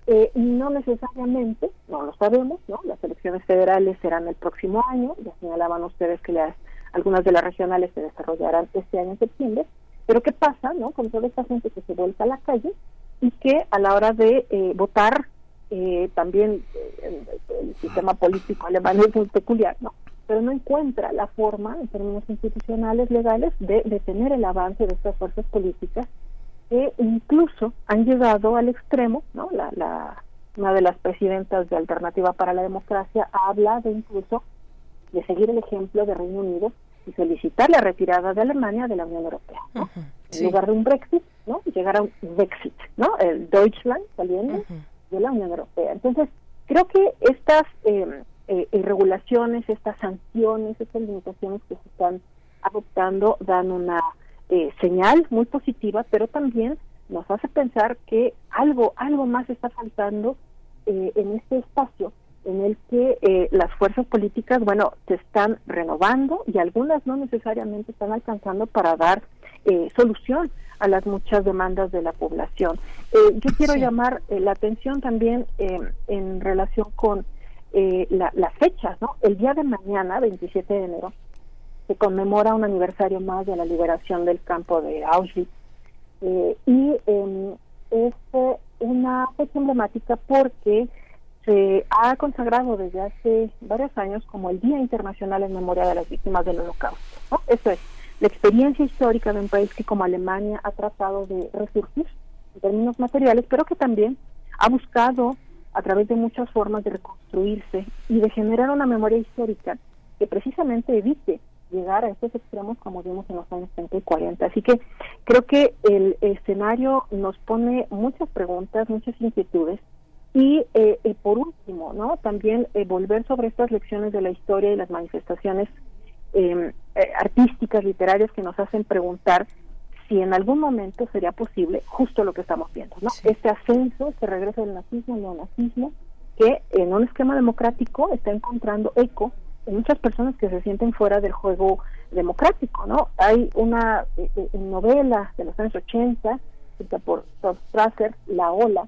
eh, no necesariamente, no lo sabemos, ¿no? Las elecciones federales serán el próximo año, ya señalaban ustedes que las, algunas de las regionales se desarrollarán este año en septiembre, pero ¿qué pasa, no? Con toda esta gente que se vuelta a la calle y que a la hora de eh, votar eh, también el, sistema político alemán es muy peculiar, ¿no? Pero no encuentra la forma, en términos institucionales, legales, de detener el avance de estas fuerzas políticas que incluso han llegado al extremo, ¿no? La, la, una de las presidentas de Alternativa para la Democracia habla de incluso de seguir el ejemplo de Reino Unido y solicitar la retirada de Alemania de la Unión Europea, ¿no? En lugar de un Brexit, ¿no? Llegar a un Brexit, ¿no? El Deutschland saliendo de la Unión Europea. Entonces, creo que estas eh, eh, irregulaciones, estas sanciones, estas limitaciones que se están adoptando dan una eh, señal muy positiva, pero también nos hace pensar que algo, algo más está faltando eh, en este espacio en el que eh, las fuerzas políticas, bueno, se están renovando y algunas no necesariamente están alcanzando para dar solución a las muchas demandas de la población. yo quiero llamar la atención también en relación con la, la fecha, ¿no? El día de mañana, 27 de enero, se conmemora un aniversario más de la liberación del campo de Auschwitz. Eh, y em, es eh, una fecha emblemática porque se ha consagrado desde hace varios años como el Día Internacional en Memoria de las Víctimas del Holocausto. ¿no? Eso es, la experiencia histórica de un país que como Alemania ha tratado de resurgir en términos materiales, pero que también ha buscado a través de muchas formas de reconstruirse y de generar una memoria histórica que precisamente evite llegar a estos extremos como vimos en los años 30 y 40. Así que creo que el escenario nos pone muchas preguntas, muchas inquietudes y eh, eh, por último, no también eh, volver sobre estas lecciones de la historia y las manifestaciones em, artísticas, literarias que nos hacen preguntar si en algún momento sería posible justo lo que estamos viendo, ¿no? Este ascenso, este regreso del nazismo, el neonazismo, que en un esquema democrático está encontrando eco muchas personas que se sienten fuera del juego democrático, ¿no? Hay una eh, eh, novela de los años 80, escrita por Todd Strasser, La Ola,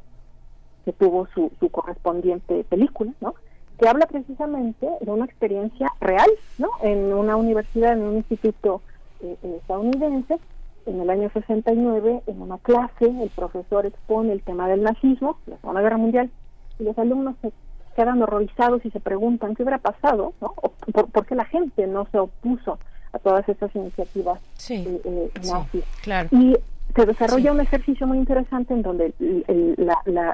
que tuvo su, su correspondiente película, ¿no? que habla precisamente de una experiencia real, ¿no? En una universidad, en un instituto eh, estadounidense, en el año 69, en una clase, el profesor expone el tema del nazismo, la Segunda Guerra Mundial, y los alumnos se quedan horrorizados y se preguntan qué hubiera pasado, ¿no? por, qué la gente no se opuso a todas estas iniciativas eh, eh, nazis. claro. Y se desarrolla un ejercicio muy interesante en donde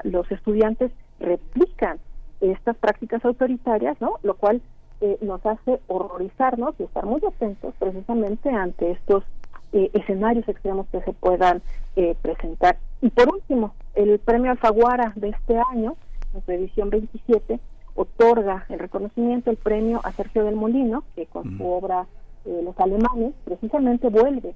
los estudiantes replican estas prácticas autoritarias, ¿no? Lo cual eh, nos hace horrorizarnos y estar muy atentos precisamente ante estos eh, escenarios extremos que se puedan eh, presentar. Y por último, el premio Alfaguara de este año, en su edición 27, otorga el reconocimiento, el premio a Sergio del Molino, que con su obra Los Alemanes precisamente vuelve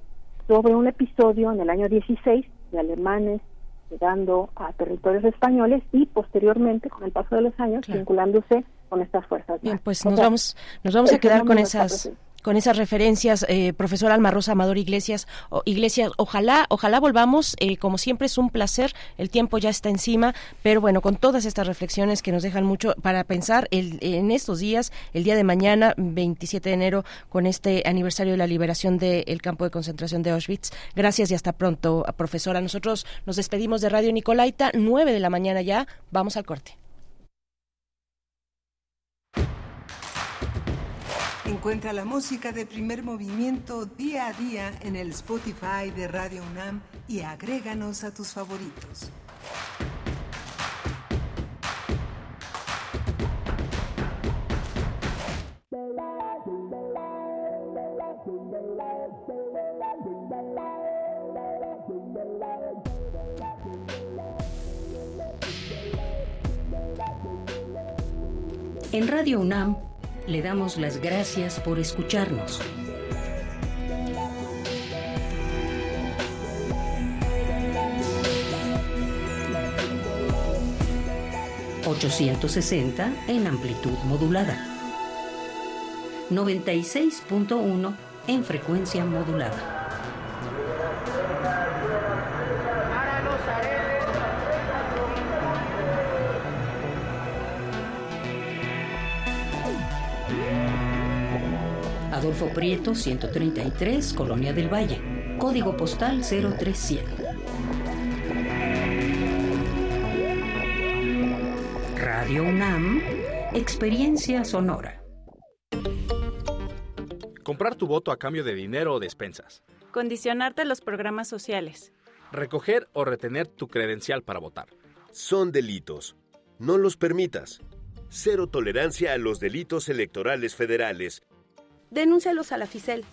sobre un episodio en el año 16 de alemanes llegando a territorios españoles y posteriormente, con el paso de los años, vinculándose con estas fuerzas. Bien, pues nos vamos, nos vamos a quedar con esas con esas referencias, eh, profesor Alma Rosa Amador Iglesias. Iglesias, ojalá, ojalá volvamos. Eh, como siempre es un placer. El tiempo ya está encima, pero bueno, con todas estas reflexiones que nos dejan mucho para pensar el, en estos días, el día de mañana, 27 de enero, con este aniversario de la liberación del campo de concentración de Auschwitz. Gracias y hasta pronto, profesora. Nosotros nos despedimos de Radio Nicolaita, 9 de la mañana ya. Vamos al corte. Encuentra la música de primer movimiento día a día en el Spotify de Radio UNAM y agréganos a tus favoritos. En Radio UNAM le damos las gracias por escucharnos. ...860 en amplitud modulada... ...96.1 en frecuencia modulada. Adolfo Prieto, 133, Colonia del Valle. Código postal 03100. Radio UNAM, Experiencia Sonora. Comprar tu voto a cambio de dinero o despensas. Condicionarte los programas sociales. Recoger o retener tu credencial para votar. Son delitos. No los permitas. Cero tolerancia a los delitos electorales federales denúncialos a la FICEL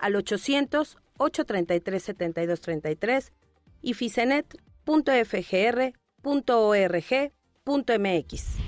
al 800-833-7233 y ficenet.fgr.org.mx.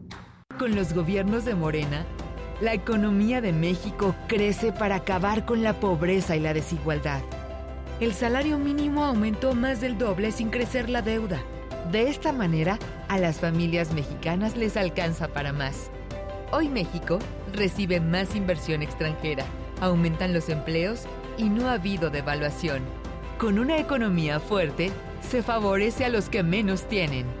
Con los gobiernos de Morena, la economía de México crece para acabar con la pobreza y la desigualdad. El salario mínimo aumentó más del doble sin crecer la deuda. De esta manera, a las familias mexicanas les alcanza para más. Hoy México recibe más inversión extranjera, aumentan los empleos y no ha habido devaluación. Con una economía fuerte, se favorece a los que menos tienen.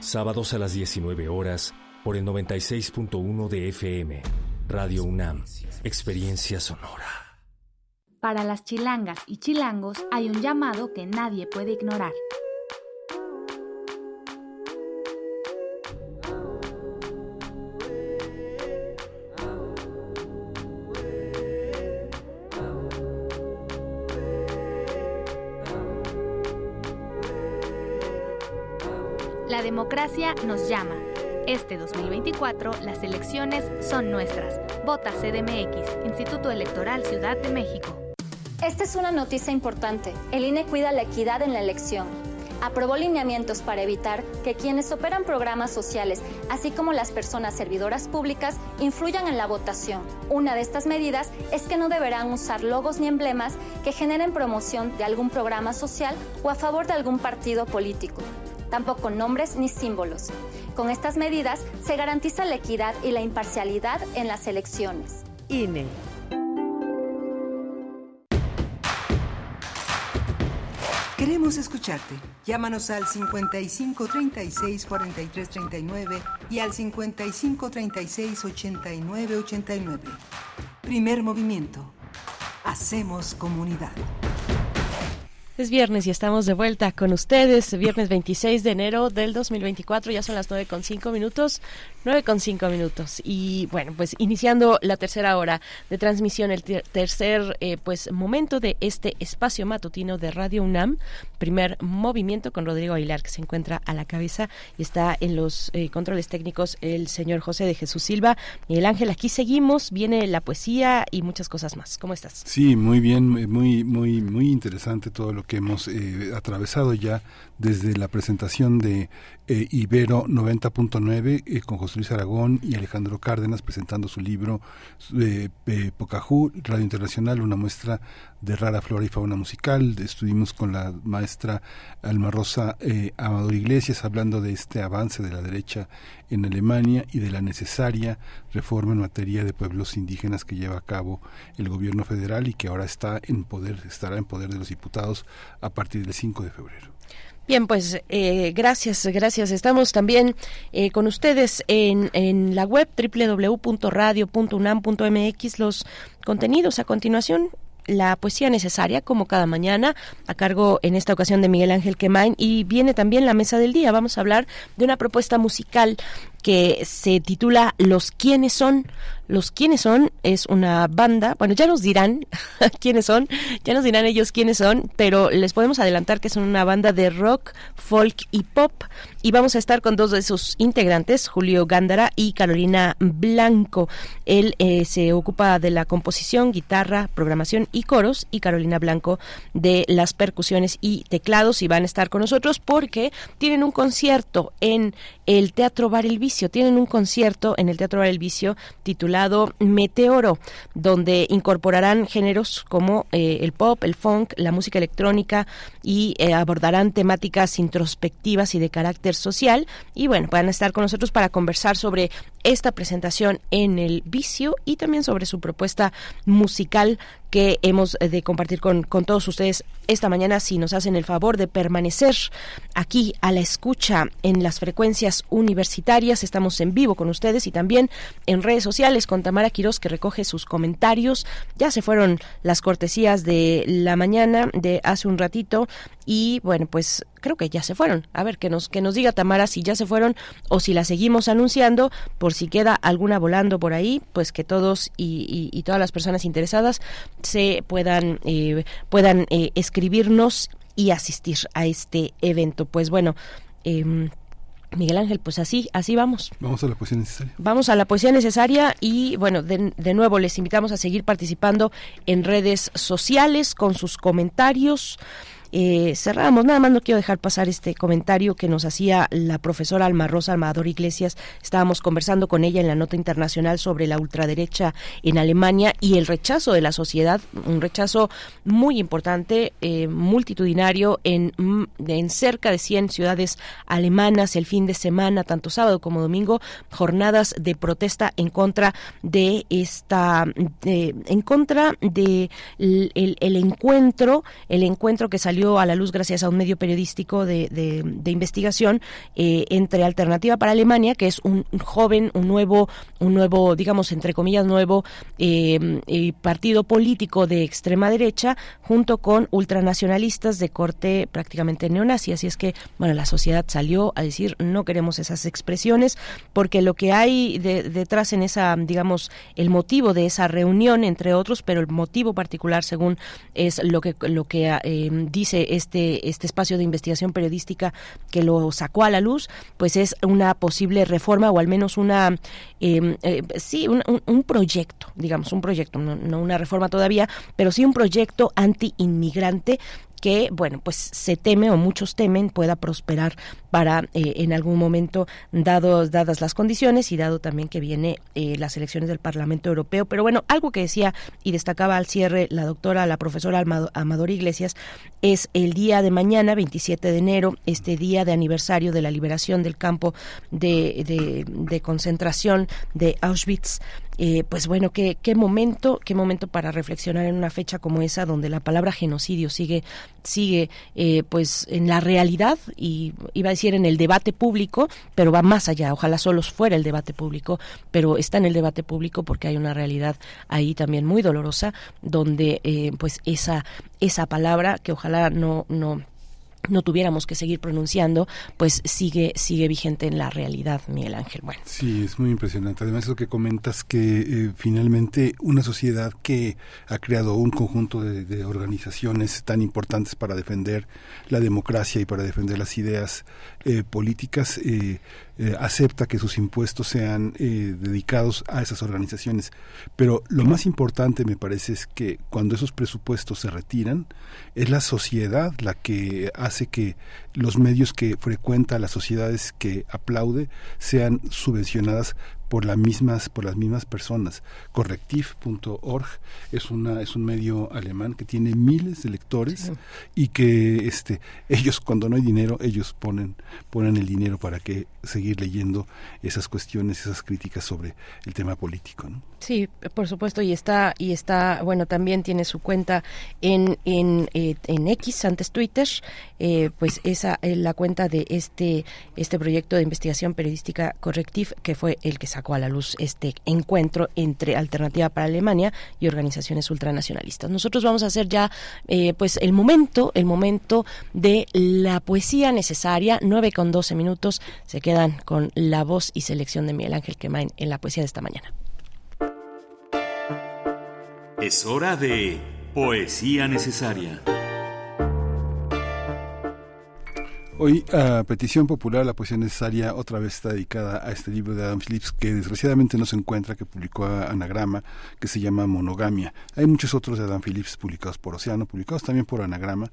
sábados a las 19 horas, por el 96.1 de FM. Radio UNAM. Experiencia sonora. Para las chilangas y chilangos hay un llamado que nadie puede ignorar. Democracia nos llama. Este 2024 las elecciones son nuestras. Vota CDMX, Instituto Electoral Ciudad de México. Esta es una noticia importante. El INE cuida la equidad en la elección. Aprobó lineamientos para evitar que quienes operan programas sociales, así como las personas servidoras públicas, influyan en la votación. Una de estas medidas es que no deberán usar logos ni emblemas que generen promoción de algún programa social o a favor de algún partido político. Tampoco nombres ni símbolos. Con estas medidas se garantiza la equidad y la imparcialidad en las elecciones. INE. Queremos escucharte. Llámanos al 55 36 43 39 y al 55 36 89 89. Primer movimiento. Hacemos comunidad. Es viernes y estamos de vuelta con ustedes. Viernes 26 de enero del 2024. Ya son las 9 con 5 minutos. 9 con 5 minutos. Y bueno, pues iniciando la tercera hora de transmisión, el tercer eh, pues momento de este espacio matutino de Radio UNAM. Primer movimiento con Rodrigo Aguilar, que se encuentra a la cabeza y está en los eh, controles técnicos el señor José de Jesús Silva. Miguel Ángel, aquí seguimos. Viene la poesía y muchas cosas más. ¿Cómo estás? Sí, muy bien. Muy, muy, muy interesante todo lo que hemos eh, atravesado ya desde la presentación de eh, Ibero 90.9 eh, con José Luis Aragón y Alejandro Cárdenas presentando su libro eh, Pocajú, Radio Internacional, una muestra de rara flora y fauna musical. Estuvimos con la maestra Alma Rosa Amador Iglesias hablando de este avance de la derecha en Alemania y de la necesaria reforma en materia de pueblos indígenas que lleva a cabo el gobierno federal y que ahora está en poder, estará en poder de los diputados a partir del 5 de febrero. Bien, pues eh, gracias, gracias. Estamos también eh, con ustedes en, en la web www.radio.unam.mx. Los contenidos a continuación la poesía necesaria, como cada mañana, a cargo en esta ocasión de Miguel Ángel Quemain, y viene también la mesa del día. Vamos a hablar de una propuesta musical que se titula Los quiénes son. Los quiénes son es una banda, bueno, ya nos dirán quiénes son, ya nos dirán ellos quiénes son, pero les podemos adelantar que son una banda de rock, folk y pop. Y vamos a estar con dos de sus integrantes, Julio Gándara y Carolina Blanco. Él eh, se ocupa de la composición, guitarra, programación y coros, y Carolina Blanco de las percusiones y teclados. Y van a estar con nosotros porque tienen un concierto en el Teatro Bar El Vicio. Tienen un concierto en el Teatro Bar El Vicio titulado Meteoro, donde incorporarán géneros como eh, el pop, el funk, la música electrónica y eh, abordarán temáticas introspectivas y de carácter social. Y bueno, van estar con nosotros para conversar sobre esta presentación en el Vicio y también sobre su propuesta musical que hemos eh, de compartir con, con, todos ustedes esta mañana si nos hacen el favor de permanecer aquí a la escucha en las frecuencias universitarias. Estamos en vivo con ustedes y también en redes sociales con Tamara Quiroz que recoge sus comentarios. Ya se fueron las cortesías de la mañana de hace un ratito y bueno, pues creo que ya se fueron. A ver, que nos, que nos diga Tamara si ya se fueron o si la seguimos anunciando, por si queda alguna volando por ahí, pues que todos y, y, y todas las personas interesadas se puedan, eh, puedan eh, escribirnos y asistir a este evento. Pues bueno, eh, Miguel Ángel, pues así, así vamos. Vamos a la poesía necesaria. Vamos a la poesía necesaria y bueno, de, de, nuevo les invitamos a seguir participando en redes sociales con sus comentarios eh, cerramos. Nada más no quiero dejar pasar este comentario que nos hacía la profesora Alma Rosa Almador Iglesias. Estábamos conversando con ella en la nota internacional sobre la ultraderecha en Alemania y el rechazo de la sociedad, un rechazo muy importante, eh, multitudinario en, mm, en cerca de 100 ciudades alemanas el fin de semana, tanto sábado como domingo, jornadas de protesta en contra de esta, en contra de el encuentro, el encuentro que salió a la luz gracias a un medio periodístico de, de, investigación eh, entre Alternativa para Alemania, que es un joven, un nuevo, un nuevo, digamos, entre comillas, nuevo eh, eh, partido político de extrema derecha, junto con ultranacionalistas de corte prácticamente neonazi. Así es que, bueno, la sociedad salió a decir no queremos esas expresiones, porque lo que hay detrás en esa, digamos, el motivo de esa reunión, entre otros, pero el motivo particular, según es lo que, lo que dice este, este espacio de investigación periodística que lo sacó a la luz, pues es una posible reforma o al menos una, em, eh, sí, un, un, proyecto, digamos, un proyecto, no, no una reforma todavía, pero sí un proyecto anti-inmigrante que, bueno, pues se teme o muchos temen pueda prosperar para eh, en algún momento, dados, dadas las condiciones y dado también que viene eh, las elecciones del Parlamento Europeo. Pero bueno, algo que decía y destacaba al cierre la doctora, la profesora Amador Iglesias, es el día de mañana, 27 de enero, este día de aniversario de la liberación del campo de, de, de concentración de Auschwitz. Eh, pues bueno, qué, qué momento, qué momento para reflexionar en una fecha como esa, donde la palabra genocidio sigue, sigue, eh, pues en la realidad y iba a decir en el debate público, pero va más allá. Ojalá solo fuera el debate público, pero está en el debate público porque hay una realidad ahí también muy dolorosa, donde eh, pues esa esa palabra que ojalá no no no tuviéramos que seguir pronunciando, pues sigue sigue vigente en la realidad, Miguel Ángel. Bueno. Sí, es muy impresionante. Además, lo que comentas que eh, finalmente una sociedad que ha creado un conjunto de, organizaciones tan importantes para defender la democracia y para defender las ideas eh, políticas eh, eh, acepta que sus impuestos sean eh, dedicados a esas organizaciones. Pero lo más importante me parece es que cuando esos presupuestos se retiran, es la sociedad la que hace que los medios que frecuenta, las sociedades que aplaude, sean subvencionadas por las mismas por las mismas personas. Correctiv.org es una es un medio alemán que tiene miles de lectores y que este ellos cuando no hay dinero ellos ponen ponen el dinero para que seguir leyendo esas cuestiones, esas críticas sobre el tema político. Sí, por supuesto, y está, y está, bueno, también tiene su cuenta en, en, eh, en X, antes Twitter, eh, pues esa es la cuenta de este, este proyecto de investigación periodística Correctiv, que fue el que sacó a la luz este encuentro entre Alternativa para Alemania y organizaciones ultranacionalistas. Nosotros vamos a hacer ya, eh, pues, el momento, el momento de la poesía necesaria, nueve con doce minutos, se quedan con la voz y selección de Miguel Ángel Quemain en la poesía de esta mañana. Es hora de Poesía Necesaria. Hoy, a petición popular, la poesía necesaria otra vez está dedicada a este libro de Adam Phillips que desgraciadamente no se encuentra, que publicó Anagrama, que se llama Monogamia. Hay muchos otros de Adam Phillips publicados por Océano, publicados también por Anagrama,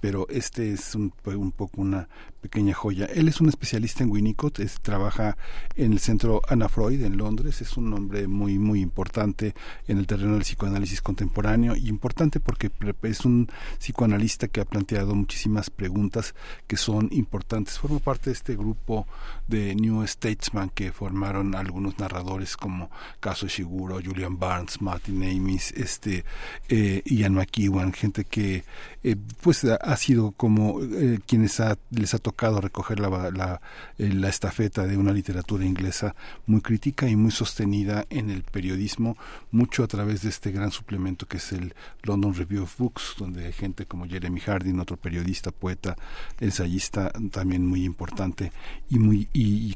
pero este es un, un poco una pequeña joya. Él es un especialista en Winnicott, es, trabaja en el centro Anna Freud en Londres, es un hombre muy, muy importante en el terreno del psicoanálisis contemporáneo y importante porque es un psicoanalista que ha planteado muchísimas preguntas que son importantes. Forma parte de este grupo de New Statesman que formaron algunos narradores como Caso Shiguro, Julian Barnes, Martin Amis, este, eh, Ian McEwan, gente que eh, pues ha sido como eh, quienes les ha tocado recoger la, la, la, estafeta de una literatura inglesa muy crítica y muy sostenida en el periodismo, mucho a través de este gran suplemento que es el London Review of Books, donde hay gente como Jeremy Hardin, otro periodista, poeta, ensayista también muy importante y muy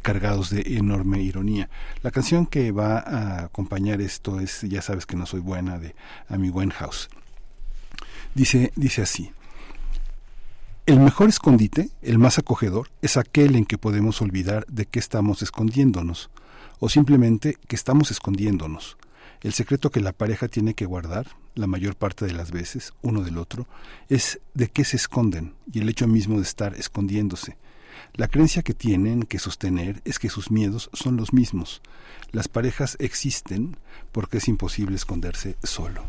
cargados de enorme ironía. La canción que va a acompañar esto es Ya sabes que no soy buena de Amy Winehouse. Dice, dice así. El mejor escondite, el más acogedor, es aquel en que podemos olvidar de qué estamos escondiéndonos, o simplemente que estamos escondiéndonos. El secreto que la pareja tiene que guardar, la mayor parte de las veces, uno del otro, es de qué se esconden y el hecho mismo de estar escondiéndose. La creencia que tienen que sostener es que sus miedos son los mismos. Las parejas existen porque es imposible esconderse solo.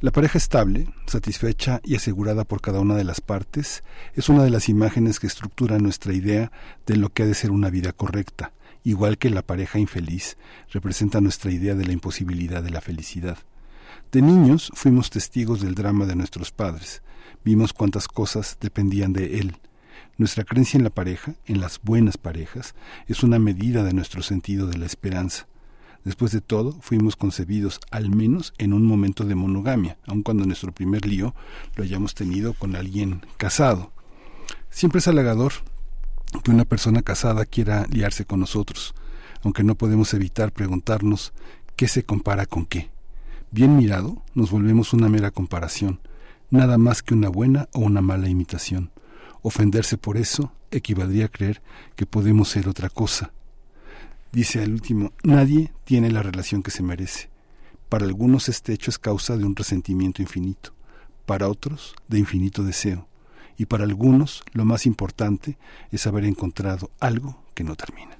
La pareja estable, satisfecha y asegurada por cada una de las partes es una de las imágenes que estructura nuestra idea de lo que ha de ser una vida correcta, igual que la pareja infeliz representa nuestra idea de la imposibilidad de la felicidad. De niños fuimos testigos del drama de nuestros padres, vimos cuántas cosas dependían de él. Nuestra creencia en la pareja, en las buenas parejas, es una medida de nuestro sentido de la esperanza. Después de todo, fuimos concebidos al menos en un momento de monogamia, aun cuando nuestro primer lío lo hayamos tenido con alguien casado. Siempre es halagador que una persona casada quiera liarse con nosotros, aunque no podemos evitar preguntarnos qué se compara con qué. Bien mirado, nos volvemos una mera comparación, nada más que una buena o una mala imitación. Ofenderse por eso equivaldría a creer que podemos ser otra cosa. Dice al último, nadie tiene la relación que se merece. Para algunos este hecho es causa de un resentimiento infinito, para otros de infinito deseo y para algunos lo más importante es haber encontrado algo que no termina.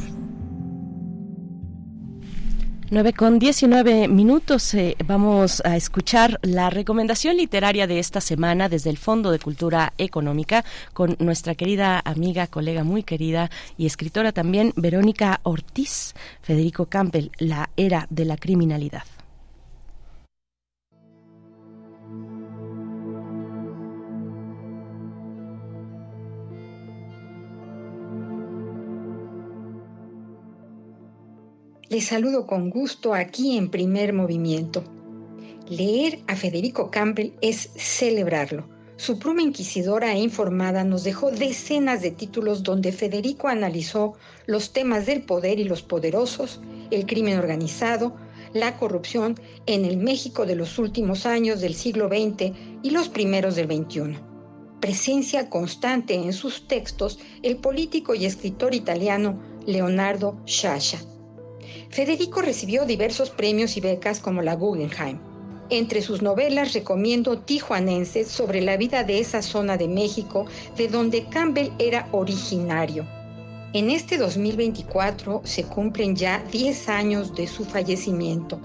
9 con 19 minutos eh, vamos a escuchar la recomendación literaria de esta semana desde el Fondo de Cultura Económica con nuestra querida amiga, colega muy querida y escritora también, Verónica Ortiz, Federico Campbell, La Era de la Criminalidad. Les saludo con gusto aquí en primer movimiento. Leer a Federico Campbell es celebrarlo. Su pluma inquisidora e informada nos dejó decenas de títulos donde Federico analizó los temas del poder y los poderosos, el crimen organizado, la corrupción en el México de los últimos años del siglo XX y los primeros del XXI. Presencia constante en sus textos el político y escritor italiano Leonardo Sciascia Federico recibió diversos premios y becas como la Guggenheim. Entre sus novelas recomiendo Tijuanenses sobre la vida de esa zona de México de donde Campbell era originario. En este 2024 se cumplen ya 10 años de su fallecimiento.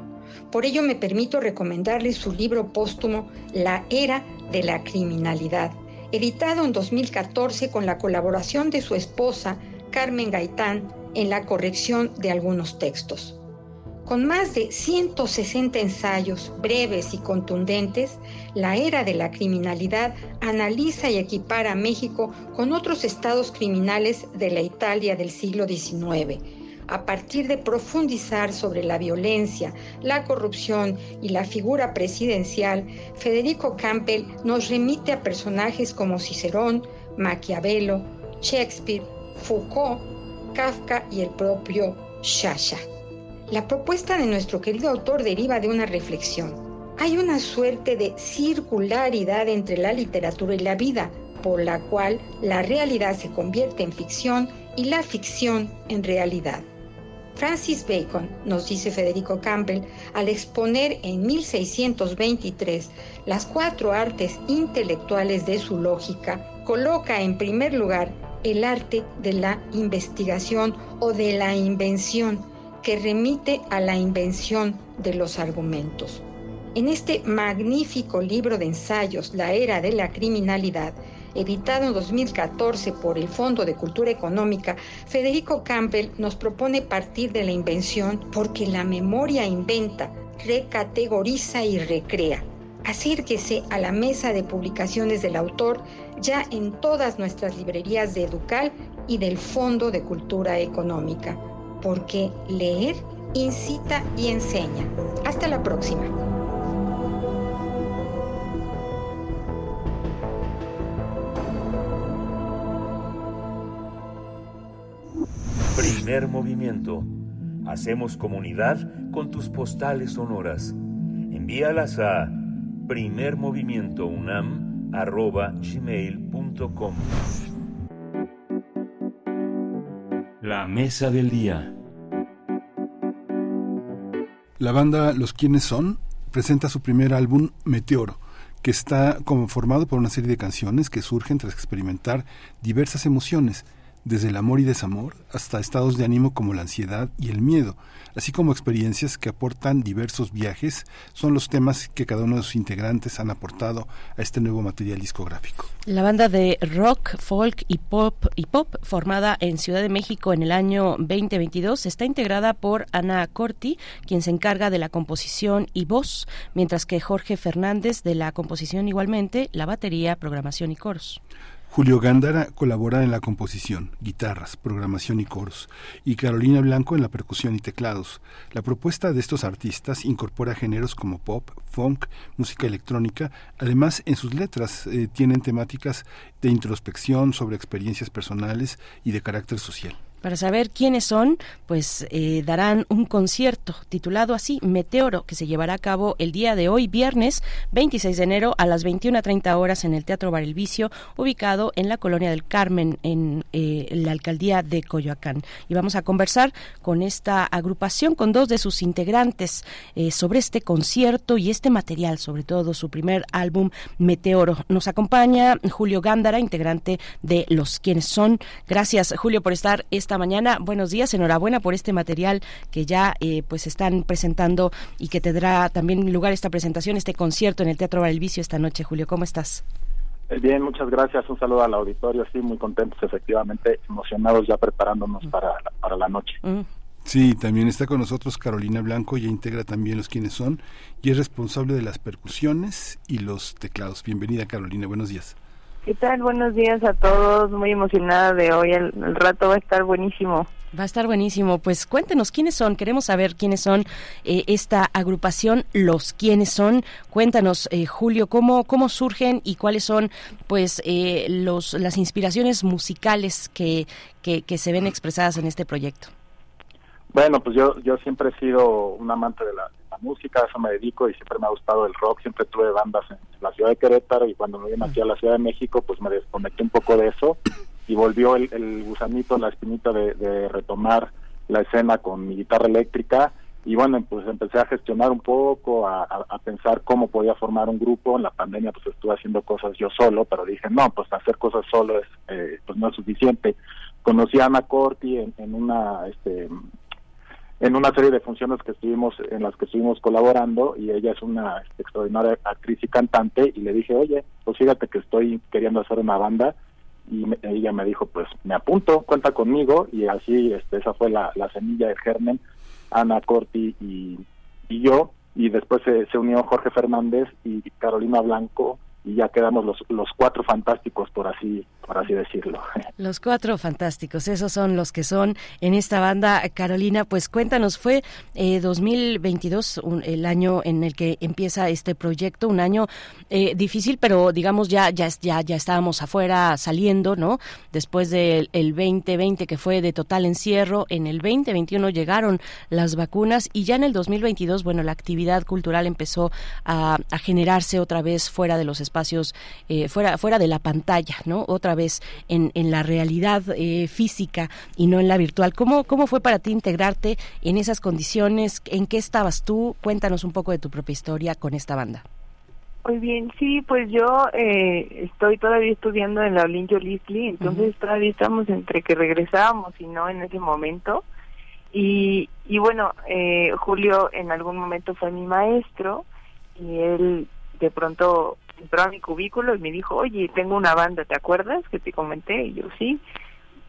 Por ello me permito recomendarles su libro póstumo La Era de la Criminalidad, editado en 2014 con la colaboración de su esposa Carmen Gaitán en la corrección de algunos textos. Con más de 160 ensayos breves y contundentes, la era de la criminalidad analiza y equipara a México con otros estados criminales de la Italia del siglo XIX. A partir de profundizar sobre la violencia, la corrupción y la figura presidencial, Federico Campbell nos remite a personajes como Cicerón, Maquiavelo, Shakespeare, Foucault, Kafka y el propio Shasha. La propuesta de nuestro querido autor deriva de una reflexión. Hay una suerte de circularidad entre la literatura y la vida, por la cual la realidad se convierte en ficción y la ficción en realidad. Francis Bacon, nos dice Federico Campbell, al exponer en 1623 las cuatro artes intelectuales de su lógica, coloca en primer lugar el arte de la investigación o de la invención que remite a la invención de los argumentos. En este magnífico libro de ensayos, La Era de la Criminalidad, editado en 2014 por el Fondo de Cultura Económica, Federico Campbell nos propone partir de la invención porque la memoria inventa, recategoriza y recrea. Acérquese a la mesa de publicaciones del autor ya en todas nuestras librerías de Educal y del Fondo de Cultura Económica, porque leer incita y enseña. Hasta la próxima. Primer movimiento. Hacemos comunidad con tus postales sonoras. Envíalas a primermovimientounam arroba gmail.com. La mesa del día. La banda Los Quienes Son presenta su primer álbum Meteoro que está conformado por una serie de canciones que surgen tras experimentar diversas emociones, desde el amor y desamor hasta estados de ánimo como la ansiedad y el miedo, así como experiencias que aportan diversos viajes, son los temas que cada uno de sus integrantes han aportado a este nuevo material discográfico. La banda de rock, folk y pop, y pop formada en Ciudad de México en el año 2022 está integrada por Ana Corti, quien se encarga de la composición y voz, mientras que Jorge Fernández de la composición igualmente, la batería, programación y coros. Julio Gándara colabora en la composición, guitarras, programación y coros, y Carolina Blanco en la percusión y teclados. La propuesta de estos artistas incorpora géneros como pop, funk, música electrónica. Además, en sus letras eh, tienen temáticas de introspección sobre experiencias personales y de carácter social. Para saber quiénes son, pues eh, darán un concierto titulado así Meteoro, que se llevará a cabo el día de hoy, viernes 26 de enero a las 21.30 horas en el Teatro Bar El Vicio, ubicado en la Colonia del Carmen, en eh, la alcaldía de Coyoacán. Y vamos a conversar con esta agrupación, con dos de sus integrantes, eh, sobre este concierto y este material, sobre todo su primer álbum Meteoro. Nos acompaña Julio Gándara, integrante de Los Quienes Son. Gracias, Julio, por estar esta mañana. Buenos días, enhorabuena por este material que ya eh, pues están presentando y que tendrá también lugar esta presentación, este concierto en el Teatro Bar El Vicio esta noche. Julio, ¿cómo estás? Eh, bien, muchas gracias. Un saludo al auditorio. Sí, muy contentos, efectivamente, emocionados ya preparándonos mm. para, para la noche. Mm. Sí, también está con nosotros Carolina Blanco, ella integra también los quienes son y es responsable de las percusiones y los teclados. Bienvenida Carolina, buenos días. ¿Qué tal? Buenos días a todos. Muy emocionada de hoy. El, rato va a estar buenísimo. Va a estar buenísimo. Pues cuéntenos quiénes son. Queremos saber quiénes son eh, esta agrupación, los quiénes son. Cuéntanos, eh, Julio, cómo cómo surgen y cuáles son, pues, eh, los las inspiraciones musicales que, que, que se ven expresadas en este proyecto. Bueno, pues yo yo siempre he sido un amante de la, música, a eso me dedico y siempre me ha gustado el rock, siempre tuve bandas en, la ciudad de Querétaro y cuando me vine aquí a la Ciudad de México pues me desconecté un poco de eso y volvió el, gusanito, la espinita de, retomar la escena con mi guitarra eléctrica y bueno, pues empecé a gestionar un poco, a, pensar cómo podía formar un grupo. En la pandemia pues estuve haciendo cosas yo solo, pero dije, no, pues hacer cosas solo es eh, pues no es suficiente. Conocí a Ana Corti en, en una este, en una serie de funciones que estuvimos en las que estuvimos colaborando y ella es una extraordinaria actriz y cantante y le dije oye pues fíjate que estoy queriendo hacer una banda y ella me dijo pues me apunto cuenta conmigo y así este esa fue la, la semilla del germen Ana Corti y, y yo y después se, se unió Jorge Fernández y Carolina Blanco y ya quedamos los, los cuatro fantásticos, por así, por así decirlo. Los cuatro fantásticos, esos son los que son en esta banda. Carolina, pues cuéntanos, fue eh, 2022 el año en el que empieza este proyecto, un año eh, difícil, pero digamos ya, ya, ya, ya estábamos afuera saliendo, ¿no? Después del el 2020 que fue de total encierro, en el 2021 llegaron las vacunas y ya en el 2022, bueno, la actividad cultural empezó a, a generarse otra vez fuera de los espacios espacios eh, fuera, fuera de la pantalla, ¿no? Otra vez en, en la realidad eh, física y no en la virtual. ¿Cómo, ¿Cómo fue para ti integrarte en esas condiciones? ¿En qué estabas tú? Cuéntanos un poco de tu propia historia con esta banda. Muy bien, sí, pues yo eh, estoy todavía estudiando en la Olinjo Lisli, entonces todavía estamos entre que regresábamos y no en ese momento. Y, y bueno, eh, Julio en algún momento fue mi maestro y él de pronto entró a mi cubículo y me dijo, oye, tengo una banda, ¿te acuerdas que te comenté? Y yo, sí.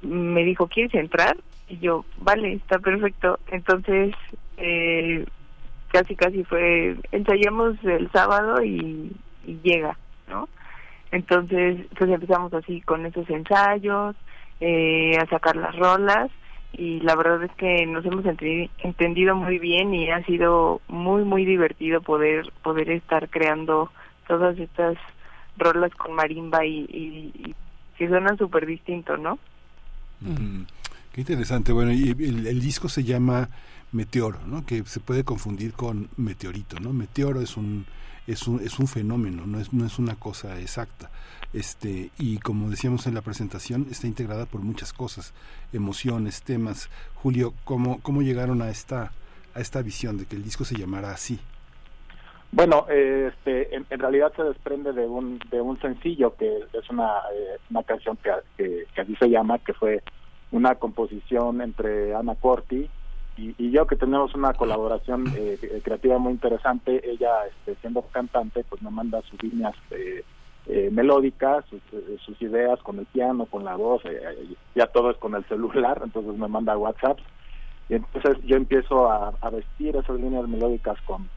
Me dijo, ¿quieres entrar? Y yo, vale, está perfecto. Entonces, eh, casi, casi fue, ensayamos el sábado y, llega, ¿no? Entonces, pues empezamos así con esos ensayos, eh, a sacar las rolas y la verdad es que nos hemos entendido muy bien y ha sido muy muy divertido poder poder estar creando todas estas rolas con marimba y, que suenan súper distinto, ¿no? Qué interesante. Bueno, y el, disco se llama Meteoro, ¿no? Que se puede confundir con meteorito, ¿no? Meteoro es un es un, es un fenómeno, no es, no es una cosa exacta. Este, y como decíamos en la presentación, está integrada por muchas cosas, emociones, temas. Julio, ¿cómo, cómo llegaron a esta, a esta visión de que el disco se llamara así? Bueno, este, en, realidad se desprende de un, de un sencillo que es una, eh, una canción que, que, así se llama, que fue una composición entre Ana Corti y, yo que tenemos una colaboración eh, eh, creativa muy interesante, ella este, siendo cantante, pues me manda sus líneas eh, melódicas, sus, ideas con el piano, con la voz, ya todo es con el celular, entonces me manda WhatsApp y entonces yo empiezo a, vestir esas líneas melódicas con,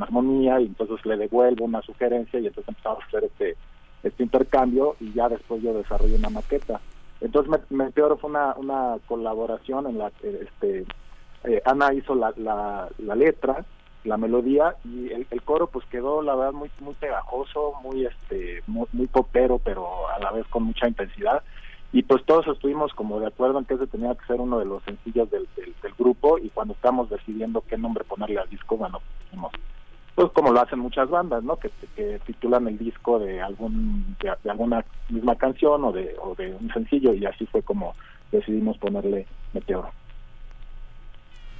armonía y entonces le devuelvo una sugerencia y entonces empezamos a hacer este, este intercambio y ya después yo desarrollo una maqueta. Entonces Meteoro fue una, una colaboración en la que este, eh, Ana hizo la, la, letra, la melodía y el, coro pues quedó la verdad muy muy pegajoso, muy este muy, popero, pero a la vez con mucha intensidad y pues todos estuvimos como de acuerdo en que ese tenía que ser uno de los sencillos del, grupo y cuando estamos decidiendo qué nombre ponerle al disco, bueno, pues como lo hacen muchas bandas, ¿no? Que, que titulan el disco de algún de, alguna misma canción o de, o de un sencillo y así fue como decidimos ponerle Meteoro.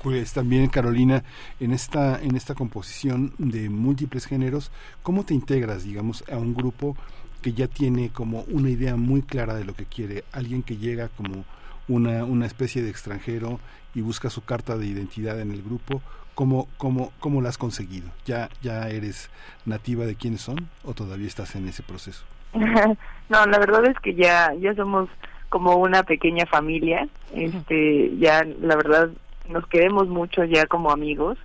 Pues también Carolina, en esta en esta composición de múltiples géneros, ¿cómo te integras, digamos, a un grupo que ya tiene como una idea muy clara de lo que quiere, alguien que llega como una, una especie de extranjero y busca su carta de identidad en el grupo, ¿cómo, cómo, cómo la has conseguido? ¿Ya, ¿Ya eres nativa de quiénes son o todavía estás en ese proceso? no, la verdad es que ya, ya somos como una pequeña familia, este, ya la verdad nos queremos mucho ya como amigos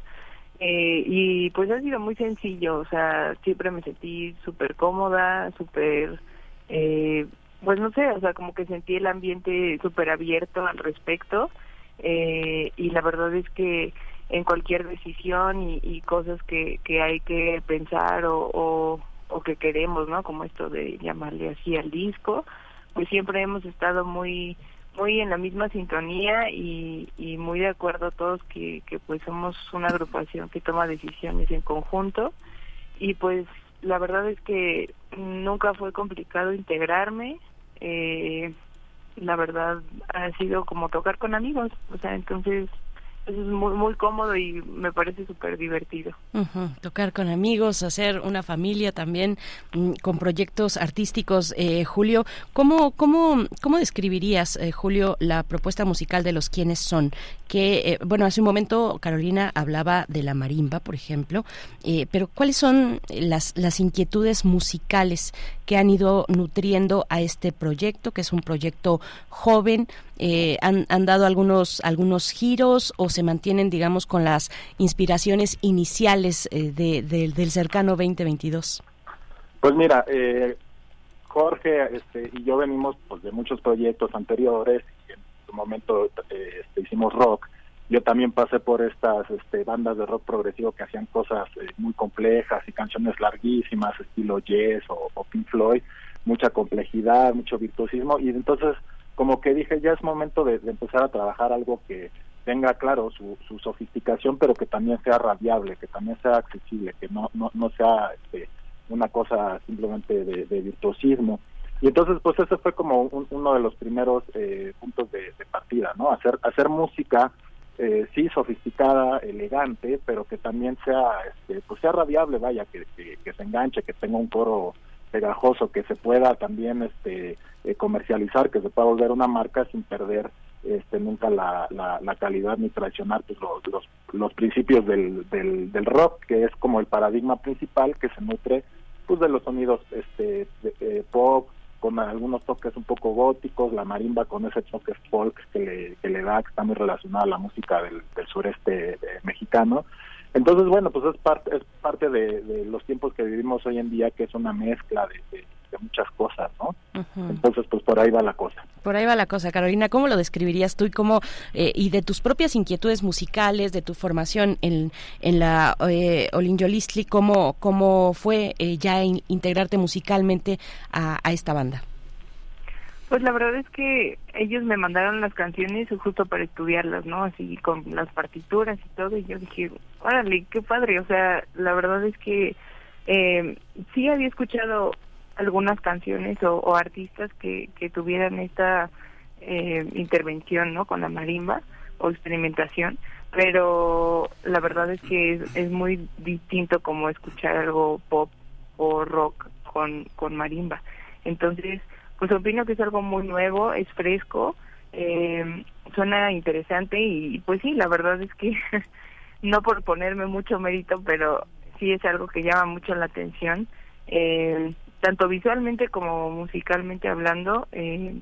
eh, y pues ha sido muy sencillo, o sea, siempre me sentí súper cómoda, súper, eh, pues no sé, o sea, como que sentí el ambiente súper abierto al respecto eh, y la verdad es que en cualquier decisión y, cosas que, que hay que pensar o, o que queremos, ¿no? Como esto de llamarle así al disco, pues siempre hemos estado muy muy en la misma sintonía y, y muy de acuerdo todos que, que pues somos una agrupación que toma decisiones en conjunto. Y pues la verdad es que nunca fue complicado integrarme. Eh, la verdad ha sido como tocar con amigos. O sea entonces es muy, muy cómodo y me parece súper divertido. Tocar con amigos, hacer una familia también mm, con proyectos artísticos. Eh, Julio, ¿cómo, cómo, cómo describirías, eh, Julio, la propuesta musical de los quienes son? Que, eh, bueno, hace un momento Carolina hablaba de la marimba, por ejemplo, pero ¿cuáles son las, las inquietudes musicales que han ido nutriendo a este proyecto, que es un proyecto joven? Eh, han, dado algunos, algunos giros o se mantienen, digamos, con las inspiraciones iniciales eh, de, del cercano 2022? Pues mira, eh, Jorge este, y yo venimos pues, de muchos proyectos anteriores y en su momento este, hicimos rock. Yo también pasé por estas este, bandas de rock progresivo que hacían cosas muy complejas y canciones larguísimas, estilo Yes o Pink Floyd, mucha complejidad, mucho virtuosismo y entonces como que dije, ya es momento de, empezar a trabajar algo que tenga, claro, su, su, sofisticación, pero que también sea radiable, que también sea accesible, que no, no, no sea este, una cosa simplemente de, virtuosismo. Y entonces, pues ese fue como uno de los primeros eh, puntos de, partida, ¿no? Hacer, hacer música, eh, sí, sofisticada, elegante, pero que también sea, este, pues sea radiable, vaya, que, que se enganche, que tenga un coro pegajoso, que se pueda también este eh, comercializar, que se pueda volver una marca sin perder este nunca la, la, calidad ni traicionar pues, los, los, principios del, del, del, rock, que es como el paradigma principal que se nutre pues de los sonidos este de, pop, con algunos toques un poco góticos, la marimba con ese toque folk que le, da, que está muy relacionada a la música del, del sureste eh, mexicano. Entonces, bueno, pues es parte, es parte de, los tiempos que vivimos hoy en día, que es una mezcla de, muchas cosas, ¿no? Entonces, pues por ahí va la cosa. Por ahí va la cosa, Carolina. ¿Cómo lo describirías tú y cómo eh, y de tus propias inquietudes musicales, de tu formación en, en la eh, Olinjolistli, cómo cómo fue eh, ya integrarte musicalmente a esta banda? Pues la verdad es que ellos me mandaron las canciones justo para estudiarlas, ¿no? Así con las partituras y todo, y yo dije, órale, qué padre, o sea, la verdad es que eh, sí había escuchado algunas canciones o, artistas que, tuvieran esta eh, intervención, ¿no? Con la marimba o experimentación, pero la verdad es que es, es muy distinto como escuchar algo pop o rock con, con marimba. Entonces, pues opino que es algo muy nuevo, es fresco Eh, suena interesante y pues sí, la verdad es que no por ponerme mucho mérito, pero sí es algo que llama mucho la atención, eh, tanto visualmente como musicalmente hablando. Eh,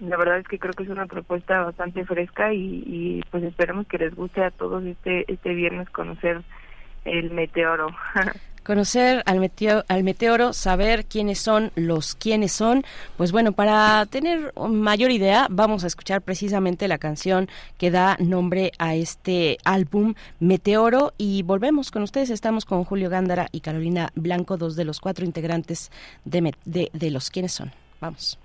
la verdad es que creo que es una propuesta bastante fresca y, y pues esperemos que les guste a todos este este viernes conocer el meteoro. conocer al, meteoro, al meteoro, saber quiénes son los quiénes son. Pues bueno, para tener mayor idea, vamos a escuchar precisamente la canción que da nombre a este álbum, Meteoro, y volvemos con ustedes. Estamos con Julio Gándara y Carolina Blanco, dos de los cuatro integrantes de, de, de los quiénes son. Vamos.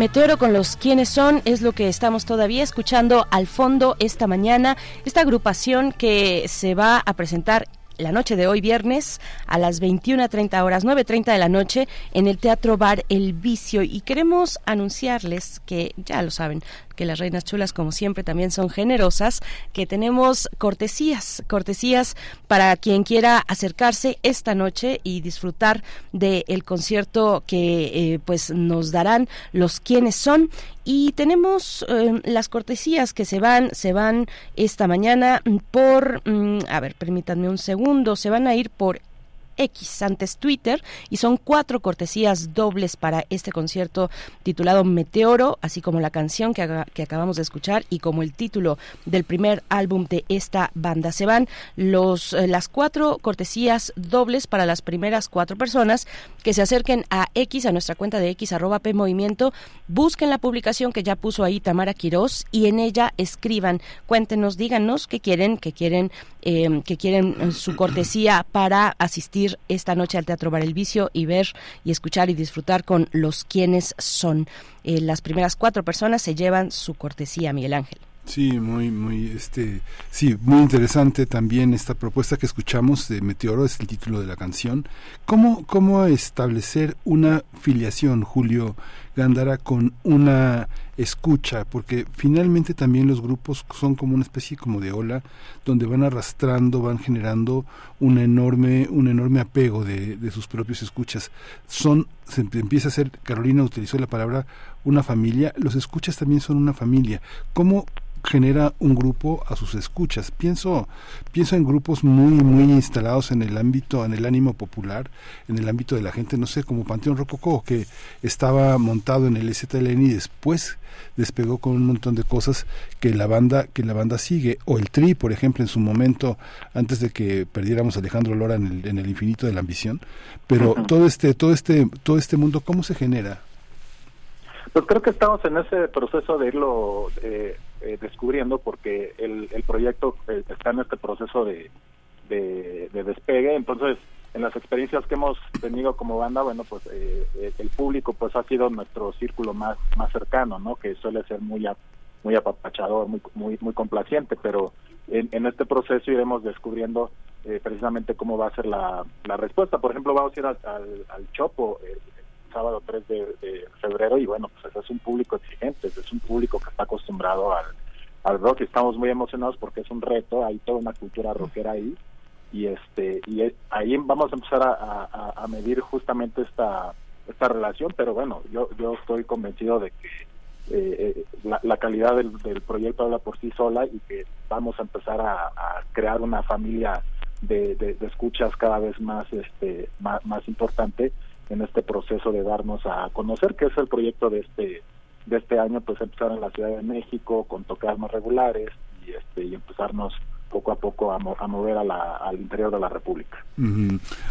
Meteoro con los quiénes son es lo que estamos todavía escuchando al fondo esta mañana. Esta agrupación que se va a presentar la noche de hoy viernes a las 21.30 horas, 9.30 de la noche en el Teatro Bar El Vicio y queremos anunciarles que ya lo saben, que las reinas chulas, como siempre, también son generosas, que tenemos cortesías, cortesías para quien quiera acercarse esta noche y disfrutar del concierto que eh, pues nos darán los quienes son. Y tenemos eh, las cortesías que se van, se van esta mañana por, mm, a ver, permítanme un segundo, se van a ir por X, antes Twitter, y son cuatro cortesías dobles para este concierto titulado Meteoro, así como la canción que, que acabamos de escuchar y como el título del primer álbum de esta banda. Se van los, eh, las cuatro cortesías dobles para las primeras cuatro personas que se acerquen a X, a nuestra cuenta de X, arroba P Movimiento, busquen la publicación que ya puso ahí Tamara Quirós y en ella escriban, cuéntenos, díganos qué quieren, que quieren, eh, que quieren eh, su cortesía para asistir esta noche al Teatro Bar El Vicio y ver y escuchar y disfrutar con los quienes son. Eh, las primeras cuatro personas se llevan su cortesía, Miguel Ángel. Sí, muy, muy, este, sí, muy interesante también esta propuesta que escuchamos de Meteoro, es el título de la canción. ¿Cómo, cómo establecer una filiación, Julio Gándara, con una escucha? Porque finalmente también los grupos son como una especie como de ola, donde van arrastrando, van generando un enorme, un enorme apego de, de sus propios escuchas. Son, se empieza a ser, Carolina utilizó la palabra una familia, los escuchas también son una familia. ¿Cómo genera un grupo a sus escuchas. Pienso, pienso en grupos muy, muy instalados en el ámbito, en el ánimo popular, en el ámbito de la gente, no sé, como Panteón Rococó, que estaba montado en el STLN y después despegó con un montón de cosas que la banda, que la banda sigue, o el Tri, por ejemplo, en su momento, antes de que perdiéramos a Alejandro Lora en el, en el infinito de la ambición. Pero todo este, todo este, todo este mundo, ¿cómo se genera? Pues creo que estamos en ese proceso de irlo eh, eh, descubriendo porque el, el proyecto eh, está en este proceso de, de, despegue. Entonces, en las experiencias que hemos tenido como banda, bueno, pues el público pues ha sido nuestro círculo más más cercano, ¿no? Que suele ser muy muy apapachador, muy muy muy complaciente, pero en, en este proceso iremos descubriendo precisamente cómo va a ser la, respuesta. Por ejemplo, vamos a ir al, al, Chopo sábado 3 de, febrero y bueno, pues es un público exigente, es un público que está acostumbrado al, al rock y estamos muy emocionados porque es un reto, hay toda una cultura rockera ahí y este y ahí vamos a empezar a, a, medir justamente esta esta relación, pero bueno, yo yo estoy convencido de que eh, eh, la, calidad del, proyecto habla por sí sola y que vamos a empezar a, crear una familia de, de, escuchas cada vez más este más, más importante en este proceso de darnos a conocer, que es el proyecto de este de este año, pues empezar en la Ciudad de México con tocadas más regulares y este y empezarnos poco a poco a, mover a la, al interior de la República.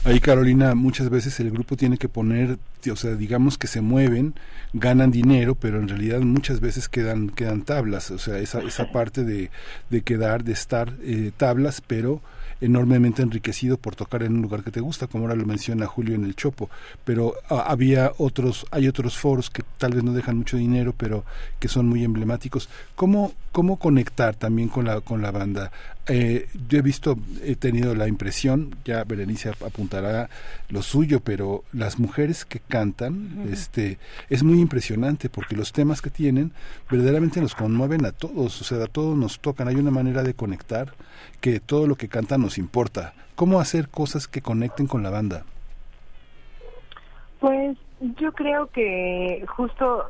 Ahí, Carolina, muchas veces el grupo tiene que poner, o sea, digamos que se mueven, ganan dinero, pero en realidad muchas veces quedan quedan tablas, o sea, esa, esa parte de, de quedar, de estar eh, tablas, pero enormemente enriquecido por tocar en un lugar que te gusta, como ahora lo menciona Julio en el Chopo, pero ah, había otros, hay otros foros que tal vez no dejan mucho dinero, pero que son muy emblemáticos. ¿Cómo, cómo conectar también con la, con la banda? Eh, yo he visto, he tenido la impresión, ya Berenice apuntará lo suyo, pero las mujeres que cantan, este, es muy impresionante porque los temas que tienen verdaderamente nos conmueven a todos, o sea, a todos nos tocan, hay una manera de conectar que todo lo que cantan nos importa. ¿Cómo hacer cosas que conecten con la banda? Pues yo creo que justo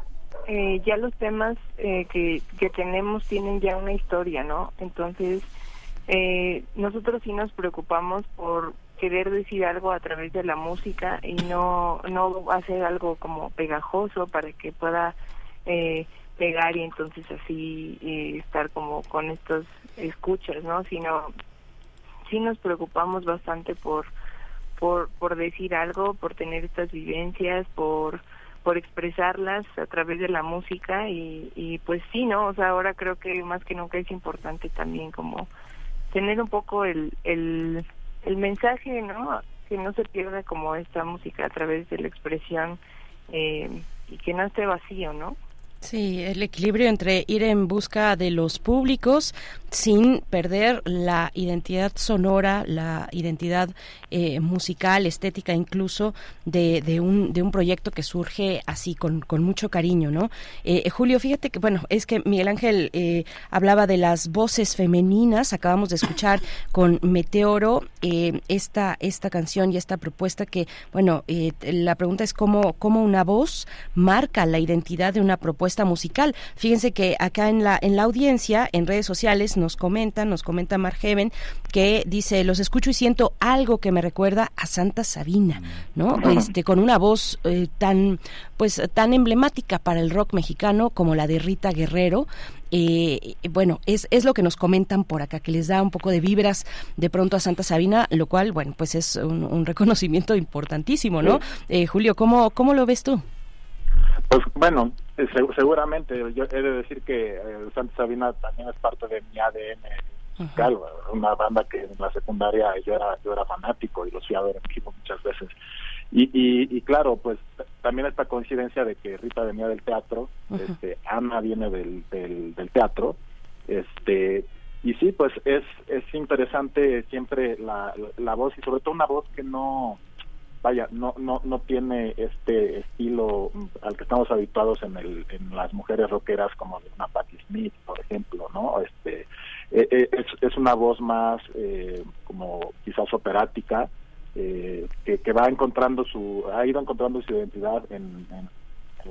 eh, ya los temas eh, que, que tenemos tienen ya una historia, ¿no? Entonces, eh, nosotros sí nos preocupamos por querer decir algo a través de la música y no, no hacer algo como pegajoso para que pueda eh, pegar y entonces así eh, estar como con estos escuchas, ¿no? Sino sí nos preocupamos bastante por por por decir algo, por tener estas vivencias, por por expresarlas a través de la música y, y pues sí, ¿no? O sea, ahora creo que más que nunca es importante también como tener un poco el, el, el mensaje, ¿no? Que no se pierda como esta música a través de la expresión eh, y que no esté vacío, ¿no? Sí, el equilibrio entre ir en busca de los públicos sin perder la identidad sonora, la identidad eh, musical, estética incluso de, de, un, de un proyecto que surge así con, con mucho cariño, ¿no? Eh, eh, Julio, fíjate que, bueno, es que Miguel Ángel hablaba de las voces femeninas, acabamos de escuchar con Meteoro esta, esta canción y esta propuesta que, bueno, la pregunta es cómo, cómo una voz marca la identidad de una propuesta musical. Fíjense que acá en la, en la audiencia, en redes sociales, nos comentan, nos comenta Margeven, que dice, los escucho y siento algo que me recuerda a Santa Sabina, ¿no? Este, con una voz eh, tan, pues, tan emblemática para el rock mexicano como la de Rita Guerrero. Eh, bueno, es, es lo que nos comentan por acá, que les da un poco de vibras de pronto a Santa Sabina, lo cual, bueno, pues es un, reconocimiento importantísimo, ¿no? Eh, Julio, ¿cómo, ¿cómo lo ves tú? Pues bueno, seguramente, yo he de decir que eh, Santa Sabina también es parte de mi ADN musical, una banda que en la secundaria yo era yo era fanático y los fui a ver en vivo muchas veces. Y, y, claro, pues también esta coincidencia de que Rita venía del teatro, este, Ana viene del, del, del teatro, este y sí, pues es es interesante siempre la, la voz y sobre todo una voz que no vaya, no, no, no tiene este estilo al que estamos habituados en, el, en las mujeres rockeras como una Patti Smith, por ejemplo, ¿no? Este, eh, eh, es, es una voz más eh, como quizás operática, que, que va encontrando su, ha ido encontrando su identidad en, en,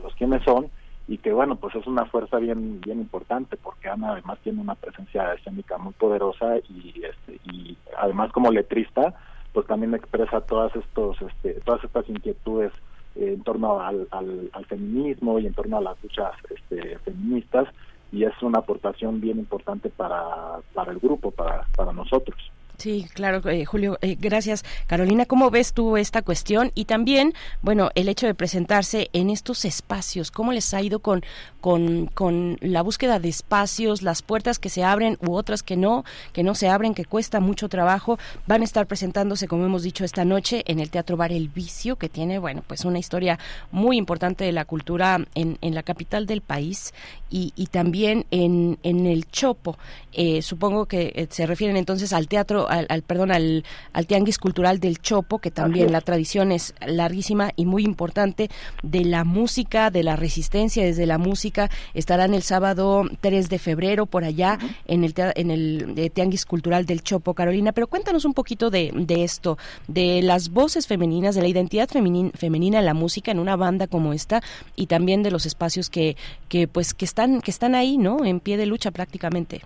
los quienes son y que bueno pues es una fuerza bien bien importante porque Ana además tiene una presencia escénica muy poderosa y este y además como letrista pues también expresa todas estos este, todas estas inquietudes eh, en torno al, al, feminismo y en torno a las luchas este, feministas y es una aportación bien importante para, para el grupo, para, para nosotros. Sí, claro, eh, Julio, eh, gracias. Carolina, ¿cómo ves tú esta cuestión? Y también, bueno, el hecho de presentarse en estos espacios, ¿cómo les ha ido con, con, con la búsqueda de espacios, las puertas que se abren u otras que no, que no se abren, que cuesta mucho trabajo? Van a estar presentándose, como hemos dicho esta noche, en el Teatro Bar El Vicio, que tiene, bueno, pues una historia muy importante de la cultura en, en la capital del país y, y también en, en el Chopo. Eh, supongo que se refieren entonces al teatro al, perdón, al, al, Tianguis Cultural del Chopo, que también la tradición es larguísima y muy importante de la música, de la resistencia desde la música. Estarán el sábado 3 de febrero por allá en el, en el eh, Tianguis Cultural del Chopo, Carolina. Pero cuéntanos un poquito de, de esto, de las voces femeninas, de la identidad femenina, femenina en la música en una banda como esta y también de los espacios que, que pues que están que están ahí, ¿no? En pie de lucha prácticamente.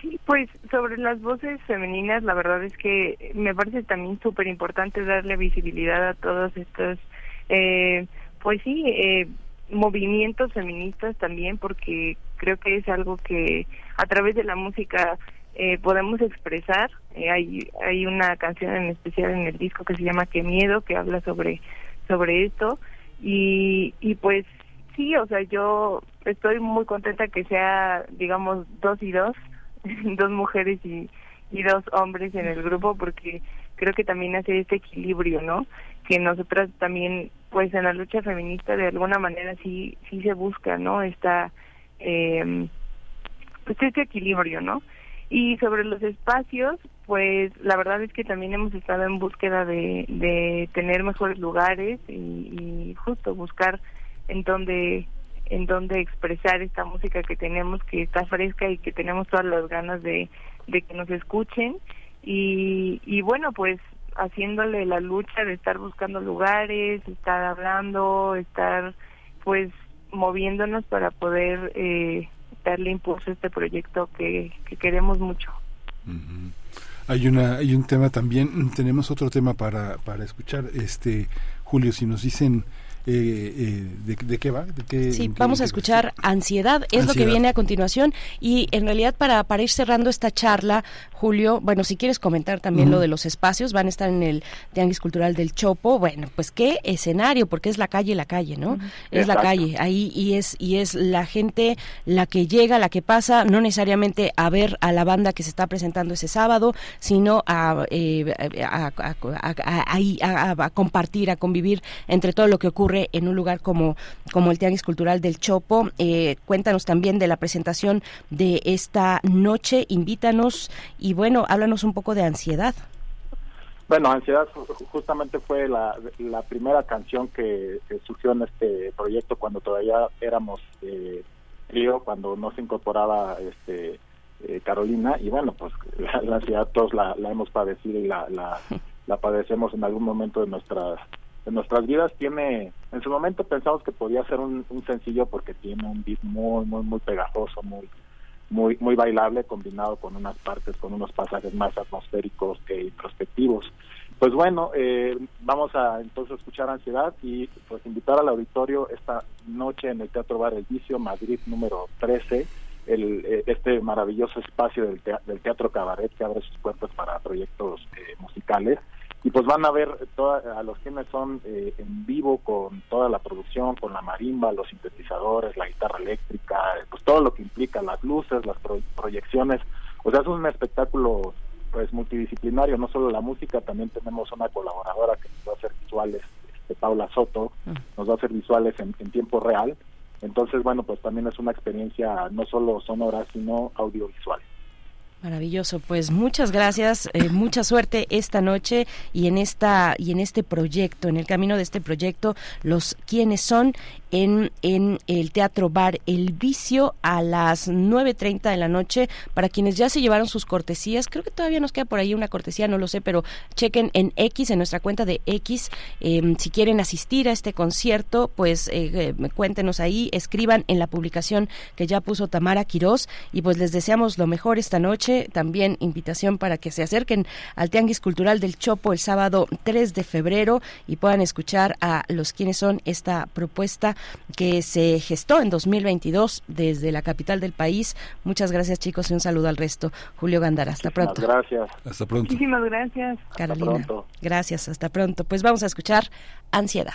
Sí, pues sobre las voces femeninas, la verdad es que me parece también súper importante darle visibilidad a todos estos, eh, pues sí, eh, movimientos feministas también, porque creo que es algo que a través de la música eh, podemos expresar. Eh, hay, hay una canción en especial en el disco que se llama Qué miedo, que habla sobre, sobre esto. Y, y pues sí, o sea, yo estoy muy contenta que sea, digamos, dos y dos dos mujeres y, y dos hombres en el grupo porque creo que también hace este equilibrio, ¿no? Que nosotras también, pues en la lucha feminista de alguna manera sí, sí se busca, ¿no? Esta, eh, pues este equilibrio, ¿no? Y sobre los espacios, pues la verdad es que también hemos estado en búsqueda de, de tener mejores lugares y, y justo buscar en donde en donde expresar esta música que tenemos, que está fresca y que tenemos todas las ganas de, que nos escuchen. Y, y bueno, pues haciéndole la lucha de estar buscando lugares, estar hablando, estar pues moviéndonos para poder eh, darle impulso a este proyecto que, que queremos mucho. Hay una hay un tema también, tenemos otro tema para para escuchar este Julio si nos dicen eh, eh, de, qué va? sí, vamos a escuchar Ansiedad, es lo que viene a continuación. Y en realidad, para, para ir cerrando esta charla, Julio, bueno, si quieres comentar también lo de los espacios, van a estar en el Tianguis Cultural del Chopo. Bueno, pues qué escenario, porque es la calle, la calle, ¿no? Es la calle, ahí y es y es la gente la que llega, la que pasa, no necesariamente a ver a la banda que se está presentando ese sábado, sino a, eh, a, a, a compartir, a convivir entre todo lo que ocurre en un lugar como, como el Tianguis Cultural del Chopo. Eh, cuéntanos también de la presentación de esta noche, invítanos y bueno, háblanos un poco de ansiedad. Bueno, Ansiedad justamente fue la, primera canción que, surgió en este proyecto cuando todavía éramos eh, trío, cuando no se incorporaba este eh, Carolina y bueno, pues la, ansiedad todos la, hemos padecido y la, la, padecemos en algún momento de nuestras de nuestras vidas. Tiene, en su momento pensamos que podía ser un, un sencillo porque tiene un beat muy, muy, muy pegajoso, muy muy muy bailable combinado con unas partes con unos pasajes más atmosféricos que introspectivos pues bueno eh, vamos a entonces escuchar ansiedad y pues invitar al auditorio esta noche en el Teatro Bar El Vicio Madrid número 13 el, eh, este maravilloso espacio del, del teatro cabaret que abre sus puertas para proyectos eh, musicales y pues van a ver a los quienes son eh, en vivo con toda la producción, con la marimba, los sintetizadores, la guitarra eléctrica, pues todo lo que implica las luces, las proyecciones, o sea es un espectáculo pues multidisciplinario, no solo la música, también tenemos una colaboradora que nos va a hacer visuales, este, Paula Soto, mm. nos va a hacer visuales en, en tiempo real, entonces bueno pues también es una experiencia no solo sonora sino audiovisual. Maravilloso, pues muchas gracias, eh, mucha suerte esta noche y en esta y en este proyecto, en el camino de este proyecto, los quienes son en, en el Teatro Bar El Vicio a las 9.30 de la noche. Para quienes ya se llevaron sus cortesías, creo que todavía nos queda por ahí una cortesía, no lo sé, pero chequen en X, en nuestra cuenta de X, em, si quieren asistir a este concierto, pues eh, eh, cuéntenos ahí, escriban en la publicación que ya puso Tamara Quirós y pues les deseamos lo mejor esta noche. También invitación para que se acerquen al Tianguis Cultural del Chopo el sábado 3 de febrero y puedan escuchar a los quienes son esta propuesta que se gestó en 2022 desde la capital del país. Muchas gracias chicos y un saludo al resto. Julio Gandara, hasta pronto. Gracias. Hasta pronto. Muchísimas gracias. Carolina. Gracias, hasta pronto. Pues vamos a escuchar Ansiedad.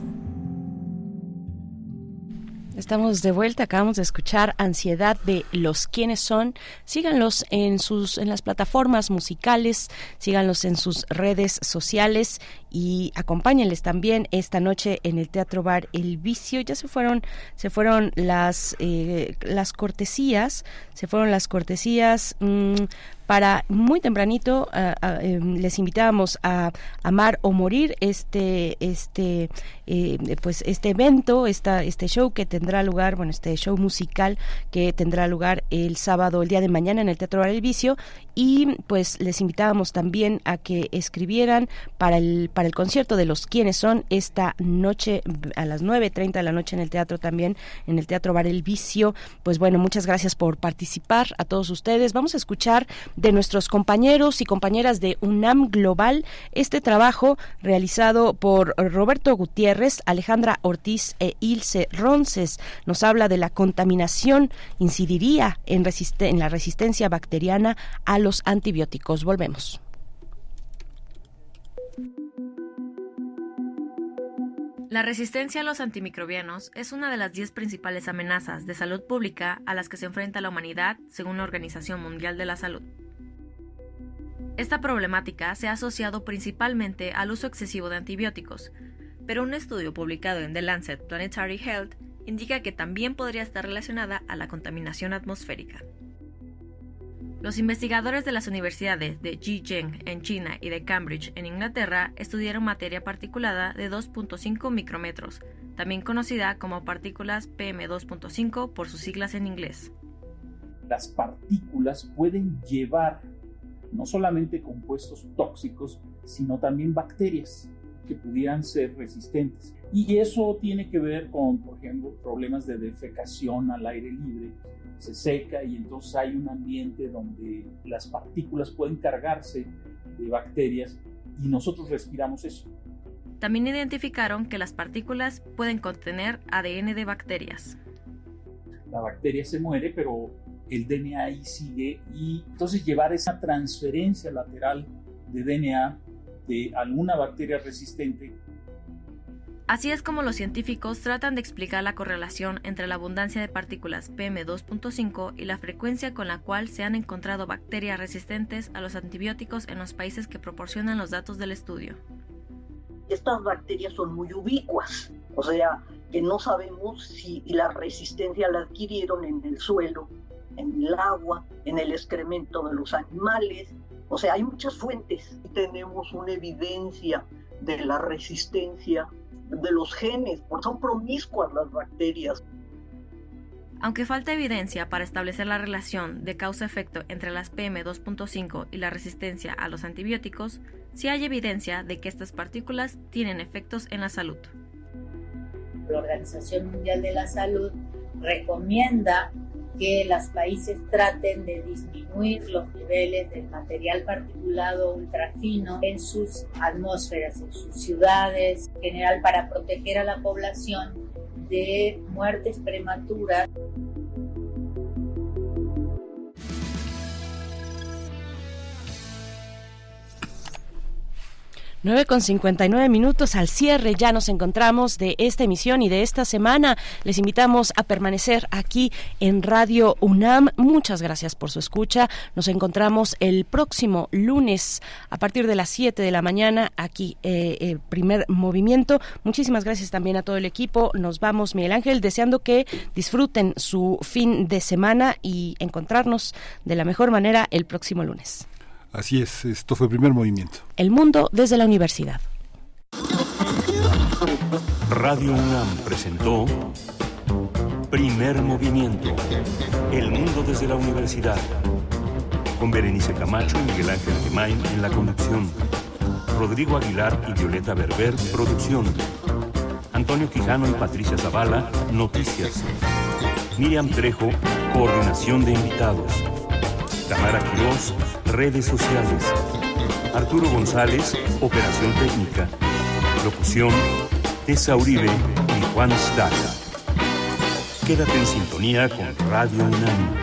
Estamos de vuelta, acabamos de escuchar Ansiedad de los quienes son. Síganlos en sus en las plataformas musicales, síganlos en sus redes sociales y acompáñenles también esta noche en el Teatro Bar El Vicio. Ya se fueron se fueron las eh, las cortesías, se fueron las cortesías mm, para muy tempranito em, les invitábamos a amar o morir este este eh, pues este evento esta, este show que tendrá lugar bueno este show musical que tendrá lugar el sábado el día de mañana en el Teatro Bar El Vicio. Y pues les invitábamos también a que escribieran para el para el concierto de los quienes son esta noche a las 9.30 de la noche en el teatro también en el Teatro Bar El Vicio. Pues bueno muchas gracias por participar a todos ustedes. Vamos a escuchar de nuestros compañeros y compañeras de UNAM Global este trabajo realizado por Roberto Gutiérrez, Alejandra Ortiz e Ilse Ronces. Nos habla de la contaminación incidiría en, la resistencia bacteriana a los antibióticos. Volvemos. La resistencia a los antimicrobianos es una de las 10 principales amenazas de salud pública a las que se enfrenta la humanidad, según la Organización Mundial de la Salud. Esta problemática se ha asociado principalmente al uso excesivo de antibióticos, pero un estudio publicado en The Lancet Planetary Health indica que también podría estar relacionada a la contaminación atmosférica. Los investigadores de las universidades de Zhejiang en China y de Cambridge en Inglaterra estudiaron materia particulada de 2.5 micrómetros, también conocida como partículas PM2.5 por sus siglas en inglés. Las partículas pueden llevar no solamente compuestos tóxicos, sino también bacterias que pudieran ser resistentes. Y eso tiene que ver con, por ejemplo, problemas de defecación al aire libre. Se seca y entonces hay un ambiente donde las partículas pueden cargarse de bacterias y nosotros respiramos eso. También identificaron que las partículas pueden contener ADN de bacterias. La bacteria se muere, pero el DNA ahí sigue y entonces llevar esa transferencia lateral de DNA de alguna bacteria resistente. Así es como los científicos tratan de explicar la correlación entre la abundancia de partículas PM2.5 y la frecuencia con la cual se han encontrado bacterias resistentes a los antibióticos en los países que proporcionan los datos del estudio. Estas bacterias son muy ubicuas, o sea, que no sabemos si la resistencia la adquirieron en el suelo en el agua, en el excremento de los animales. O sea, hay muchas fuentes. Tenemos una evidencia de la resistencia de los genes, porque son promiscuas las bacterias. Aunque falta evidencia para establecer la relación de causa-efecto entre las PM2.5 y la resistencia a los antibióticos, sí hay evidencia de que estas partículas tienen efectos en la salud. La Organización Mundial de la Salud recomienda que los países traten de disminuir los niveles del material particulado ultrafino en sus atmósferas, en sus ciudades, en general para proteger a la población de muertes prematuras. 9 con 59 minutos al cierre ya nos encontramos de esta emisión y de esta semana. Les invitamos a permanecer aquí en Radio UNAM. Muchas gracias por su escucha. Nos encontramos el próximo lunes a partir de las 7 de la mañana aquí, eh, eh, primer movimiento. Muchísimas gracias también a todo el equipo. Nos vamos, Miguel Ángel, deseando que disfruten su fin de semana y encontrarnos de la mejor manera el próximo lunes. Así es, esto fue el primer movimiento. El mundo desde la universidad. Radio UNAM presentó Primer movimiento. El mundo desde la universidad. Con Berenice Camacho y Miguel Ángel Gemain en la conducción. Rodrigo Aguilar y Violeta Berber, producción. Antonio Quijano y Patricia Zavala, noticias. Miriam Trejo, coordinación de invitados. Tamara Quiroz, redes sociales. Arturo González, operación técnica. Locución, Tessa Uribe y Juan Staca. Quédate en sintonía con Radio UNAM.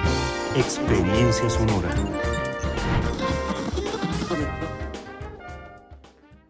Experiencia sonora.